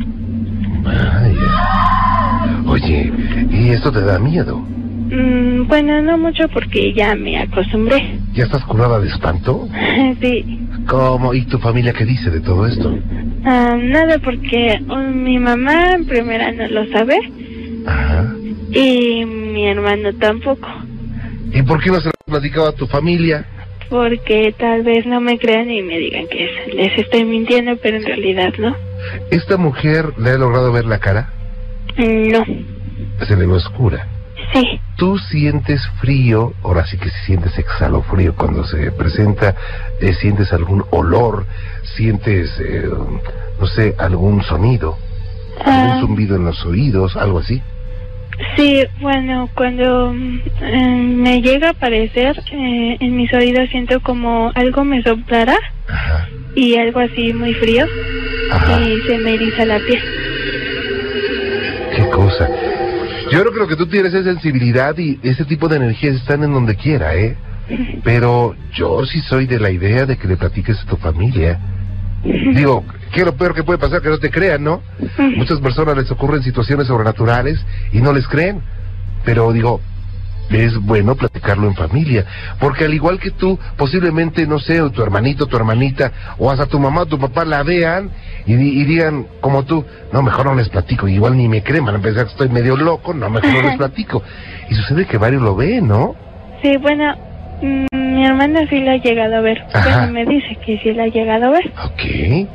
Vaya. Oye, ¿y esto te da miedo? Mm, bueno, no mucho porque ya me acostumbré. ¿Ya estás curada de espanto? sí, ¿Cómo? ¿Y tu familia qué dice de todo esto? Ah, nada porque um, mi mamá en primera no lo sabe Ajá. y mi hermano tampoco. ¿Y por qué no se lo has platicado a tu familia? Porque tal vez no me crean y me digan que es- les estoy mintiendo, pero en realidad no. ¿Esta mujer le ha logrado ver la cara? Mm, No, Se le ve oscura. sí. ¿Tú sientes frío? Ahora sí que si sientes exhalofrío cuando se presenta, eh, sientes algún olor, sientes, eh, no sé, algún sonido, algún Ah, zumbido en los oídos, algo así. Sí, bueno, cuando mm, eh, me llega a aparecer eh, en mis oídos siento como algo me soplara Ajá, y algo así muy frío ajá, y se me eriza la piel. qué cosa. Yo creo que lo que tú tienes es sensibilidad y ese tipo de energías están en donde quiera, ¿eh? Pero yo sí soy de la idea de que le platiques a tu familia. Digo, ¿qué es lo peor que puede pasar? Que no te crean, ¿no? Muchas personas les ocurren situaciones sobrenaturales y no les creen. Pero digo, es bueno platicarlo en familia. Porque al igual que tú, posiblemente, no sé, o tu hermanito, tu hermanita, o hasta tu mamá tu papá la vean y digan, como tú, no, mejor no les platico. Igual ni me creen, van a pensar que estoy medio loco, no, mejor no les platico. Y sucede que varios lo ven, ¿no? Sí, bueno, mm, mi hermana sí la ha llegado a ver. Ajá. Bueno, me dice que sí la ha llegado a ver. Ok.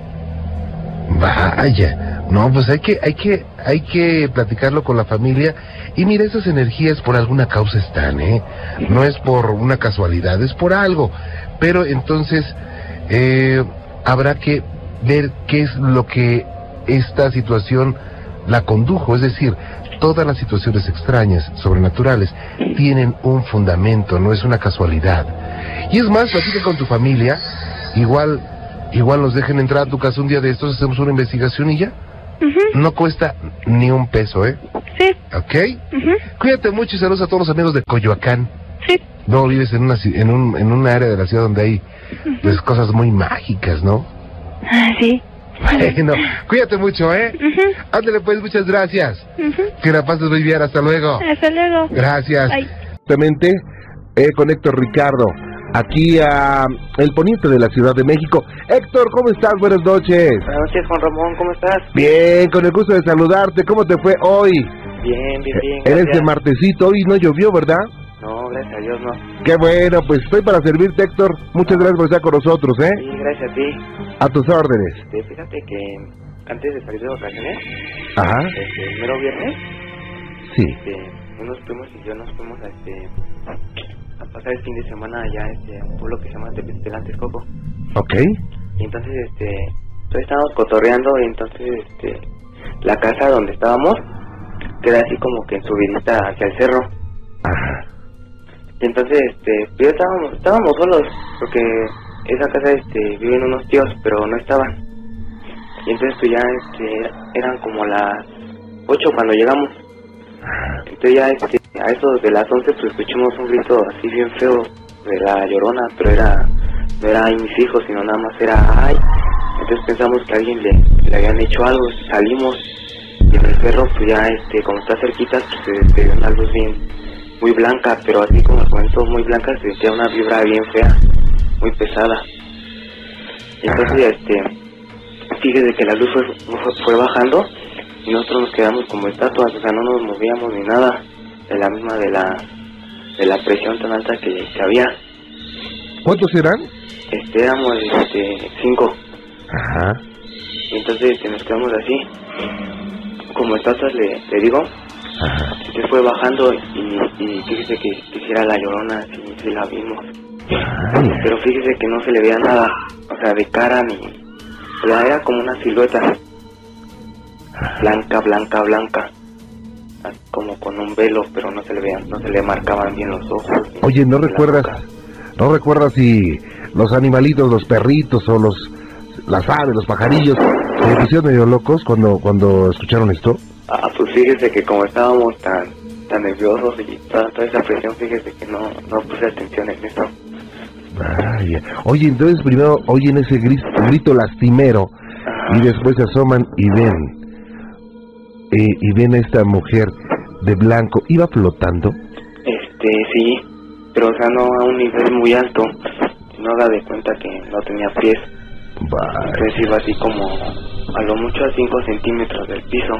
Vaya. No, pues hay que, hay que, hay que platicarlo con la familia. Y mira, esas energías por alguna causa están, ¿eh? No es por una casualidad, es por algo. Pero entonces, eh, habrá que ver qué es lo que esta situación la condujo. Es decir, todas las situaciones extrañas, sobrenaturales, tienen un fundamento, no es una casualidad. Y es más, platica con tu familia, igual, igual nos dejen entrar a tu casa un día de estos, hacemos una investigación y ya. No cuesta ni un peso, ¿eh? Sí. ¿Ok? Cuídate mucho y saludos a todos los amigos de Coyoacán. Sí. No vives en una en un en una área de la ciudad donde hay pues cosas muy mágicas, ¿no? Ah, Sí. Bueno, cuídate mucho, ¿eh? Ándale pues, muchas gracias. Que la pases muy bien, hasta luego. Hasta luego. Gracias. Bye. Justamente eh, con Héctor Ricardo, aquí a el poniente de la Ciudad de México. Héctor, ¿cómo estás? Buenas noches. Buenas noches, Juan Ramón, ¿cómo estás? Bien, con el gusto de saludarte. ¿Cómo te fue hoy? Bien, bien, bien. Eres gracias. de martesito, hoy no llovió, ¿verdad? No, gracias a Dios, no. Qué bueno, pues estoy para servirte, Héctor. Muchas gracias por estar con nosotros, ¿eh? Sí, gracias a ti. A tus órdenes. Este, fíjate que antes de salir de vacaciones, Ajá, este, el mero viernes, sí. este, unos primos y yo nos fuimos a, este, a pasar el fin de semana allá este, a un pueblo que se llama Tepetela Texcoco. Ok. Y entonces, este, entonces estábamos cotorreando y entonces, este, la casa donde estábamos queda así como que en subidita hacia el cerro. Y entonces, este, pues ya estábamos, estábamos solos, porque esa casa, este, viven unos tíos, pero no estaban. Y entonces, pues ya, este, eran como las 8 cuando llegamos. Entonces ya, este, a eso de las 11, pues escuchamos un grito así bien feo de la llorona, pero era, no era ay mis hijos, sino nada más era ay. Entonces pensamos que alguien le, le habían hecho algo, salimos y en el cerro, pues ya, este, como está cerquita, pues se, se una luz bien, muy blanca, pero así como el cuento muy blanca, se sentía una vibra bien fea, muy pesada. Entonces, este, fíjese que la luz fue, fue, fue bajando y nosotros nos quedamos como estatuas, o sea, no nos movíamos ni nada de la misma de la de la presión tan alta que, que había. ¿Cuántos eran? Este, éramos este, cinco. Ajá. Y entonces este, nos quedamos así, como estatuas le, le digo, Ajá. se fue bajando y, y fíjese que, que era la llorona, sí, sí la vimos. Ay, Pero fíjese que no se le veía nada, o sea, de cara ni... O sea, era como una silueta. Blanca, blanca, blanca. Como con un velo, pero no se le veían, no se le marcaban bien los ojos. Oye, ¿no recuerdas, boca. no recuerdas si los animalitos, los perritos o los, las aves, los pajarillos, se pusieron medio locos cuando, cuando escucharon esto? Ah, pues fíjese que como estábamos tan tan nerviosos y toda, toda esa presión, fíjese que no, no puse atención en eso. Vaya. Oye, entonces primero oyen ese grito, grito lastimero y después se asoman y ven, eh, y ven a esta mujer de blanco, iba flotando. Este, sí, pero o sea, no a un nivel muy alto. No haga de cuenta que no tenía pies. Vaya. Entonces iba así como a lo mucho a 5 centímetros del piso.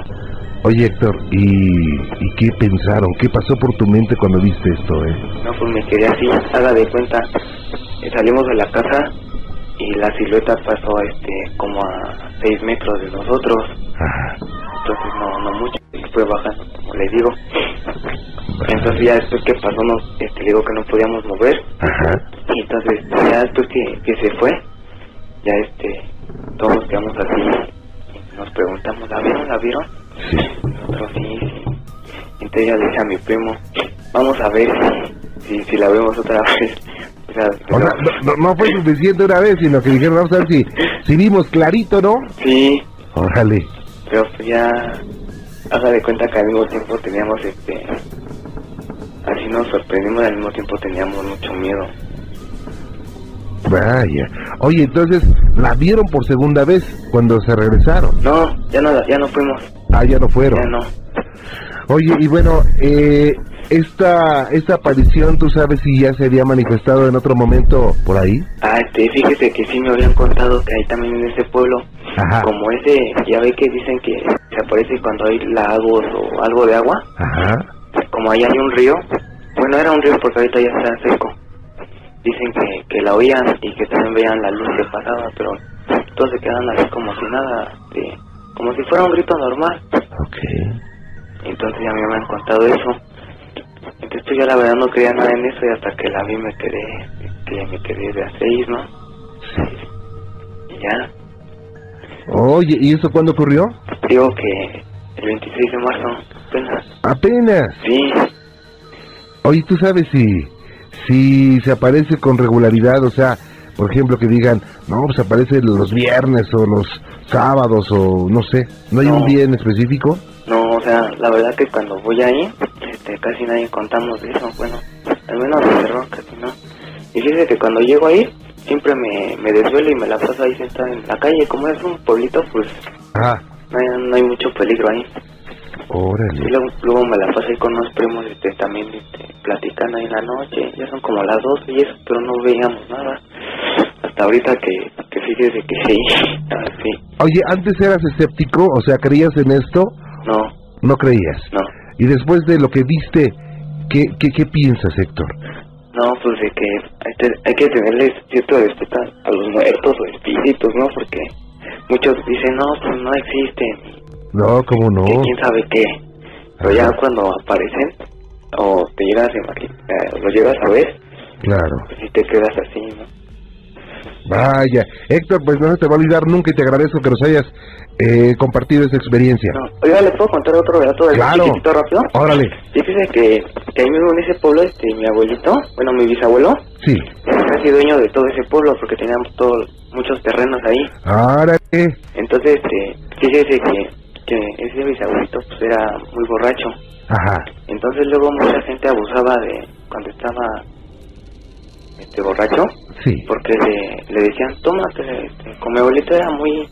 Oye, Héctor, ¿y, ¿y qué pensaron? ¿Qué pasó por tu mente cuando viste esto, eh? No, pues me quedé así, haga de cuenta. eh, Salimos de la casa y la silueta pasó este como a 6 metros de nosotros. Ajá. Entonces no, no mucho, y fue bajando, como les digo. Entonces ya después que pasó, nos, este, le digo que no podíamos mover. Ajá. Y entonces ya después que, que se fue, ya este, todos nos quedamos así. y Nos preguntamos, ¿la vieron? ¿La vieron? Sí. Nosotros sí, sí. Entonces ya le dije a mi primo, vamos a ver si, si, si la vemos otra vez. O sea, no, no- no fue suficiente una vez, sino que dijeron, vamos a ver si, si vimos clarito, ¿no? sí, Órale. pero pues ya, haga de cuenta que al mismo tiempo teníamos este, así nos sorprendimos y al mismo tiempo teníamos mucho miedo. Vaya. Oye, entonces, ¿la vieron por segunda vez cuando se regresaron? No, ya no, ya no fuimos, Ah, ya no fueron. ya no. Oye, y bueno, eh, esta, esta aparición, ¿tú sabes si ya se había manifestado en otro momento por ahí? Ah, este, fíjese que sí me habían contado que ahí también en ese pueblo, Ajá. como ese, ya ve que dicen que se aparece cuando hay lagos o algo de agua, Ajá. como ahí hay un río, bueno, era un río porque ahorita ya está seco. Dicen que, que la oían y que también veían la luz que pasaba, pero todos se quedan así como si nada, de- como si fuera un grito normal. Ok. Entonces ya me habían contado eso. Entonces pues ya la verdad no creía nada en eso y hasta que la vi me quedé, que me quedé de a seis, ¿no? Y ya, Oye, ¿y eso cuándo ocurrió? digo que el 26 de marzo, apenas. Apenas. Sí, Oye, ¿tú sabes si, si se aparece con regularidad? O sea, por ejemplo, que digan, no, pues aparece los viernes o los sábados o no sé, ¿no hay un día en específico? No, o sea, la verdad que cuando voy ahí, este, casi nadie contamos de eso, bueno, al menos de terror casi no. Y fíjese que cuando llego ahí, siempre me, me desvelo y me la paso ahí sentada en la calle, como es un pueblito, pues Ajá, no hay, no hay mucho peligro ahí. Órale. Y luego, luego me la pasé con unos primos este, también este, platicando ahí en la noche, ya son como las 12 y eso, pero no veíamos nada. Hasta ahorita que, que fíjese que sí, así, Oye, antes eras escéptico, o sea, ¿creías en esto? no, No creías. no. Y después de lo que viste, ¿qué, qué, qué piensas, Héctor? No, pues de que hay, te- hay que tenerle cierto respeto a los muertos o espíritus, ¿no? Porque muchos dicen, no, pues no existen, No, ¿cómo no? que quién sabe qué. Pero ya cuando aparecen, o te llegas a imaginar, lo llegas a ver, Claro. pues sí te quedas así, ¿no? Vaya. Héctor, pues no se te va a olvidar nunca y te agradezco que nos hayas eh, compartido esta experiencia. No. Oiga, ¿le puedo contar otro relato de Claro. chiquitito rápido? Órale. Fíjese que, que ahí mismo en ese pueblo, este, mi abuelito, bueno, mi bisabuelo, Sí. casi dueño de todo ese pueblo porque teníamos todos, muchos terrenos ahí. Órale. Entonces, este, fíjese que, que ese bisabuelito pues era muy borracho. Ajá. Entonces luego mucha gente abusaba de cuando estaba este borracho, Sí. porque le, le decían, tómate, este, como mi abuelito era muy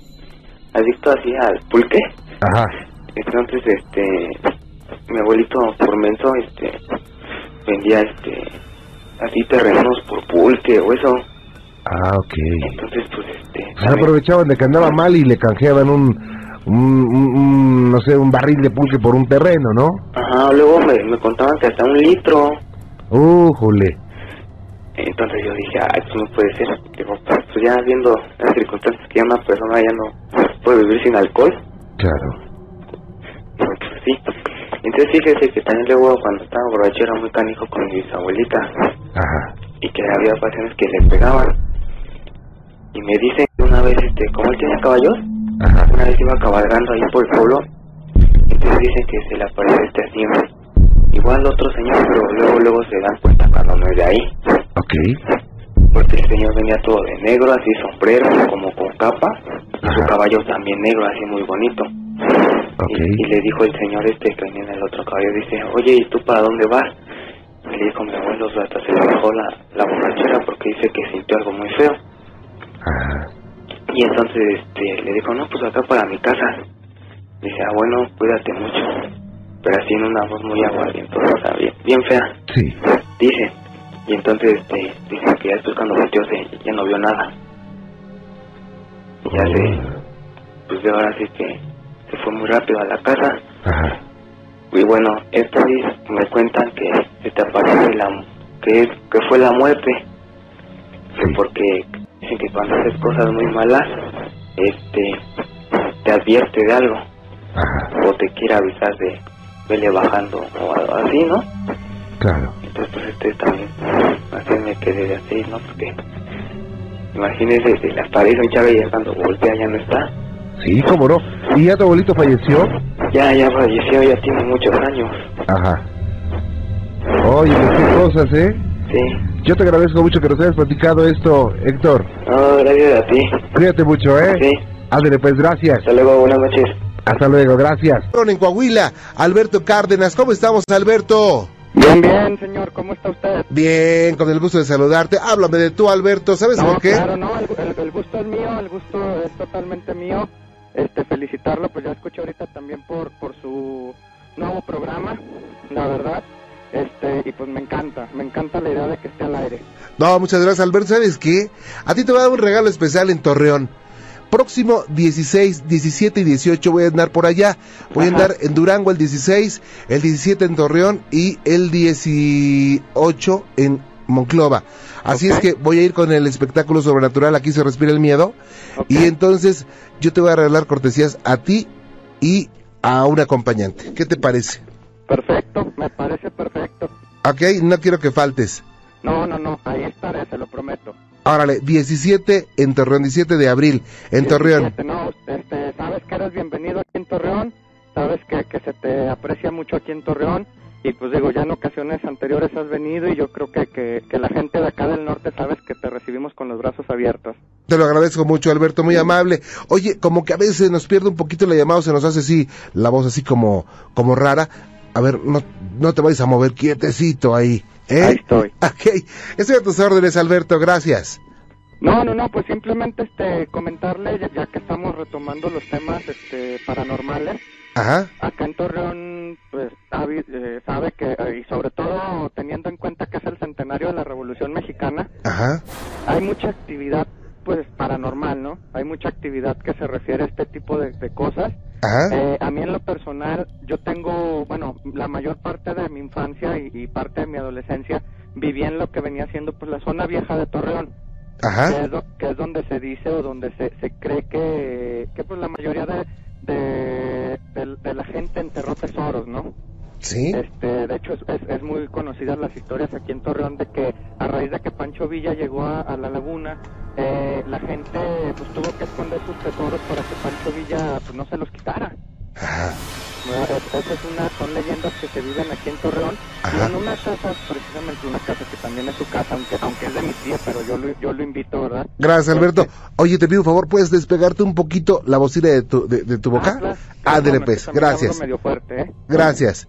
adicto así al pulque, Ajá. entonces este mi abuelito por menso este vendía este así terrenos por pulque o eso, Ah, ok. entonces pues este Se aprovechaban de que andaba mal y le canjeaban un, un, un- un, no sé, un barril de pulque por un terreno, ¿no? ajá, luego me, me contaban que hasta un litro, Újole. Entonces yo dije, ay, pues no puede ser. Digo, pues pues ya viendo las circunstancias que una persona ya no puede vivir sin alcohol, Claro. pues sí. Entonces fíjese que también luego cuando estaba borracho era muy canijo con mi bisabuelita Ajá. y que había ocasiones que le pegaban. Y me dicen una vez, este, como él tenía caballos, Ajá. una vez iba cabalgando ahí por el pueblo, entonces dicen que se le aparece este así, igual otro señor, pero luego luego se dan cuenta cuando no es de ahí. Ok. porque el señor venía todo de negro, así sombrero, como con capa, y su caballo también negro, así muy bonito. Y, y le dijo el señor este que venía en el otro caballo, dice, oye, ¿y tú para dónde vas? Y le dijo mi abuelo, hasta se le bajó la, la borrachera porque dice que sintió algo muy feo. Ajá. Y entonces este, le dijo, no, pues acá para mi casa. Dice, ah, bueno, cuídate mucho. Pero así en una voz muy aguardientosa, bien, bien fea. Sí. Dice, y entonces este, dice que ya después cuando volteó se, ya no vio nada. Y ya se, pues de ahora sí que se fue muy rápido a la casa. Ajá. Y bueno, estos días me cuentan que se te aparece la, que, es, que fue la muerte. Sí. porque dicen que cuando haces cosas muy malas, este, te advierte de algo. Ajá. O te quiere avisar de, vele bajando o algo así, ¿no? Claro. Entonces, pues este también, así me quedé de así, ¿no? Porque, imagínese, se le aparece un chavo y ya cuando voltea ya no está. Sí, cómo no. ¿Y ya tu abuelito falleció? Ya, ya falleció, ya tiene muchos años. Ajá. Oye, pues qué cosas, ¿eh? Sí. Yo te agradezco mucho que nos hayas platicado esto, Héctor. No, gracias a ti. Cuídate mucho, ¿eh? Sí. Ándale, pues gracias. Hasta luego, buenas noches. Hasta luego, gracias. En Coahuila, Alberto Cárdenas. ¿Cómo estamos, Alberto? Bien, bien, señor, ¿cómo está usted? Bien, con el gusto de saludarte. Háblame de tú, Alberto. ¿Sabes No, por qué? claro, no, el, el- el gusto es mío, el gusto es totalmente mío. Este, felicitarlo, pues ya escuché ahorita también por, por su nuevo programa, la verdad. Este, y pues me encanta, me encanta la idea de que esté al aire. No, muchas gracias, Alberto. ¿Sabes qué? A ti te voy a dar un regalo especial en Torreón. Próximo 16, 17 y 18 voy a andar por allá. Voy a andar en Durango el 16, el 17 en Torreón y el 18 en Monclova. Así es que voy a ir con el espectáculo sobrenatural Aquí se respira el miedo. Y entonces yo te voy a regalar cortesías a ti y a un acompañante. ¿Qué te parece? Perfecto, me parece perfecto. Ok, no quiero que faltes. No, no, no, ahí estaré, se lo prometo. Órale, 17 en Torreón, 17 de abril en Torreón. 17, No, este, sabes que eres bienvenido aquí en Torreón, sabes que, que se te aprecia mucho aquí en Torreón Y pues digo, ya en ocasiones anteriores has venido y yo creo que, que, que la gente de acá del norte sabes que te recibimos con los brazos abiertos. Te lo agradezco mucho, Alberto, muy amable. Oye, como que a veces nos pierde un poquito la llamada, se nos hace así, la voz así como, como rara. A ver, no, no te vayas a mover quietecito ahí. ¿eh? Ahí estoy. Ok, estoy a tus órdenes, Alberto, gracias. No, no, no, pues simplemente este comentarle, ya, ya que estamos retomando los temas este paranormales, Ajá. acá en Torreón, pues sabe, eh, sabe que, eh, y sobre todo teniendo en cuenta que es el centenario de la Revolución Mexicana, Ajá. hay mucha actividad pues paranormal, ¿no? Hay mucha actividad que se refiere a este tipo de, de cosas. Ajá. Eh, a mí en lo personal, yo tengo, bueno, la mayor parte de mi infancia y, y parte de mi adolescencia viví en lo que venía siendo pues la zona vieja de Torreón. Ajá. Que es, do- que es donde se dice o donde se, se cree que, que pues la mayoría de, de, de- de la gente enterró tesoros, ¿no? Sí. Este, de hecho, es, es, es muy conocidas las historias aquí en Torreón de que a raíz de que Pancho Villa llegó a, a la laguna, eh, la gente pues tuvo que esconder sus tesoros para que Pancho Villa pues no se los quitara. ¿no? Es- Esa es una, son leyendas que se viven aquí en Torreón y en una casa, precisamente una casa que también es su casa, aunque, aunque es de mi tía, pero yo lo, yo lo invito, ¿verdad? Gracias, Alberto. Oye, te pido un favor, ¿puedes despegarte un poquito la bocina de tu, de, de tu boca? claro. No, me pues, gracias. medio fuerte, ¿eh? Gracias.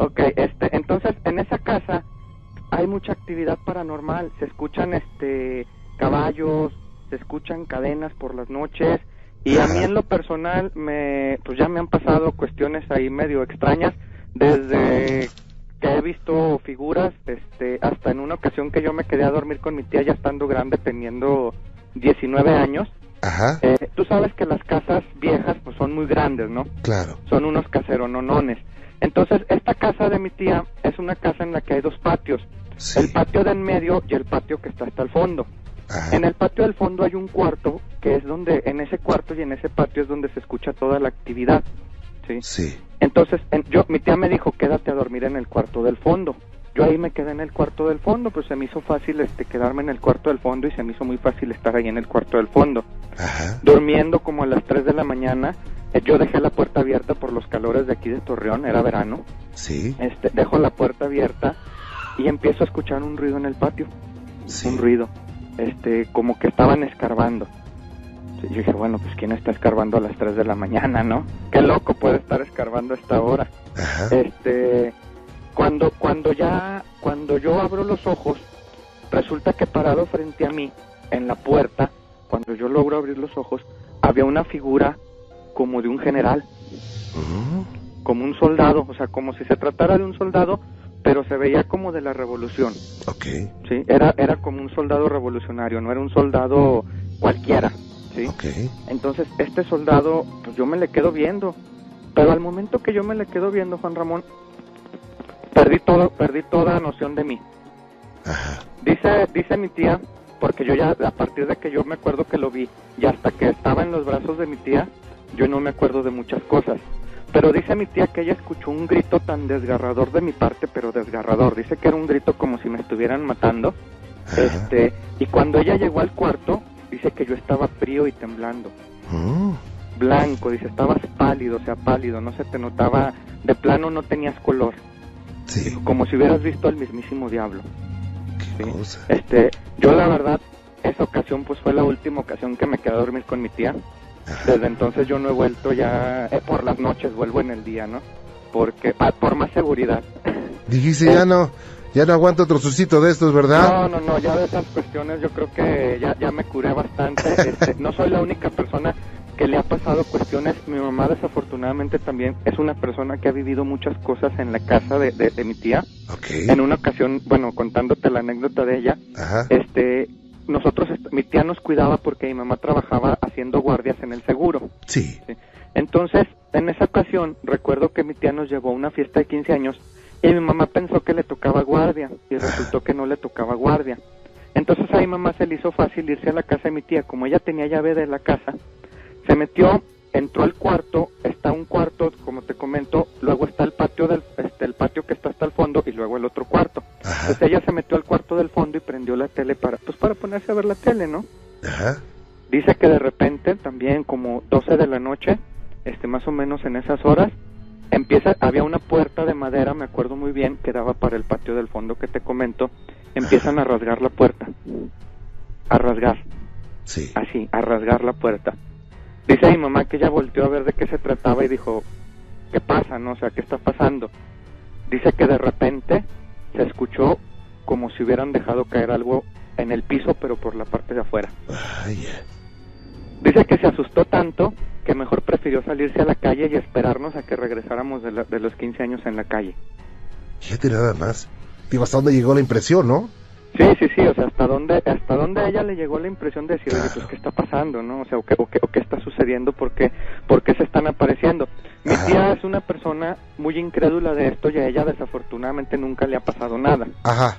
Ok, este, entonces en esa casa hay mucha actividad paranormal, se escuchan este caballos, se escuchan cadenas por las noches y a mí en lo personal me pues ya me han pasado cuestiones ahí medio extrañas desde que he visto figuras este hasta en una ocasión que yo me quedé a dormir con mi tía ya estando grande teniendo 19 años. Ajá. Eh, tú sabes que las casas viejas pues son muy grandes, ¿no? Claro. son unos caserononones. Entonces, esta casa de mi tía es una casa en la que hay dos patios. El patio de en medio y el patio que está hasta el fondo. En el patio del fondo hay un cuarto que es donde, en ese cuarto y en ese patio es donde se escucha toda la actividad. ¿sí? Sí. Entonces, en- yo, mi tía me dijo, quédate a dormir en el cuarto del fondo. Yo ahí me quedé en el cuarto del fondo, pues se me hizo fácil este quedarme en el cuarto del fondo y se me hizo muy fácil estar ahí en el cuarto del fondo. Durmiendo como a las 3 de la mañana, yo dejé la puerta abierta por los calores de aquí de Torreón, era verano. Sí. Este, dejo la puerta abierta y empiezo a escuchar un ruido en el patio. Un ruido, este, como que estaban escarbando. Yo dije, bueno, pues quién está escarbando a las 3 de la mañana, ¿no? Qué loco puede estar escarbando a esta hora. Este, cuando cuando ya cuando yo abro los ojos, resulta que parado frente a mí en la puerta, cuando yo logro abrir los ojos, había una figura como de un general, como un soldado, o sea, como si se tratara de un soldado, pero se veía como de la revolución. Ok. Sí, era era como un soldado revolucionario, no era un soldado cualquiera, ¿sí? Entonces, este soldado, pues yo me le quedo viendo, pero al momento que yo me le quedo viendo, Juan Ramón, perdí todo, perdí toda noción de mí. Dice, dice mi tía, porque yo ya, a partir de que yo me acuerdo que lo vi, y hasta que estaba en los brazos de mi tía, yo no me acuerdo de muchas cosas. Pero dice mi tía que ella escuchó un grito tan desgarrador de mi parte, pero desgarrador. Dice que era un grito como si me estuvieran matando. Este, y cuando ella llegó al cuarto, dice que yo estaba frío y temblando. Blanco, dice, estabas pálido, o sea, pálido, no se te notaba, de plano no tenías color. Como si hubieras visto al mismísimo diablo. Sí. Este, yo la verdad, esa ocasión pues fue la última ocasión que me quedé a dormir con mi tía. Desde entonces yo no he vuelto ya, eh, por las noches vuelvo en el día, ¿no? Porque, ah, por más seguridad. Dijiste, ya no, ya no aguanto otro suscito de estos, ¿verdad? No, no, no, ya de esas cuestiones yo creo que ya, ya me curé bastante. Este, no soy la única persona que le ha pasado cuestiones. Mi mamá desafortunadamente también es una persona que ha vivido muchas cosas en la casa de, de- de mi tía. En una ocasión, bueno, contándote la anécdota de ella, este, nosotros, mi tía nos cuidaba porque mi mamá trabajaba haciendo guardias en el seguro. Sí. Entonces, en esa ocasión, recuerdo que mi tía nos llevó a una fiesta de 15 años y mi mamá pensó que le tocaba guardia y resultó que no le tocaba guardia. Entonces a mi mamá se le hizo fácil irse a la casa de mi tía, como ella tenía llave de la casa, se metió, entró al cuarto, está un cuarto, como te comento, luego está el patio del, este, el patio que está hasta el fondo y luego el otro cuarto. Entonces ella se metió al cuarto del fondo y prendió la tele para, pues para ponerse a ver la tele, ¿no? Dice que de repente, también como 12 de la noche, este más o menos en esas horas, empieza, había una puerta de madera, me acuerdo muy bien, que daba para el patio del fondo que te comento, empiezan a rasgar la puerta. A rasgar. Sí. Así, a rasgar la puerta. Dice mi mamá que ella volteó a ver de qué se trataba y dijo, ¿qué pasa? No? O sea, ¿qué está pasando? Dice que de repente se escuchó como si hubieran dejado caer algo en el piso, pero por la parte de afuera. Dice que se asustó tanto que mejor prefirió salirse a la calle y esperarnos a que regresáramos de, la- de los 15 años en la calle. Fíjate nada más. Digo, ¿hasta dónde llegó la impresión, no? Sí, sí, sí, o sea, hasta dónde, hasta dónde a ella le llegó la impresión de decir, oye, pues, ¿qué está pasando, no? O sea, o qué, o qué, o qué está sucediendo, ¿por qué, por qué se están apareciendo? Mi tía es una persona muy incrédula de esto y a ella desafortunadamente nunca le ha pasado nada. Ajá.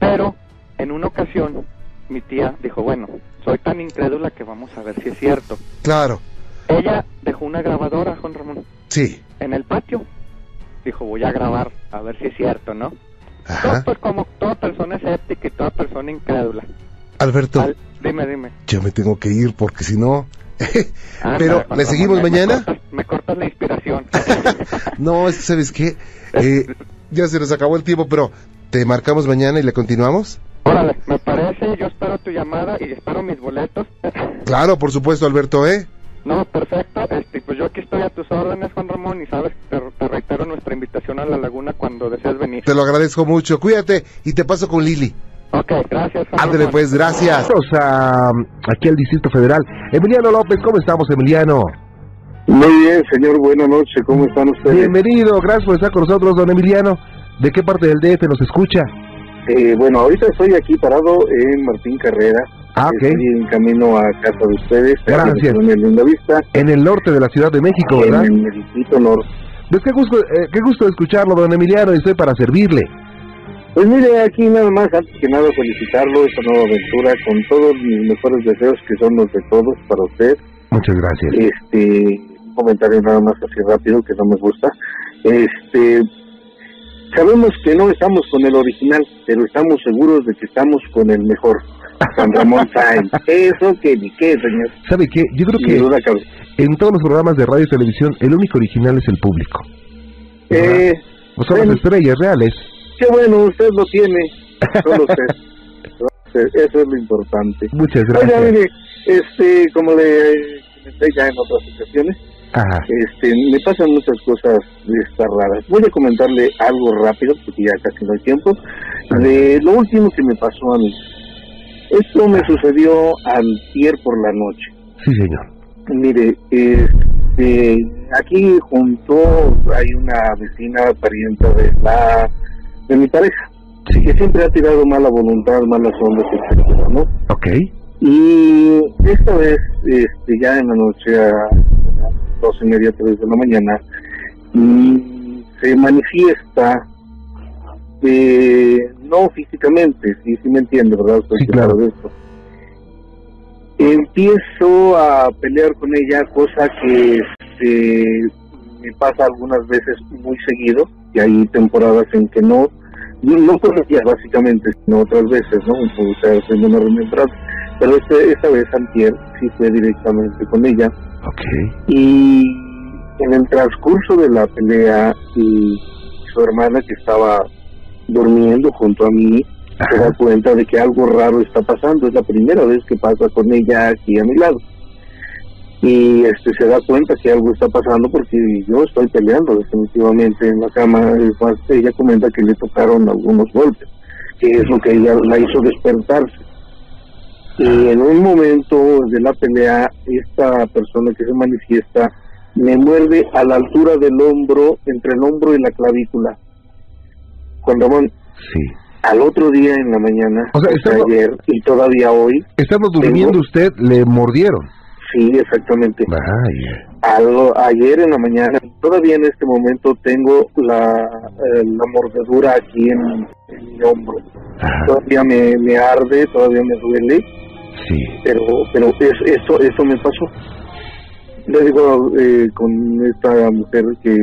Pero, en una ocasión, mi tía dijo, bueno, soy tan incrédula que vamos a ver si es cierto. Claro. Ella dejó una grabadora, Juan Ramón, Sí. en el patio. Dijo, voy a grabar, a ver si es cierto, ¿no? Ajá. Pues como toda persona escéptica y toda persona incrédula. Alberto, Al- dime, dime. yo me tengo que ir porque si no... Anda, Pero, ¿le seguimos me- mañana? Me cortas, me cortas la inspiración. No, es que sabes qué, Eh, ya se nos acabó el tiempo, pero ¿te marcamos mañana y le continuamos? Órale, me parece, yo espero tu llamada y espero mis boletos. Claro, por supuesto, Alberto, ¿eh? No, perfecto. Este, pues yo aquí estoy a tus órdenes, Juan Ramón, y sabes, te reitero nuestra invitación a la laguna cuando desees venir. Te lo agradezco mucho. Cuídate y te paso con Lili. Ok, gracias. Ándale pues, gracias. Vamos a, aquí al Distrito Federal. Emiliano López, ¿cómo estamos, Emiliano? Muy bien, señor, buenas noches, ¿cómo están ustedes? Bienvenido, gracias por estar con nosotros, don Emiliano. ¿De qué parte del DF nos escucha? Eh, bueno, ahorita estoy aquí parado en Martín Carrera. Ah, ok. Estoy en camino a casa de ustedes. Gracias. En el Linda Vista, En el norte de la Ciudad de México, ¿verdad? en el distrito norte. Pues qué gusto, eh, qué gusto escucharlo, don Emiliano, y estoy para servirle. Pues mire, aquí nada más, antes que nada, felicitarlo, esta nueva aventura, con todos mis mejores deseos, que son los de todos para usted. Muchas gracias. Este, un comentario nada más así rápido, que no me gusta. Este, sabemos que no estamos con el original, pero estamos seguros de que estamos con el mejor. San Ramón Sáenz. Eso que ni qué, señor. ¿Sabe qué? Yo creo que. En todos los programas de radio y televisión, el único original es el público. Eh, O son las estrellas reales. qué bueno, usted lo tiene. Solo usted. Eso es lo importante. Muchas Oiga, gracias. mire, este, como le comenté ya en otras ocasiones, Ajá. este, me pasan muchas cosas de estas raras. Voy a comentarle algo rápido, porque ya casi no hay tiempo, de lo último que me pasó a mí. Esto me sucedió antier por la noche. Sí, señor. Mire, este, aquí junto hay una vecina parienta de la de mi pareja, que siempre ha tirado mala voluntad, malas ondas, etcétera, ¿no? Ok. Y esta vez, este, ya en la noche a dos y media, tres de la mañana, se manifiesta, eh, no físicamente, sí, sí me entiende, ¿verdad? Estoy claro de esto. Empiezo a pelear con ella, cosa que este, me pasa algunas veces muy seguido, y hay temporadas en que no, no, con ella básicamente, sino otras veces, ¿no? O sea, haciendo una remembranza. Pero este, esta vez antier sí fue directamente con ella. Ok. Y en el transcurso de la pelea, y su hermana que estaba durmiendo junto a mí, se da cuenta de que algo raro está pasando. Es la primera vez que pasa con ella aquí a mi lado. Y este se da cuenta que algo está pasando porque yo estoy peleando definitivamente en la cama. Ella comenta que le tocaron algunos golpes, que es lo que ella la hizo despertarse. Y en un momento de la pelea, esta persona que se manifiesta me muerde a la altura del hombro, entre el hombro y la clavícula. Juan Ramón, Sí. Al otro día en la mañana, O sea, ayer y todavía hoy, Estando durmiendo Tengo- usted, le mordieron. sí, exactamente. Vaya. Ayer en la mañana, todavía en este momento tengo la, eh, la mordedura aquí en, en mi hombro. Todavía me, me arde, todavía me duele, Sí. pero pero es- eso eso me pasó. Le digo eh, con esta mujer que,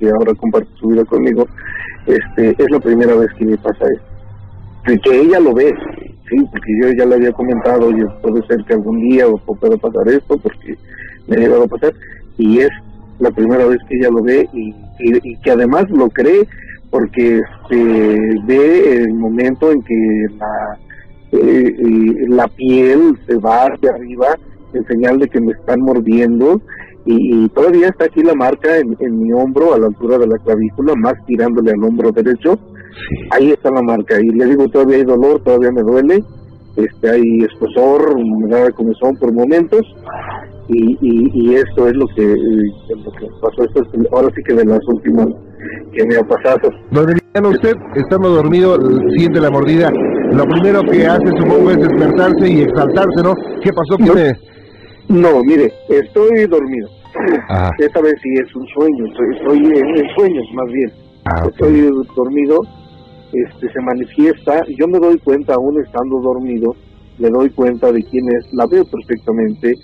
que ahora comparte su vida conmigo, este es la primera vez que me pasa esto. Y que ella lo ve, sí, porque yo ya le había comentado, y puede ser que algún día pueda pasar esto, porque me ha llegado a pasar, y es la primera vez que ella lo ve y, y- y que además lo cree porque este, ve el momento en que la, eh, la piel se va hacia arriba en señal de que me están mordiendo y, todavía está aquí la marca en, mi hombro a la altura de la clavícula, más tirándole al hombro derecho. Ahí está la marca. Y le digo todavía hay dolor, todavía me duele, este hay escosor, me da comezón por momentos. Y, y, esto es lo que, lo que pasó, esto es, ahora sí que de las últimas que me ha pasado. Don usted estando dormido siente la mordida, lo primero que hace supongo es despertarse y exaltarse, ¿no? ¿Qué pasó con no, mire, estoy dormido. Esta vez sí es un sueño, estoy en, sueños más bien. Ah, estoy dormido, este se manifiesta, yo me doy cuenta aún estando dormido, me doy cuenta de quién es, la veo perfectamente,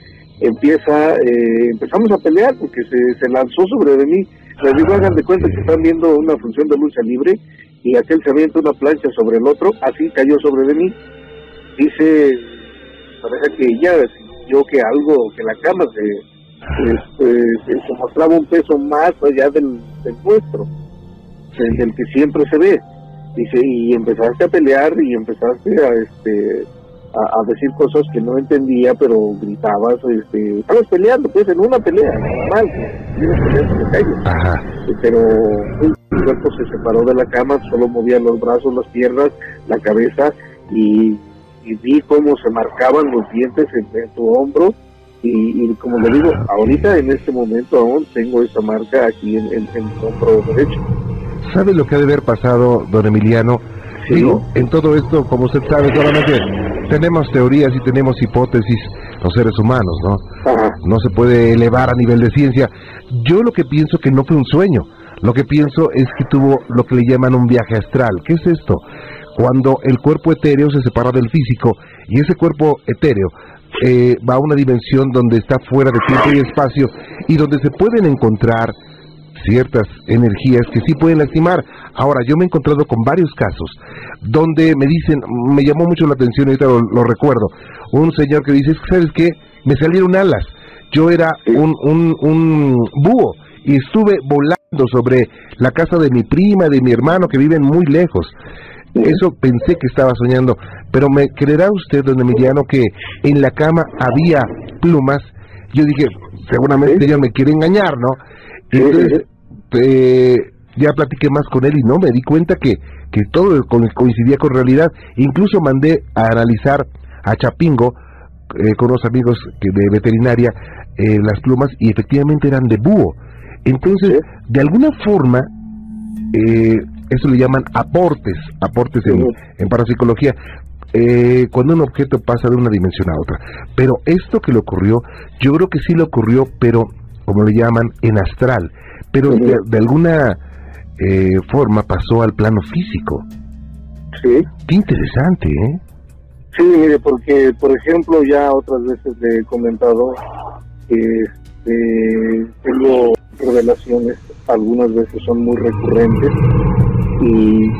empieza, eh, empezamos a pelear porque se, se lanzó sobre de mí, les digo, hagan de cuenta que están viendo una función de lucha libre y aquel se avienta una plancha sobre el otro, así cayó sobre de mí. Dice, parece que ella yo que algo, que la cama se, este, se, mostraba un peso más allá del, del nuestro, del, que siempre se ve. Dice, y empezaste a pelear y empezaste a, este, a, decir cosas que no entendía, pero gritabas, este, estabas peleando, pues en una pelea, normal, pero el cuerpo se separó de la cama, solo movía los brazos, las piernas, la cabeza y y vi cómo se marcaban los dientes en, tu hombro y, como le digo, ahorita en este momento aún tengo esa marca aquí en, en, en mi hombro derecho. ¿Sabe lo que ha de haber pasado, don Emiliano? Digo, en todo esto, como usted sabe, solamente tenemos teorías y tenemos hipótesis los seres humanos, ¿no? No se puede elevar a nivel de ciencia. Yo lo que pienso que no fue un sueño. Lo que pienso es que tuvo lo que le llaman un viaje astral. ¿Qué es esto? cuando el cuerpo etéreo se separa del físico y ese cuerpo etéreo eh, va a una dimensión donde está fuera de tiempo y espacio y donde se pueden encontrar ciertas energías que sí pueden lastimar. Ahora, yo me he encontrado con varios casos donde me dicen, me llamó mucho la atención, ahorita lo, recuerdo, un señor que dice, ¿sabes qué? Me salieron alas, yo era un, un, un búho y estuve volando sobre la casa de mi prima, de mi hermano que viven muy lejos. Eso pensé que estaba soñando, pero me creerá usted, don Emiliano, que en la cama había plumas. Yo dije, seguramente ella me quiere engañar, ¿no? Entonces, eh, ya platiqué más con él y no, me di cuenta que, que todo coincidía con realidad. Incluso mandé a analizar a Chapingo eh, con unos amigos de veterinaria eh, las plumas y efectivamente eran de búho. Entonces, de alguna forma, eh, eso le llaman aportes, aportes en, parapsicología, eh, cuando un objeto pasa de una dimensión a otra. Pero esto que le ocurrió, yo creo que sí le ocurrió, pero como le llaman, en astral, pero de, alguna eh, forma pasó al plano físico. Sí. Qué interesante, ¿eh? Sí, mire, porque, por ejemplo, ya otras veces le he comentado que este, tengo revelaciones, algunas veces son muy recurrentes, y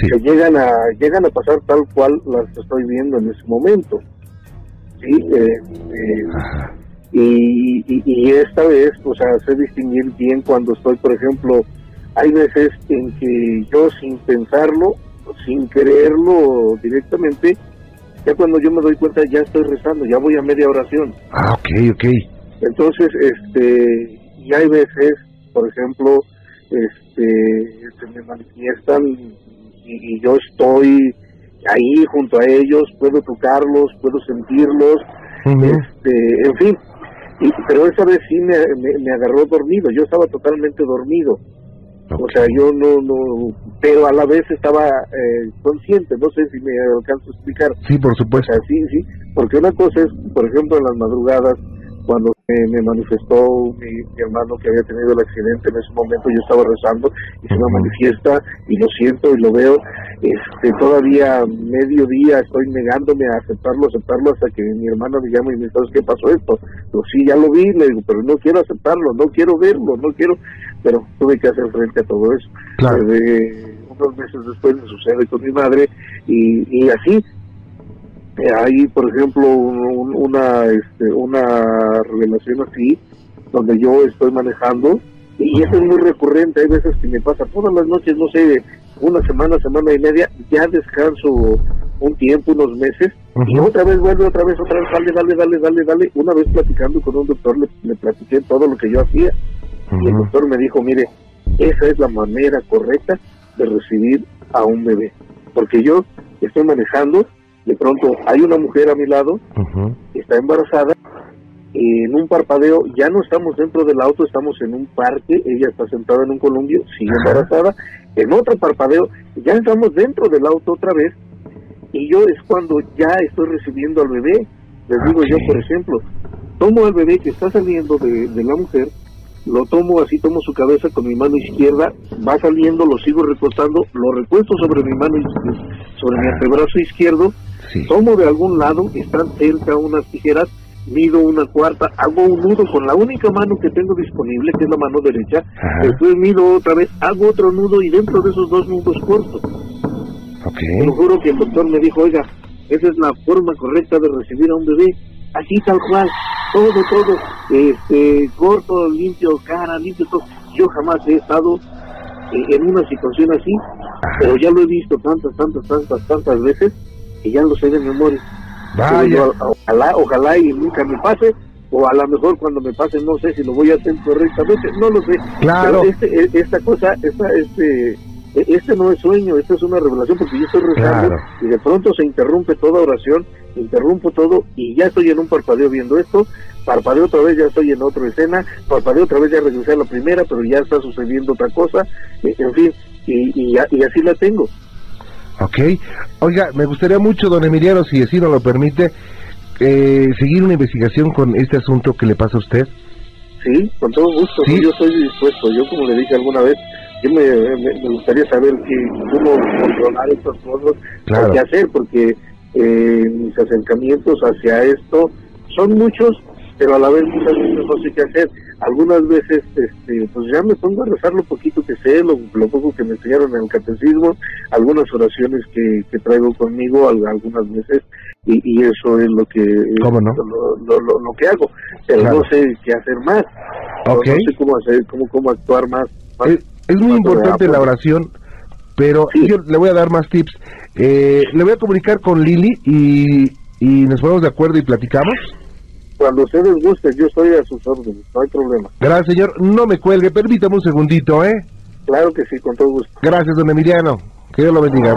se llegan a llegan a pasar tal cual las estoy viendo en ese momento sí eh, eh, y, y, esta vez o sea sé distinguir bien cuando estoy por ejemplo hay veces en que yo sin pensarlo sin creerlo directamente ya cuando yo me doy cuenta ya estoy rezando ya voy a media oración. Ah ok ok. Entonces este y hay veces por ejemplo este, se me manifiestan y, yo estoy ahí junto a ellos, puedo tocarlos, puedo sentirlos, este, en fin. Y, pero esa vez sí me, me, agarró dormido, yo estaba totalmente dormido. O sea, yo no, no, pero a la vez estaba eh, consciente, no sé si me alcanzo a explicar. Sí, por supuesto. sí, sí, porque una cosa es, por ejemplo, en las madrugadas, cuando me manifestó mi, hermano que había tenido el accidente en ese momento yo estaba rezando y se me manifiesta y lo siento y lo veo este todavía medio día estoy negándome a aceptarlo aceptarlo hasta que mi hermano me llama y me dice ¿qué pasó esto? Pues sí ya lo vi le digo pero no quiero aceptarlo no quiero verlo no quiero pero tuve que hacer frente a todo eso unos meses después me sucede con mi madre y, y así hay por ejemplo una este, una revelación así donde yo estoy manejando Y eso es muy recurrente, hay veces que me pasa todas las noches, no sé, una semana, semana y media, ya descanso un tiempo, unos meses, y otra vez vuelve, otra vez, otra vez, dale, dale, dale, dale, dale. Una vez platicando con un doctor, le, le platiqué todo lo que yo hacía, y el doctor me dijo, mire, esa es la manera correcta de recibir a un bebé. Porque yo estoy manejando, de pronto hay una mujer a mi lado, está embarazada, en un parpadeo, ya no estamos dentro del auto, estamos en un parque, ella está sentada en un columpio, sigue embarazada, en otro parpadeo, ya estamos dentro del auto otra vez, y yo es cuando ya estoy recibiendo al bebé. Les digo yo, por ejemplo, tomo al bebé que está saliendo de, de la mujer, lo tomo así, tomo su cabeza con mi mano izquierda, va saliendo, lo sigo recostando, lo recuesto sobre mi mano, sobre mi antebrazo izquierdo, tomo de algún lado, están cerca unas tijeras, mido una cuarta, hago un nudo con la única mano que tengo disponible, que es la mano derecha, después mido otra vez, hago otro nudo y dentro de esos dos nudos corto. Te lo juro que el doctor me dijo, oiga, esa es la forma correcta de recibir a un bebé, así tal cual, todo, todo, este, corto, limpio, cara, limpio, todo. Yo jamás he estado eh, en una situación así, pero ya lo he visto tantas, tantas, tantas, tantas veces que ya lo sé de memoria. Vaya. Ojalá, ojalá y nunca me pase, o a lo mejor cuando me pase no sé si lo voy a hacer correctamente, no lo sé. Claro. Pero este, e- esta cosa, esta, este, e- este no es sueño, esta es una revelación porque yo estoy rezando Claro. y de pronto se interrumpe toda oración, interrumpo todo y ya estoy en un parpadeo viendo esto, parpadeo otra vez, ya estoy en otra escena, parpadeo otra vez, ya regresé a la primera, pero ya está sucediendo otra cosa, e- en fin, y, y así la tengo. Ok. Oiga, me gustaría mucho, don Emiliano, si así nos lo permite, eh, seguir una investigación con este asunto que le pasa a usted. Sí, con todo gusto, Sí. yo estoy dispuesto, yo como le dije alguna vez, yo me, me- me gustaría saber que, cómo controlar estas cosas, Claro. qué hacer, porque eh, mis acercamientos hacia esto son muchos, pero a la vez muchas veces no sé qué hacer. Algunas veces, este, pues ya me pongo a rezar lo poquito que sé, lo, lo poco que me enseñaron en el catecismo, algunas oraciones que, que traigo conmigo al- algunas veces, y, y eso es lo que ¿Cómo no? lo, lo- lo- lo que hago, pero Claro. no sé qué hacer más, No- sé cómo hacer, cómo, cómo actuar más. más Es, es muy importante la oración, pero yo le voy a dar más tips. Eh, le voy a comunicar con Lili y, y nos ponemos de acuerdo y platicamos. Cuando ustedes gusten, yo estoy a sus órdenes, no hay problema. Gracias, señor. No me cuelgue, permítame un segundito, ¿eh? Claro que sí, con todo gusto. Gracias, don Emiliano. Que Dios lo bendiga.